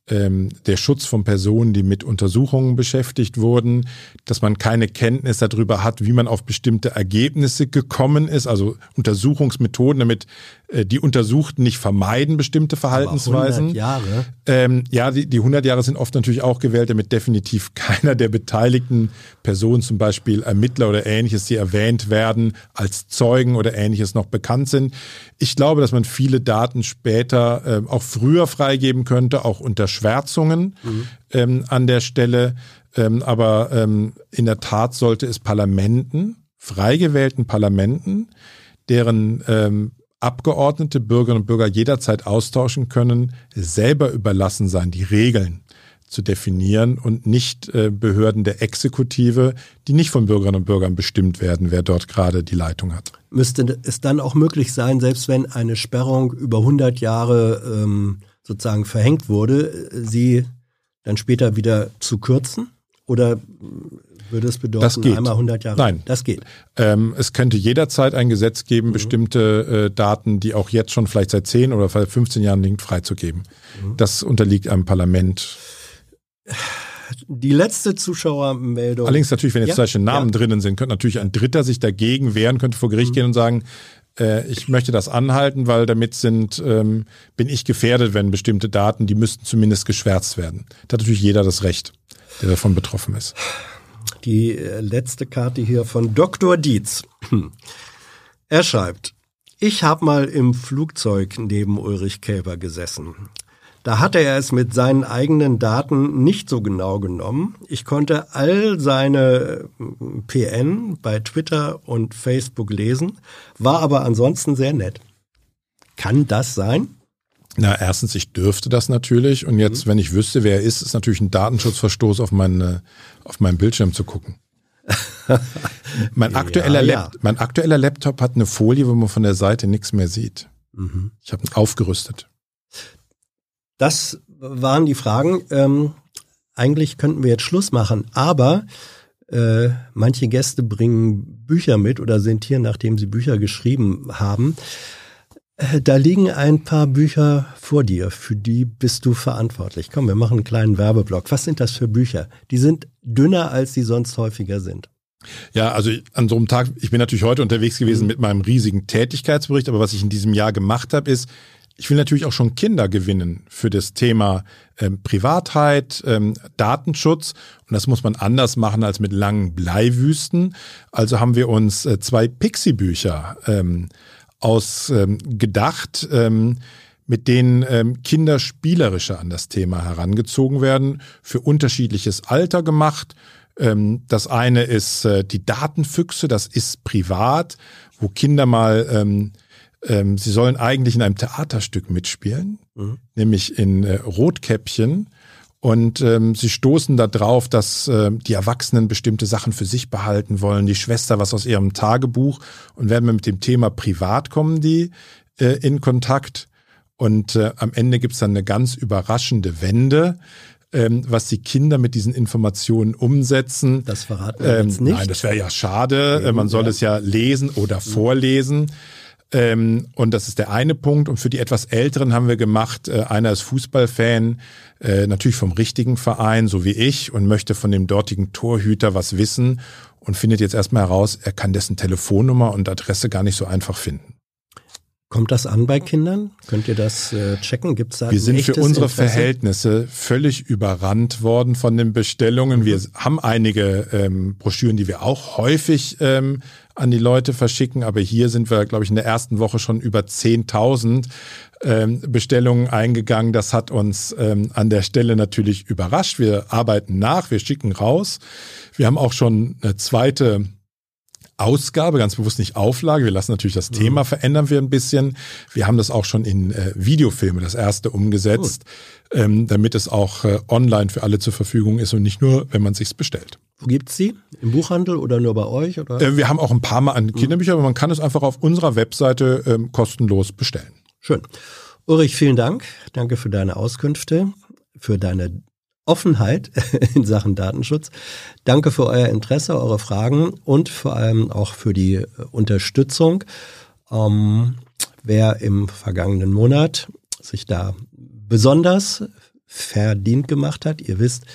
ähm, der Schutz von Personen, die mit Untersuchungen beschäftigt wurden, dass man keine Kenntnis darüber hat, wie man auf bestimmte Ergebnisse gekommen ist, also Untersuchungsmethoden, damit die Untersuchten nicht vermeiden bestimmte Verhaltensweisen. Aber 100 Jahre? Ähm, ja, die, die 100 Jahre sind oft natürlich auch gewählt, damit definitiv keiner der beteiligten Personen, zum Beispiel Ermittler oder ähnliches, die erwähnt werden, als Zeugen oder ähnliches noch bekannt sind. Ich glaube, dass man viele Daten später äh, auch früher freigeben könnte, auch unter Schwärzungen mhm. ähm, an der Stelle. Ähm, aber ähm, in der Tat sollte es Parlamenten, frei gewählten Parlamenten, deren ähm, Abgeordnete, Bürgerinnen und Bürger jederzeit austauschen können, selber überlassen sein, die Regeln zu definieren und nicht äh, Behörden der Exekutive, die nicht von Bürgerinnen und Bürgern bestimmt werden, wer dort gerade die Leitung hat. Müsste es dann auch möglich sein, selbst wenn eine Sperrung über 100 Jahre ähm, sozusagen verhängt wurde, sie dann später wieder zu kürzen? Oder würde es bedeuten, das geht. einmal 100 Jahre? Nein. Das geht. Ähm, es könnte jederzeit ein Gesetz geben, mhm. bestimmte äh, Daten, die auch jetzt schon vielleicht seit 10 oder 15 Jahren liegen, freizugeben. Mhm. Das unterliegt einem Parlament. Die letzte Zuschauermeldung. Allerdings natürlich, wenn jetzt ja, solche Namen ja. drinnen sind, könnte natürlich ein Dritter sich dagegen wehren, könnte vor Gericht mhm. gehen und sagen, äh, ich möchte das anhalten, weil damit sind, ähm, bin ich gefährdet, wenn bestimmte Daten, die müssten zumindest geschwärzt werden. Da hat natürlich jeder das Recht, der davon betroffen ist. Die äh, letzte Karte hier von Dr. Dietz. Er schreibt, ich habe mal im Flugzeug neben Ulrich Kälber gesessen. Da hatte er es mit seinen eigenen Daten nicht so genau genommen. Ich konnte all seine äh, PN bei Twitter und Facebook lesen, war aber ansonsten sehr nett. Kann das sein? Na, erstens, ich dürfte das natürlich. Und jetzt, mhm. wenn ich wüsste, wer er ist, ist natürlich ein Datenschutzverstoß auf, meine, auf meinen Bildschirm zu gucken. mein, aktueller ja, ja. mein aktueller Laptop hat eine Folie, wo man von der Seite nichts mehr sieht. Mhm. Ich habe ihn aufgerüstet. Das waren die Fragen. Ähm, eigentlich könnten wir jetzt Schluss machen, aber äh, manche Gäste bringen Bücher mit oder sind hier, nachdem sie Bücher geschrieben haben. Äh, Da liegen ein paar Bücher vor dir, für die bist du verantwortlich. Komm, wir machen einen kleinen Werbeblock. Was sind das für Bücher? Die sind dünner, als sie sonst häufiger sind. Ja, also an so einem Tag, ich bin natürlich heute unterwegs gewesen mit meinem riesigen Tätigkeitsbericht, aber was ich in diesem Jahr gemacht habe, ist, ich will natürlich auch schon Kinder gewinnen für das Thema ähm, Privatheit, ähm, Datenschutz. Und das muss man anders machen als mit langen Bleiwüsten. Also haben wir uns äh, zwei Pixie-Bücher ähm, ausgedacht, ähm, mit denen ähm, Kinder spielerischer an das Thema herangezogen werden, für unterschiedliches Alter gemacht. Ähm, das eine ist äh, die Datenfüchse, das ist privat, wo Kinder mal ähm, ähm, sie sollen eigentlich in einem Theaterstück mitspielen, Mhm. nämlich in äh, Rotkäppchen. Und ähm, sie stoßen da drauf, dass äh, die Erwachsenen bestimmte Sachen für sich behalten wollen, die Schwester was aus ihrem Tagebuch und werden wir mit dem Thema privat kommen die äh, in Kontakt. Und äh, am Ende gibt's dann eine ganz überraschende Wende, ähm, was die Kinder mit diesen Informationen umsetzen. Das verraten wir Ähm, jetzt nicht. Nein, das wäre ja schade. Äh, Man soll ja. es ja lesen oder vorlesen. Ähm, und das ist der eine Punkt. Und für die etwas Älteren haben wir gemacht, äh, einer ist Fußballfan, äh, natürlich vom richtigen Verein, so wie ich, und möchte von dem dortigen Torhüter was wissen und findet jetzt erstmal heraus, er kann dessen Telefonnummer und Adresse gar nicht so einfach finden. Kommt das an bei Kindern? Könnt ihr das äh, checken? Gibt's da Wir sind für unsere Interesse? Verhältnisse völlig überrannt worden von den Bestellungen. Wir haben einige ähm, Broschüren, die wir auch häufig ähm, an die Leute verschicken, aber hier sind wir, glaube ich, in der ersten Woche schon über 10.000 ähm, Bestellungen eingegangen. Das hat uns ähm, an der Stelle natürlich überrascht. Wir arbeiten nach, wir schicken raus. Wir haben auch schon eine zweite Ausgabe, ganz bewusst nicht Auflage. Wir lassen natürlich das Thema verändern wir ein bisschen. Wir haben das auch schon in äh, Videofilme, das erste umgesetzt, ähm, damit es auch äh, online für alle zur Verfügung ist und nicht nur, wenn man sich's bestellt. Wo gibt's sie? Im Buchhandel oder nur bei euch? Oder? Äh, wir haben auch ein paar Mal an Kinderbücher, aber man kann es einfach auf unserer Webseite ähm, kostenlos bestellen. Schön. Ulrich, vielen Dank. Danke für deine Auskünfte, für deine Offenheit in Sachen Datenschutz. Danke für euer Interesse, eure Fragen und vor allem auch für die äh, Unterstützung. Ähm, wer im vergangenen Monat sich da besonders verdient gemacht hat, ihr wisst,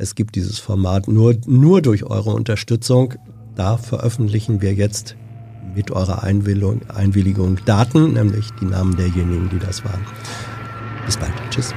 es gibt dieses Format nur, nur durch eure Unterstützung. Da veröffentlichen wir jetzt mit eurer Einwilligung, Einwilligung Daten, nämlich die Namen derjenigen, die das waren. Bis bald. Tschüss.